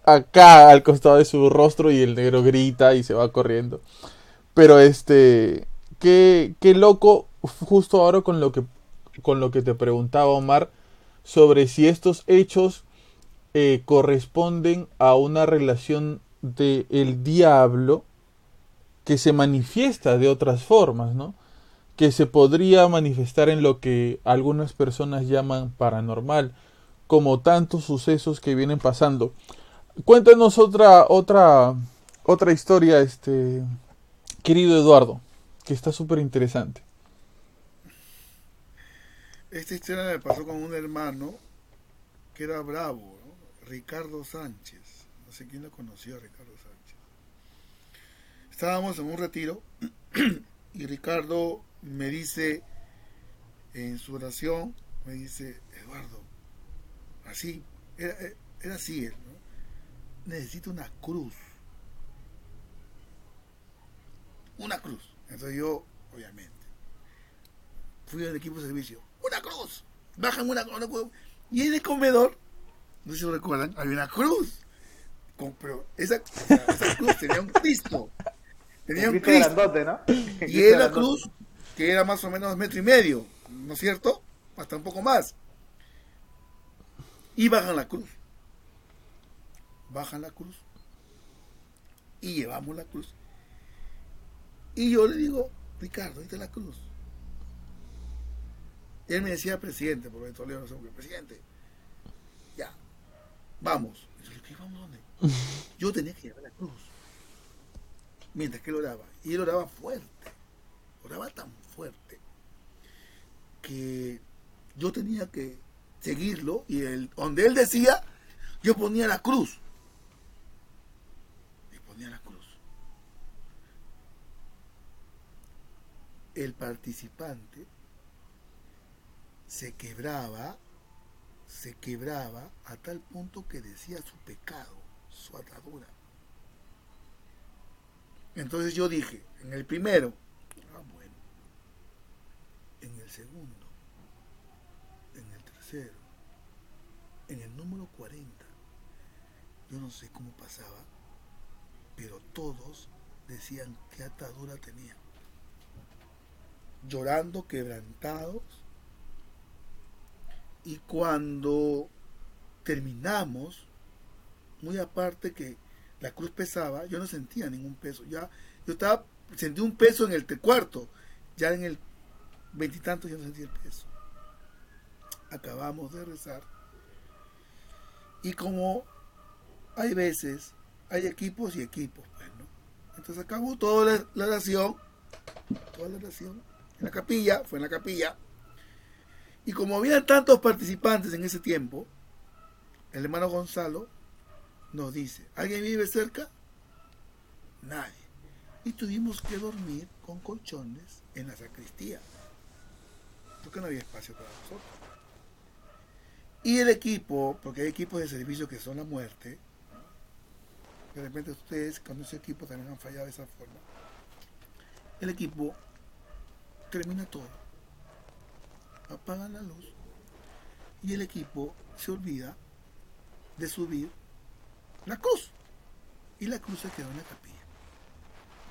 acá al costado de su rostro y el negro grita y se va corriendo. Pero este, qué, qué loco, justo ahora con lo que con lo que te preguntaba Omar sobre si estos hechos eh, corresponden a una relación de el diablo que se manifiesta de otras formas, ¿no? Que se podría manifestar en lo que algunas personas llaman paranormal, como tantos sucesos que vienen pasando. Cuéntanos otra otra otra historia, este querido Eduardo, que está súper interesante. Esta historia me pasó con un hermano que era bravo, ¿no? Ricardo Sánchez. No sé quién lo conoció Ricardo Sánchez. Estábamos en un retiro y Ricardo me dice en su oración, me dice, Eduardo, así, era, así él, ¿no? Necesito una cruz. Una cruz. Entonces yo, obviamente, fui al equipo de servicio. ¡Una cruz! Bajan una, una cruz. Y en el comedor, no sé si recuerdan, había una cruz. Con- pero esa, esa cruz tenía un Cristo. Tenía un Cristo Cristo. grandote, ¿no? Y era grandote. cruz que era más o menos metro y medio, ¿no es cierto? Hasta un poco más. Y bajan la cruz. Bajan la cruz. Y llevamos la cruz. Y yo le digo, Ricardo, ahí está la cruz. Y él me decía presidente, porque Toledo no sé qué, presidente. Ya, vamos. Y yo le dije, ¿vamos dónde? Yo tenía que llevar la cruz mientras que él oraba. Y él oraba fuerte, oraba tan fuerte, que yo tenía que seguirlo y donde él decía, yo ponía la cruz. Y ponía la cruz. El participante se quebraba, se quebraba a tal punto que decía su pecado, su atadura. Entonces yo dije, en el primero, ah bueno, en el segundo, en el tercero, en el número 40, yo no sé cómo pasaba, pero todos decían qué atadura tenía. Llorando, quebrantados. Y cuando terminamos, muy aparte que la cruz pesaba, yo no sentía ningún peso. Ya, yo estaba, sentí un peso en el cuarto, ya en el veintitantos ya no sentí el peso. Acabamos de rezar. Y como hay veces, hay equipos y equipos, pues. Entonces acabó toda la, la oración, toda la oración, en la capilla, fue en la capilla. Y como había tantos participantes en ese tiempo, el hermano Gonzalo nos dice, ¿alguien vive cerca? Nadie. Y tuvimos que dormir con colchones en la sacristía, porque no había espacio para nosotros. Y el equipo, porque hay equipos de servicio que son la muerte, de repente ustedes con ese equipo también han fallado de esa forma. El equipo termina todo. Apagan la luz. Y el equipo se olvida de subir la cruz. Y la cruz se quedó en la capilla.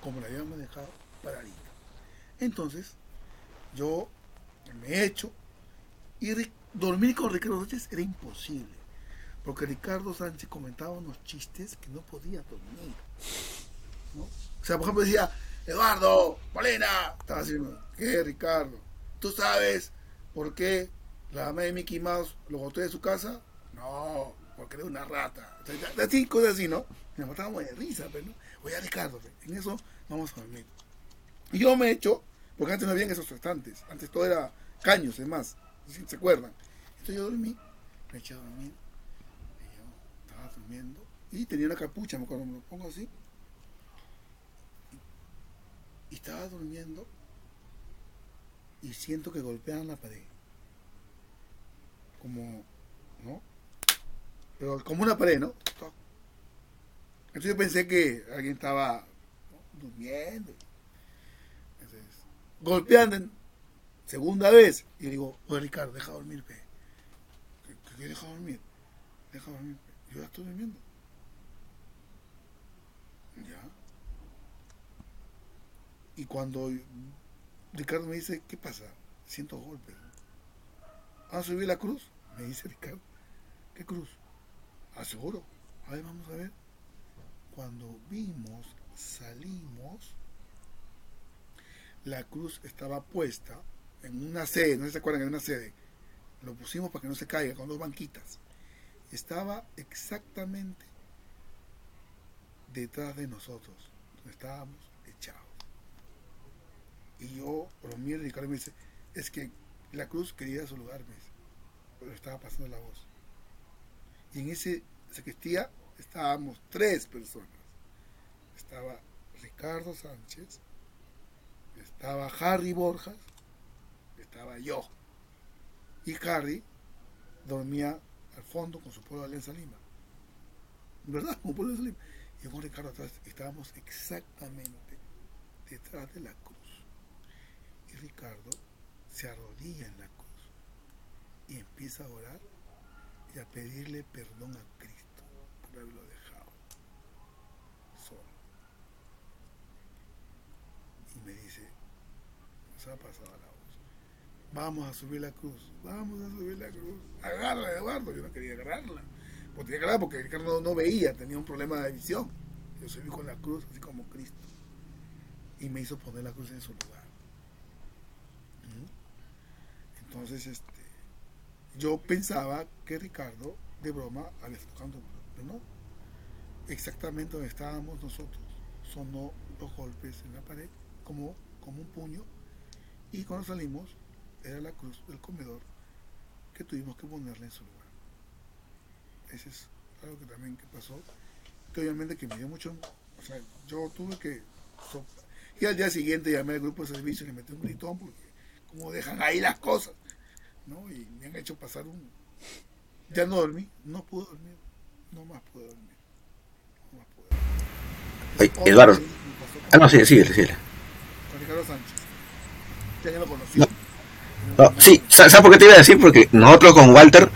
Como la habíamos dejado paradita. Entonces, yo me echo. Y ri- dormir con Ricardo Sánchez era imposible. Porque Ricardo Sánchez comentaba unos chistes que no podía dormir. ¿no? O sea, por ejemplo, decía, Eduardo, Molina, estaba haciendo, ¿qué, Ricardo? ¿Tú sabes por qué la mamá de Mickey Mouse lo botó de su casa? No, porque era una rata. Ya- así, cosas así, ¿no? Nos matábamos de risa, pero ¿no? Oye, Ricardo, en eso vamos a dormir. Y yo me echo, porque antes no habían esos estantes, antes todo era caños, es más, se acuerdan. Entonces yo dormí, me eché a dormir, y yo estaba durmiendo, y tenía una capucha, me acuerdo, me lo pongo así, y estaba durmiendo, y siento que golpean la pared, como, ¿no? Pero como una pared, ¿no? Entonces yo pensé que alguien estaba durmiendo. Entonces, golpeando segunda vez. Y digo, oye Ricardo, deja dormir, pe. ¿Qué, qué- qué deja dormir? Deja dormir, pe. Yo ya estoy durmiendo. Ya. Y cuando Ricardo me dice, ¿qué pasa? Siento golpes. ¿Vas a subir la cruz? Me dice Ricardo. ¿Qué cruz? Ah, seguro. A ver, vamos a ver. Cuando vimos, salimos, la cruz estaba puesta en una sede, no se acuerdan, en una sede. Lo pusimos para que no se caiga, con dos banquitas. Estaba exactamente detrás de nosotros, donde estábamos echados. Y yo, mí, Ricardo me dice, es que la cruz quería su lugar, pero estaba pasando la voz. Y en ese sacristía estábamos tres personas. Estaba Ricardo Sánchez, estaba Harry Borjas, estaba yo. Y Harry dormía al fondo con su pueblo de Alianza Lima. ¿Verdad? Con pueblo de Alianza Lima. Y con Ricardo atrás estábamos exactamente detrás de la cruz. Y Ricardo se arrodilla en la cruz y empieza a orar y a pedirle perdón a Cristo por haberlo dejado solo. Y me dice, nos ha pasado la voz, vamos a subir la cruz, vamos a subir la cruz, agárrala Eduardo, yo no quería agarrarla, porque tenía agarrarla porque Ricardo no, no veía, tenía un problema de visión, yo subí con la cruz así como Cristo, y me hizo poner la cruz en su lugar. ¿Mm? Entonces, este, yo pensaba que Ricardo, de broma, había tocando, pero no. Exactamente donde estábamos nosotros, sonó los golpes en la pared, como, como un puño, y cuando salimos, era la cruz del comedor que tuvimos que ponerle en su lugar. Ese es algo que también que pasó, que obviamente que me dio mucho, o sea, yo tuve que, Y al día siguiente llamé al grupo de servicio y le metí un gritón porque como dejan ahí las cosas, ¿no? Y me han hecho pasar un... Ya no dormí, no pude dormir, no más pude dormir. No más pude dormir. Oye, Eduardo. Ah, no, sí, sigue, sigue. Con Ricardo Sánchez. Ya que lo conocí. No. No, sí, ¿sabes por qué te iba a decir? Porque nosotros con Walter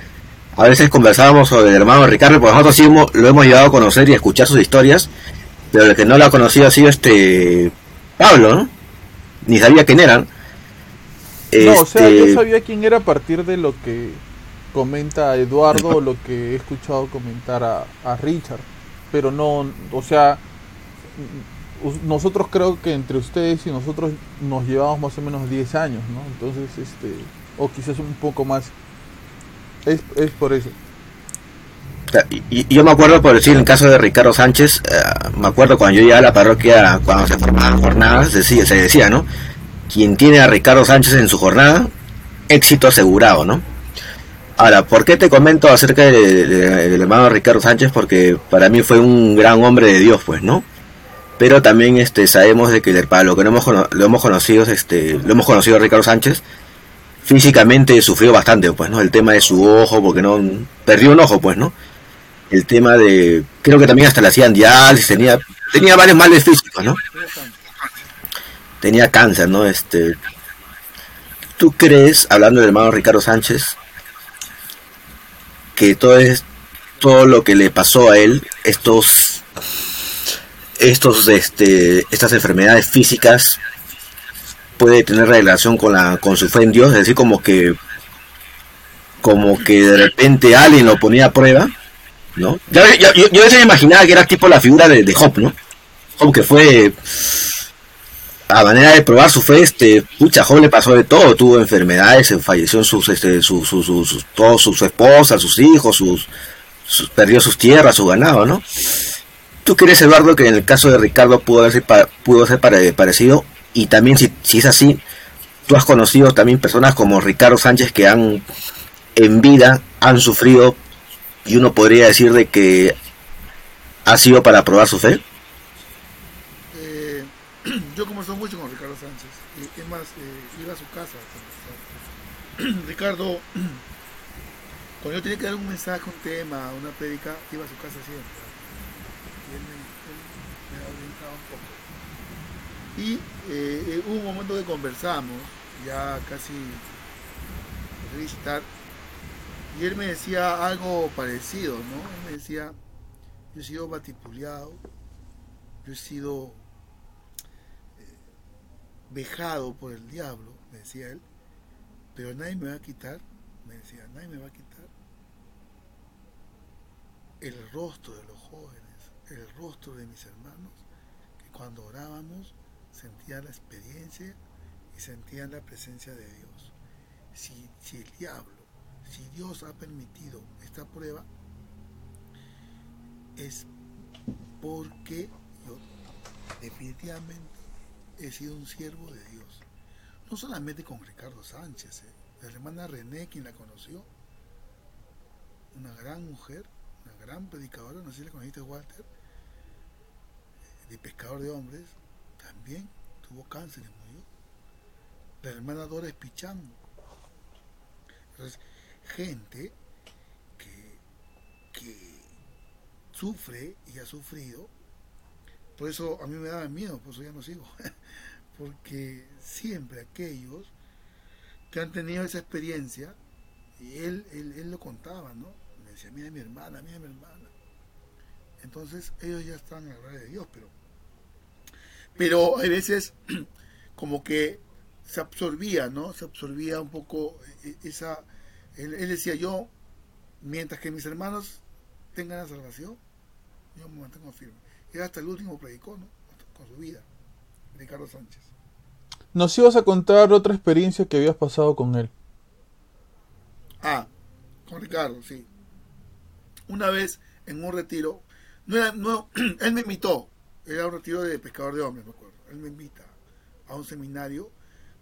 a veces conversábamos sobre el hermano Ricardo, porque nosotros sí hemos- lo hemos llegado a conocer y a escuchar sus historias, pero el que no lo ha conocido ha sido este Pablo, ¿no? Ni sabía quién era. No, o sea, Este, yo sabía quién era a partir de lo que comenta Eduardo o lo que he escuchado comentar a, a Richard. Pero no, o sea, nosotros creo que entre ustedes y nosotros nos llevamos más o menos 10 años, ¿no? Entonces, este, o quizás un poco más. Es, es por eso. Y, y yo me acuerdo, por decir, en el caso de Ricardo Sánchez, eh, me acuerdo cuando yo llegué a la parroquia, cuando se formaban jornadas, decía, se decía, ¿no? Quien tiene a Ricardo Sánchez en su jornada, éxito asegurado, ¿no? Ahora, ¿por qué te comento acerca de- de- del hermano Ricardo Sánchez? Porque para mí fue un gran hombre de Dios, pues, ¿no? Pero también este, sabemos de que para lo que no hemos, lo hemos conocido, este, lo hemos conocido a Ricardo Sánchez, físicamente sufrió bastante, pues, ¿no? El tema de su ojo, porque no perdió un ojo, pues, ¿no? el tema de creo que también hasta le hacían diálisis tenía tenía varios males físicos no tenía cáncer no este tú crees hablando del hermano Ricardo Sánchez que todo es todo lo que le pasó a él estos estos este estas enfermedades físicas puede tener relación con la con su fe en Dios es decir como que como que de repente alguien lo ponía a prueba ¿no? Yo, yo, yo, yo me imaginaba que era tipo la figura de, de Job, ¿no? Job que fue a manera de probar su fe, este, pucha, Job le pasó de todo, tuvo enfermedades, falleció sus, este, su, su, su, sus- todo, su, su esposa, sus hijos, sus, sus- perdió sus tierras, su ganado, ¿no? ¿Tú crees, Eduardo, que en el caso de Ricardo pudo, haber, sido pa- pudo ser pare- parecido? Y también, si, si es así, tú has conocido también personas como Ricardo Sánchez que han, en vida, han sufrido y uno podría decir de que ha sido para probar su fe. Yo conversé mucho con Ricardo Sánchez. es más, iba a su casa conversar. Ricardo, cuando yo tenía que dar un mensaje, un tema, una prédica, iba a su casa siempre. Y él me, orientaba un poco. Y eh, eh, hubo un momento que conversamos, ya casi visitar, y él me decía algo parecido, ¿no? Él me decía, yo he sido batipuleado, yo he sido vejado por el diablo, me decía él, pero nadie me va a quitar, me decía, nadie me va a quitar el rostro de los jóvenes, el rostro de mis hermanos, que cuando orábamos sentían la experiencia y sentían la presencia de Dios. Si, si el diablo, si Dios ha permitido esta prueba, es porque yo definitivamente he sido un siervo de Dios. No solamente con Ricardo Sánchez, ¿eh? la hermana René, quien la conoció, una gran mujer, una gran predicadora, no sé si la conociste Walter, de pescador de hombres, también tuvo cáncer y murió. La hermana Dora Espichán. Entonces, gente que, que sufre y ha sufrido. Por eso a mí me daba miedo, por eso ya no sigo. Porque siempre aquellos que han tenido esa experiencia, y él, él, él lo contaba, ¿no? Me decía, mira mi hermana, mira mi hermana. Entonces ellos ya están en la gloria de Dios, pero, pero hay veces como que se absorbía, ¿no? Se absorbía un poco eh, esa... Él, él decía, yo, mientras que mis hermanos tengan la salvación, yo me mantengo firme. Y hasta el último predicó, ¿no? Con su vida, Ricardo Sánchez. Nos ibas a contar otra experiencia que habías pasado con él. Ah, con Ricardo, sí. Una vez en un retiro, no era, no, él me invitó, era un retiro de pescador de hombres, me acuerdo. Él me invita a un seminario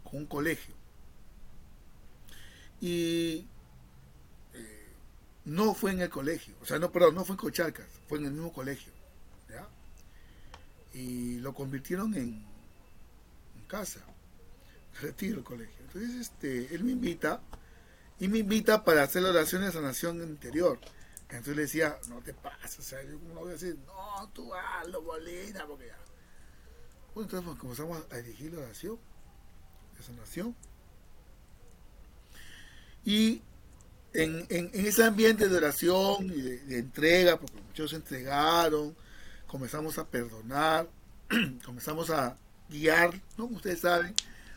con un colegio. Y eh, no fue en el colegio, o sea, no, perdón, no fue en Cochalcas, fue en el mismo colegio. Y lo convirtieron en, casa, retiro el colegio. Entonces, este, él me invita y me invita para hacer la oración de sanación interior. Entonces le decía, no te pases, o sea, yo como no voy a decir, no, tú hazlo, bolina, porque ya. Bueno, entonces pues, comenzamos a dirigir la oración de sanación. Y en, en, en ese ambiente de oración y de, de entrega, porque muchos se entregaron, comenzamos a perdonar, comenzamos a guiar, ¿no? Ustedes saben,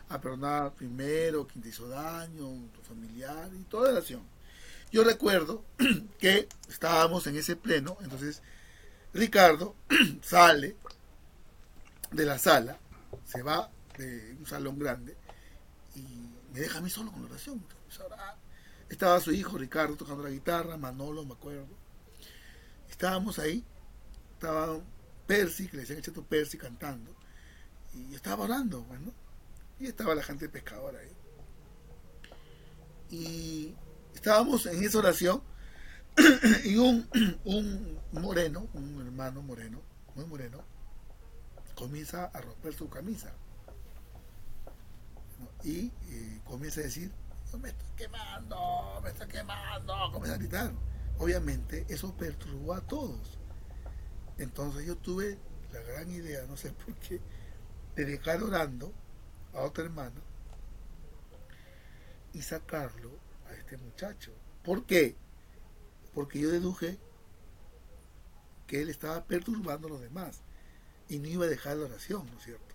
a perdonar primero, quien te hizo daño, tu familiar y toda la acción. Yo recuerdo que estábamos en ese pleno, entonces Ricardo sale de la sala, se va de un salón grande y me deja a mí solo con la oración. Estaba su hijo Ricardo tocando la guitarra, Manolo, me acuerdo. Estábamos ahí, estaba Percy, que le decían el chato Percy cantando, y yo estaba orando, bueno, y estaba la gente pescadora ahí. Y estábamos en esa oración y un, un moreno, un hermano moreno, muy moreno, comienza a romper su camisa. Y eh, comienza a decir, "No, me estoy quemando, me estoy quemando, comienza a gritar. Obviamente eso perturbó a todos. Entonces yo tuve la gran idea, no sé por qué, de dejar orando a otro hermano y sacarlo a este muchacho. ¿Por qué? Porque yo deduje que él estaba perturbando a los demás y no iba a dejar la oración, ¿no es cierto?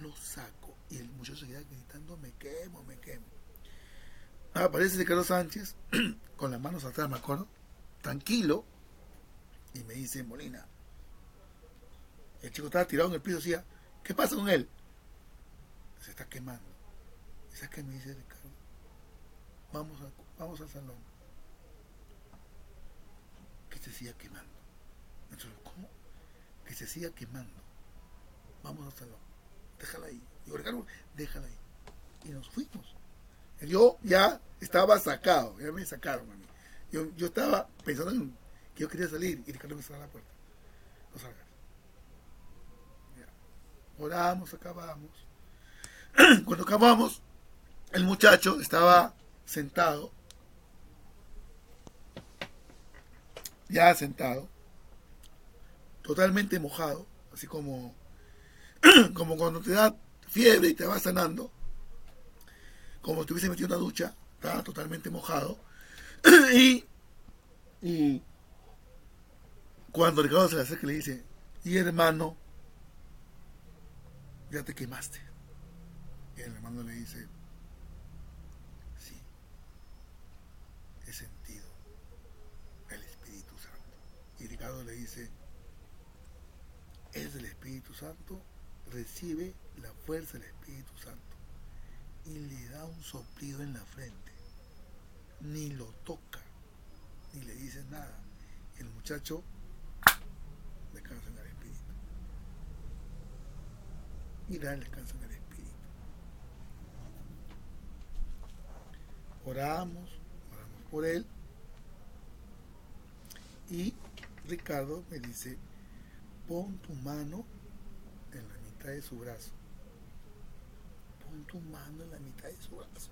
Lo saco y el muchacho seguía gritando, me quemo, me quemo. Aparece Ricardo Sánchez con las manos atrás, me acuerdo, tranquilo, y me dice, Molina, el chico estaba tirado en el piso, decía, ¿qué pasa con él? Se está quemando. ¿Y sabes qué me dice Ricardo? Vamos, a, al salón. Que se siga quemando. Entonces, ¿cómo? Que se siga quemando. Vamos al salón. Déjala ahí. Digo, Ricardo, déjala ahí. Y nos fuimos. Yo ya estaba sacado, ya me sacaron a mí. Yo, yo estaba pensando en que yo quería salir y Ricardo me cerró la puerta. No salgas. Oramos, acabamos. Cuando acabamos, el muchacho estaba sentado, ya sentado, totalmente mojado, así como, como cuando te da fiebre y te va sanando, como si te hubiese metido una ducha, estaba totalmente mojado, y, y cuando Ricardo se le acerca le dice, y hermano, ya te quemaste. Y el hermano le dice, sí, he sentido el Espíritu Santo. Y Ricardo le dice, es del Espíritu Santo, recibe la fuerza del Espíritu Santo. Y le da un soplido en la frente. Ni lo toca, ni le dice nada. El muchacho descansa en el Espíritu. Y da el descanso en el Espíritu. oramos, oramos por él. Y Ricardo me dice, pon tu mano en la mitad de su brazo. Pon tu mano en la mitad de su brazo.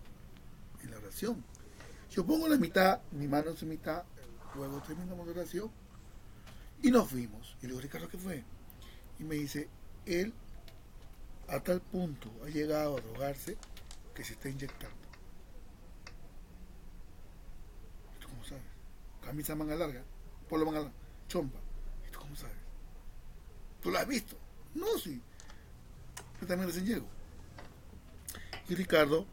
En la oración. Yo pongo la mitad, mi mano en su mitad, luego terminamos la oración y nos fuimos. Y le digo, Ricardo, ¿qué fue? Y me dice, él a tal punto ha llegado a drogarse que se está inyectando. ¿Tú cómo sabes? Camisa manga larga, polo manga larga, chompa. ¿Y tú cómo sabes? ¿Tú lo has visto? No, sí. Yo también recién llego. Y Ricardo,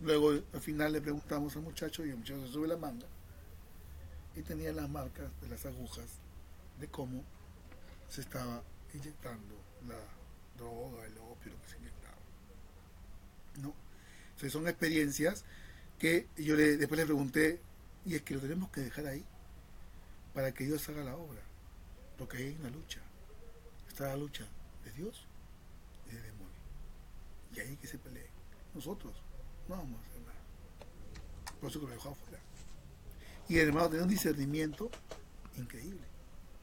luego al final le preguntamos al muchacho y el muchacho se sube la manga y tenía las marcas de las agujas de cómo se estaba inyectando la droga, el opio, lo que se inyectaba. ¿No? Entonces son experiencias que yo le, después le pregunté, y es que lo tenemos que dejar ahí para que Dios haga la obra, porque hay una lucha. Está la lucha de Dios y de demonio. Y ahí que se peleen. Nosotros no vamos a hacer nada. Por eso que lo dejó afuera. Y el hermano tenía un discernimiento increíble.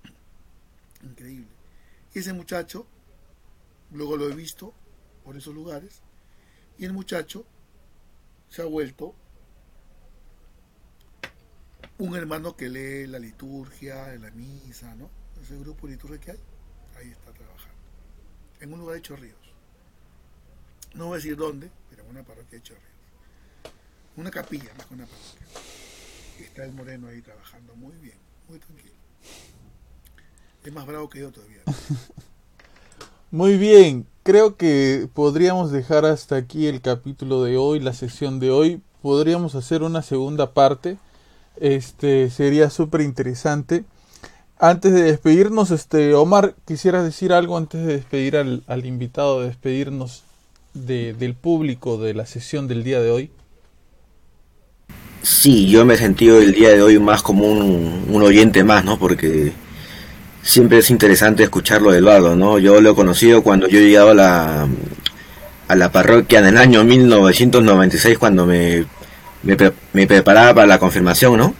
Increíble. Y ese muchacho, luego lo he visto, por esos lugares. Y el muchacho se ha vuelto un hermano que lee la liturgia, la misa, ¿no? Ese grupo de liturgia que hay, ahí está trabajando. En un lugar de Chorrillos. No voy a decir dónde, pero en una parroquia de Chorrillos. Una capilla, más que una parroquia. Está el moreno ahí trabajando muy bien, muy tranquilo. Es más bravo que yo todavía. Muy bien, creo que podríamos dejar hasta aquí el capítulo de hoy, la sesión de hoy. Podríamos hacer una segunda parte. Este sería súper interesante. Antes de despedirnos, este Omar, quisiera decir algo antes de despedir al, al invitado, de despedirnos de, del público de la sesión del día de hoy. Sí, yo me he sentido el día de hoy más como un oyente más, ¿no? Porque siempre es interesante escucharlo de Eduardo, ¿no? Yo lo he conocido cuando yo llegaba a la, a la parroquia en el año 1996 cuando me, me, me preparaba para la confirmación, ¿no?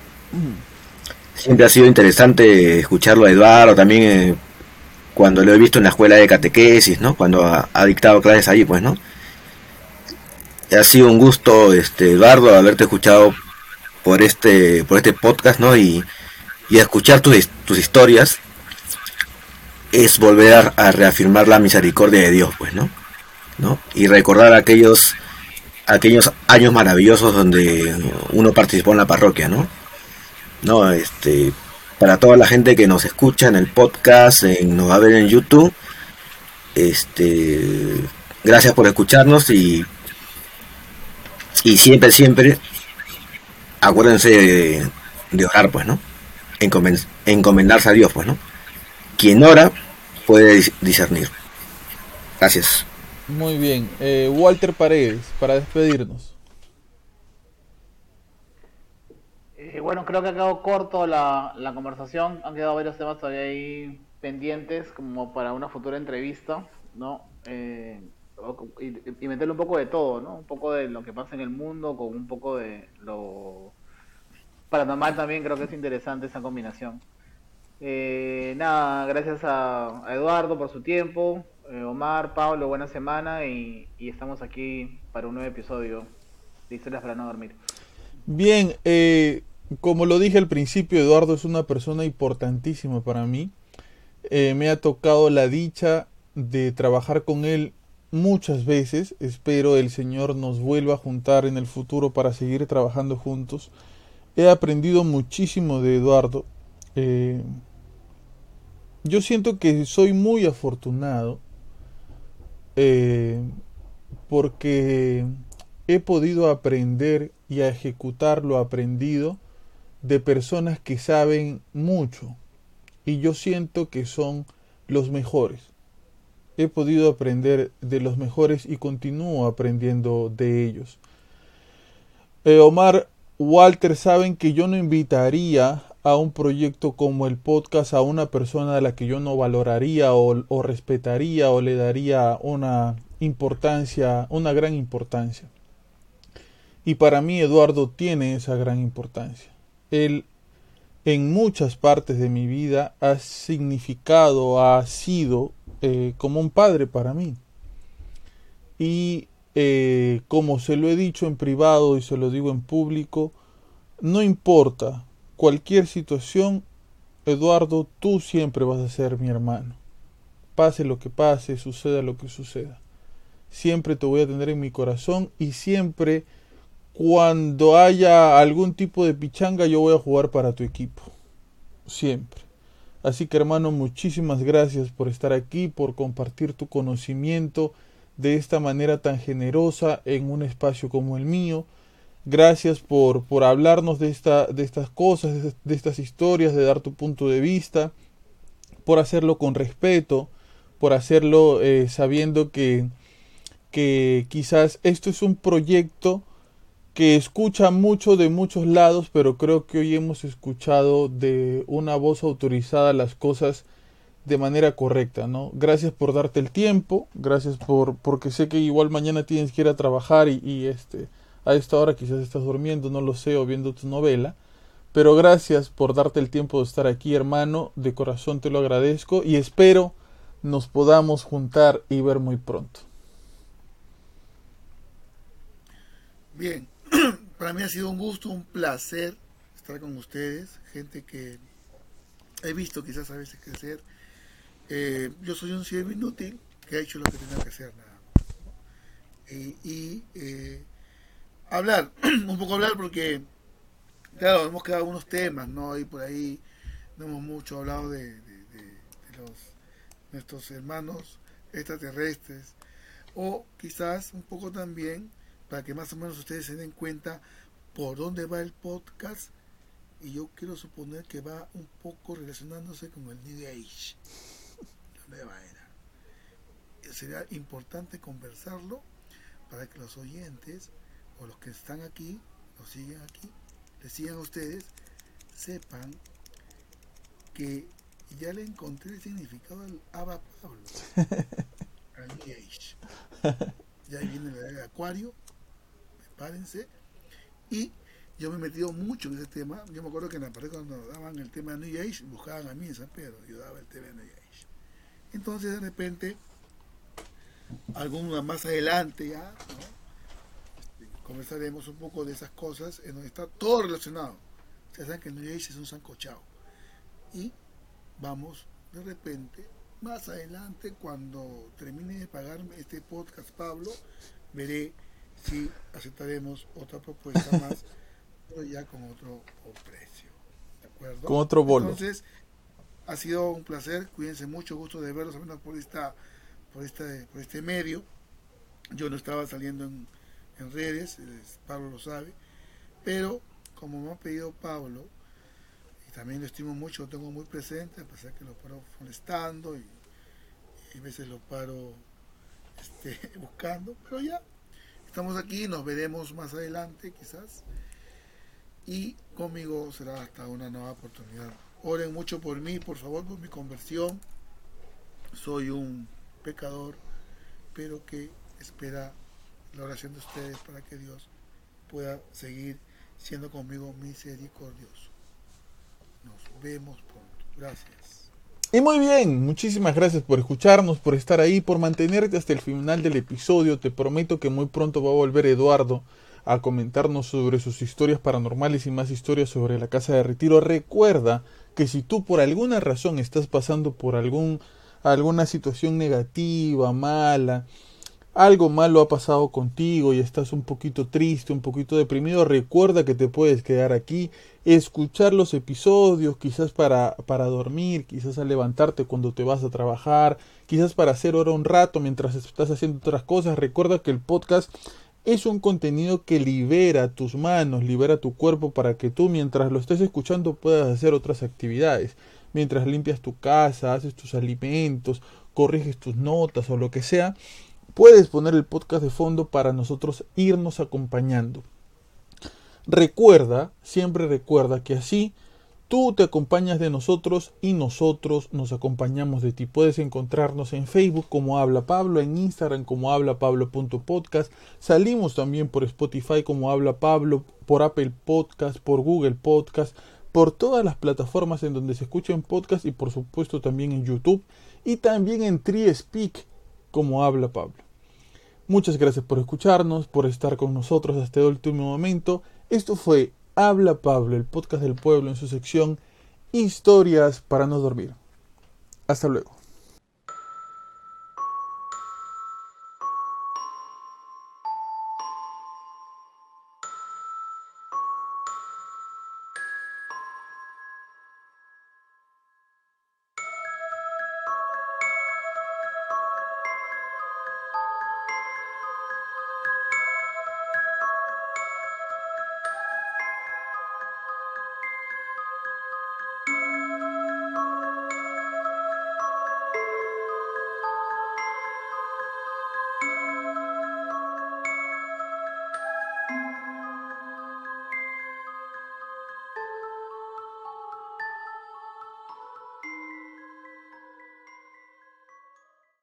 Siempre ha sido interesante escucharlo a Eduardo, también eh, cuando lo he visto en la escuela de catequesis, ¿no? Cuando ha, ha dictado clases ahí, pues, ¿no? Ha sido un gusto, este, Eduardo, haberte escuchado por este, por este podcast, ¿no? Y, y escuchar tus, tus historias es volver a, reafirmar la misericordia de Dios, pues, ¿no? ¿no? Y recordar aquellos aquellos años maravillosos donde uno participó en la parroquia, ¿no? No, este para toda la gente que nos escucha en el podcast, en, nos va a ver en YouTube, este gracias por escucharnos y y siempre siempre acuérdense de, orar, pues, ¿no? Encomend, encomendarse a Dios, pues, ¿no? Quien ora puede discernir. Gracias. Muy bien. Eh, Walter Paredes, para despedirnos. Eh, bueno, creo que ha quedado corto la, la, conversación. Han quedado varios temas todavía ahí pendientes como para una futura entrevista, ¿no? Eh, y, y, meterle un poco de todo, ¿no? Un poco de lo que pasa en el mundo con un poco de lo paranormal también. Creo que es interesante esa combinación. Eh, nada, gracias a, a, Eduardo por su tiempo, eh, Omar, Pablo, buena semana y, y, estamos aquí para un nuevo episodio de Historias para no dormir. Bien, eh, como lo dije al principio, Eduardo es una persona importantísima para mí. Eh, me ha tocado la dicha de trabajar con él muchas veces. Espero el Señor nos vuelva a juntar en el futuro para seguir trabajando juntos. He aprendido muchísimo de Eduardo. Eh, yo siento que soy muy afortunado eh, porque he podido aprender y a ejecutar lo aprendido de personas que saben mucho y yo siento que son los mejores. He podido aprender de los mejores y continúo aprendiendo de ellos. Eh, Omar, Walter, saben que yo no invitaría a un proyecto como el podcast a una persona a la que yo no valoraría o, o, respetaría o le daría una importancia, una gran importancia. Y para mí Eduardo tiene esa gran importancia. Él en muchas partes de mi vida ha significado, ha sido eh, como un padre para mí. Y eh, como se lo he dicho en privado y se lo digo en público, no importa cualquier situación, Eduardo, tú siempre vas a ser mi hermano. Pase lo que pase, suceda lo que suceda. Siempre te voy a tener en mi corazón y siempre cuando haya algún tipo de pichanga yo voy a jugar para tu equipo. Siempre. Así que hermano, muchísimas gracias por estar aquí, por compartir tu conocimiento de esta manera tan generosa en un espacio como el mío. Gracias por, por hablarnos de, esta, de estas cosas, de, de estas historias, de dar tu punto de vista, por hacerlo con respeto, por hacerlo eh, sabiendo que, que quizás esto es un proyecto que escucha mucho de muchos lados, pero creo que hoy hemos escuchado de una voz autorizada las cosas de manera correcta, ¿no? Gracias por darte el tiempo, gracias por porque sé que igual mañana tienes que ir a trabajar y, y este a esta hora quizás estás durmiendo, no lo sé, o viendo tu novela, pero gracias por darte el tiempo de estar aquí, hermano, de corazón te lo agradezco y espero nos podamos juntar y ver muy pronto. Bien, para mí ha sido un gusto, un placer estar con ustedes, gente que he visto quizás a veces crecer. Eh, yo soy un siervo inútil que ha hecho lo que tenía que hacer nada más. Y, y, eh, hablar, un poco hablar porque, claro, hemos quedado algunos temas, ¿no? Y por ahí no hemos mucho hablado de, de- los, nuestros hermanos extraterrestres. O quizás un poco también, para que más o menos ustedes se den cuenta por dónde va el podcast. Y yo quiero suponer que va un poco relacionándose con el New Age, la nueva era. Sería importante conversarlo para que los oyentes o los que están aquí, los siguen aquí, les sigan a ustedes, sepan que ya le encontré el significado al Abba Pablo, al New Age. Ya viene la era de Acuario, prepárense. Y yo me he metido mucho en ese tema. Yo me acuerdo que en la pared cuando daban el tema de New Age, buscaban a mí en San Pedro, yo daba el tema de New Age. Entonces de repente, alguna más adelante ya, ¿no? Conversaremos un poco de esas cosas en donde está todo relacionado. Ustedes saben que el New Age es un sancochado. Y vamos de repente, más adelante, cuando termine de pagarme este podcast, Pablo, veré si aceptaremos otra propuesta más, pero ya con otro precio. ¿De acuerdo? Con otro bolo. Entonces, ha sido un placer, cuídense mucho, gusto de verlos, al menos por esta, por este, por este medio. Yo no estaba saliendo en, en redes, es- Pablo lo sabe, pero como me ha pedido Pablo, y también lo estimo mucho, lo tengo muy presente, a pesar que lo paro molestando y, y a veces lo paro este, buscando, pero ya, estamos aquí, nos veremos más adelante quizás, y conmigo será hasta una nueva oportunidad. Oren mucho por mí, por favor, por mi conversión. Soy un pecador, pero que espera la oración de ustedes para que Dios pueda seguir siendo conmigo misericordioso. Nos vemos pronto. Gracias. Y muy bien, muchísimas gracias por escucharnos, por estar ahí, por mantenerte hasta el final del episodio. Te prometo que muy pronto va a volver Eduardo a comentarnos sobre sus historias paranormales y más historias sobre la casa de retiro. Recuerda que si tú por alguna razón estás pasando por algún alguna situación negativa, mala, algo malo ha pasado contigo y estás un poquito triste, un poquito deprimido, recuerda que te puedes quedar aquí, escuchar los episodios, quizás para, para dormir, quizás al levantarte cuando te vas a trabajar, quizás para hacer hora un rato mientras estás haciendo otras cosas. Recuerda que el podcast es un contenido que libera tus manos, libera tu cuerpo para que tú mientras lo estés escuchando puedas hacer otras actividades. Mientras limpias tu casa, haces tus alimentos, corriges tus notas o lo que sea, puedes poner el podcast de fondo para nosotros irnos acompañando. Recuerda, siempre recuerda que así tú te acompañas de nosotros y nosotros nos acompañamos de ti. Puedes encontrarnos en Facebook como Habla Pablo, en Instagram como hablapablo.podcast. Salimos también por Spotify como Habla Pablo, por Apple Podcast, por Google Podcast, por todas las plataformas en donde se escuchan podcast y por supuesto también en YouTube y también en TreeSpeak como Habla Pablo. Muchas gracias por escucharnos, por estar con nosotros hasta el último momento. Esto fue Habla Pablo, el podcast del pueblo en su sección Historias para no dormir. Hasta luego.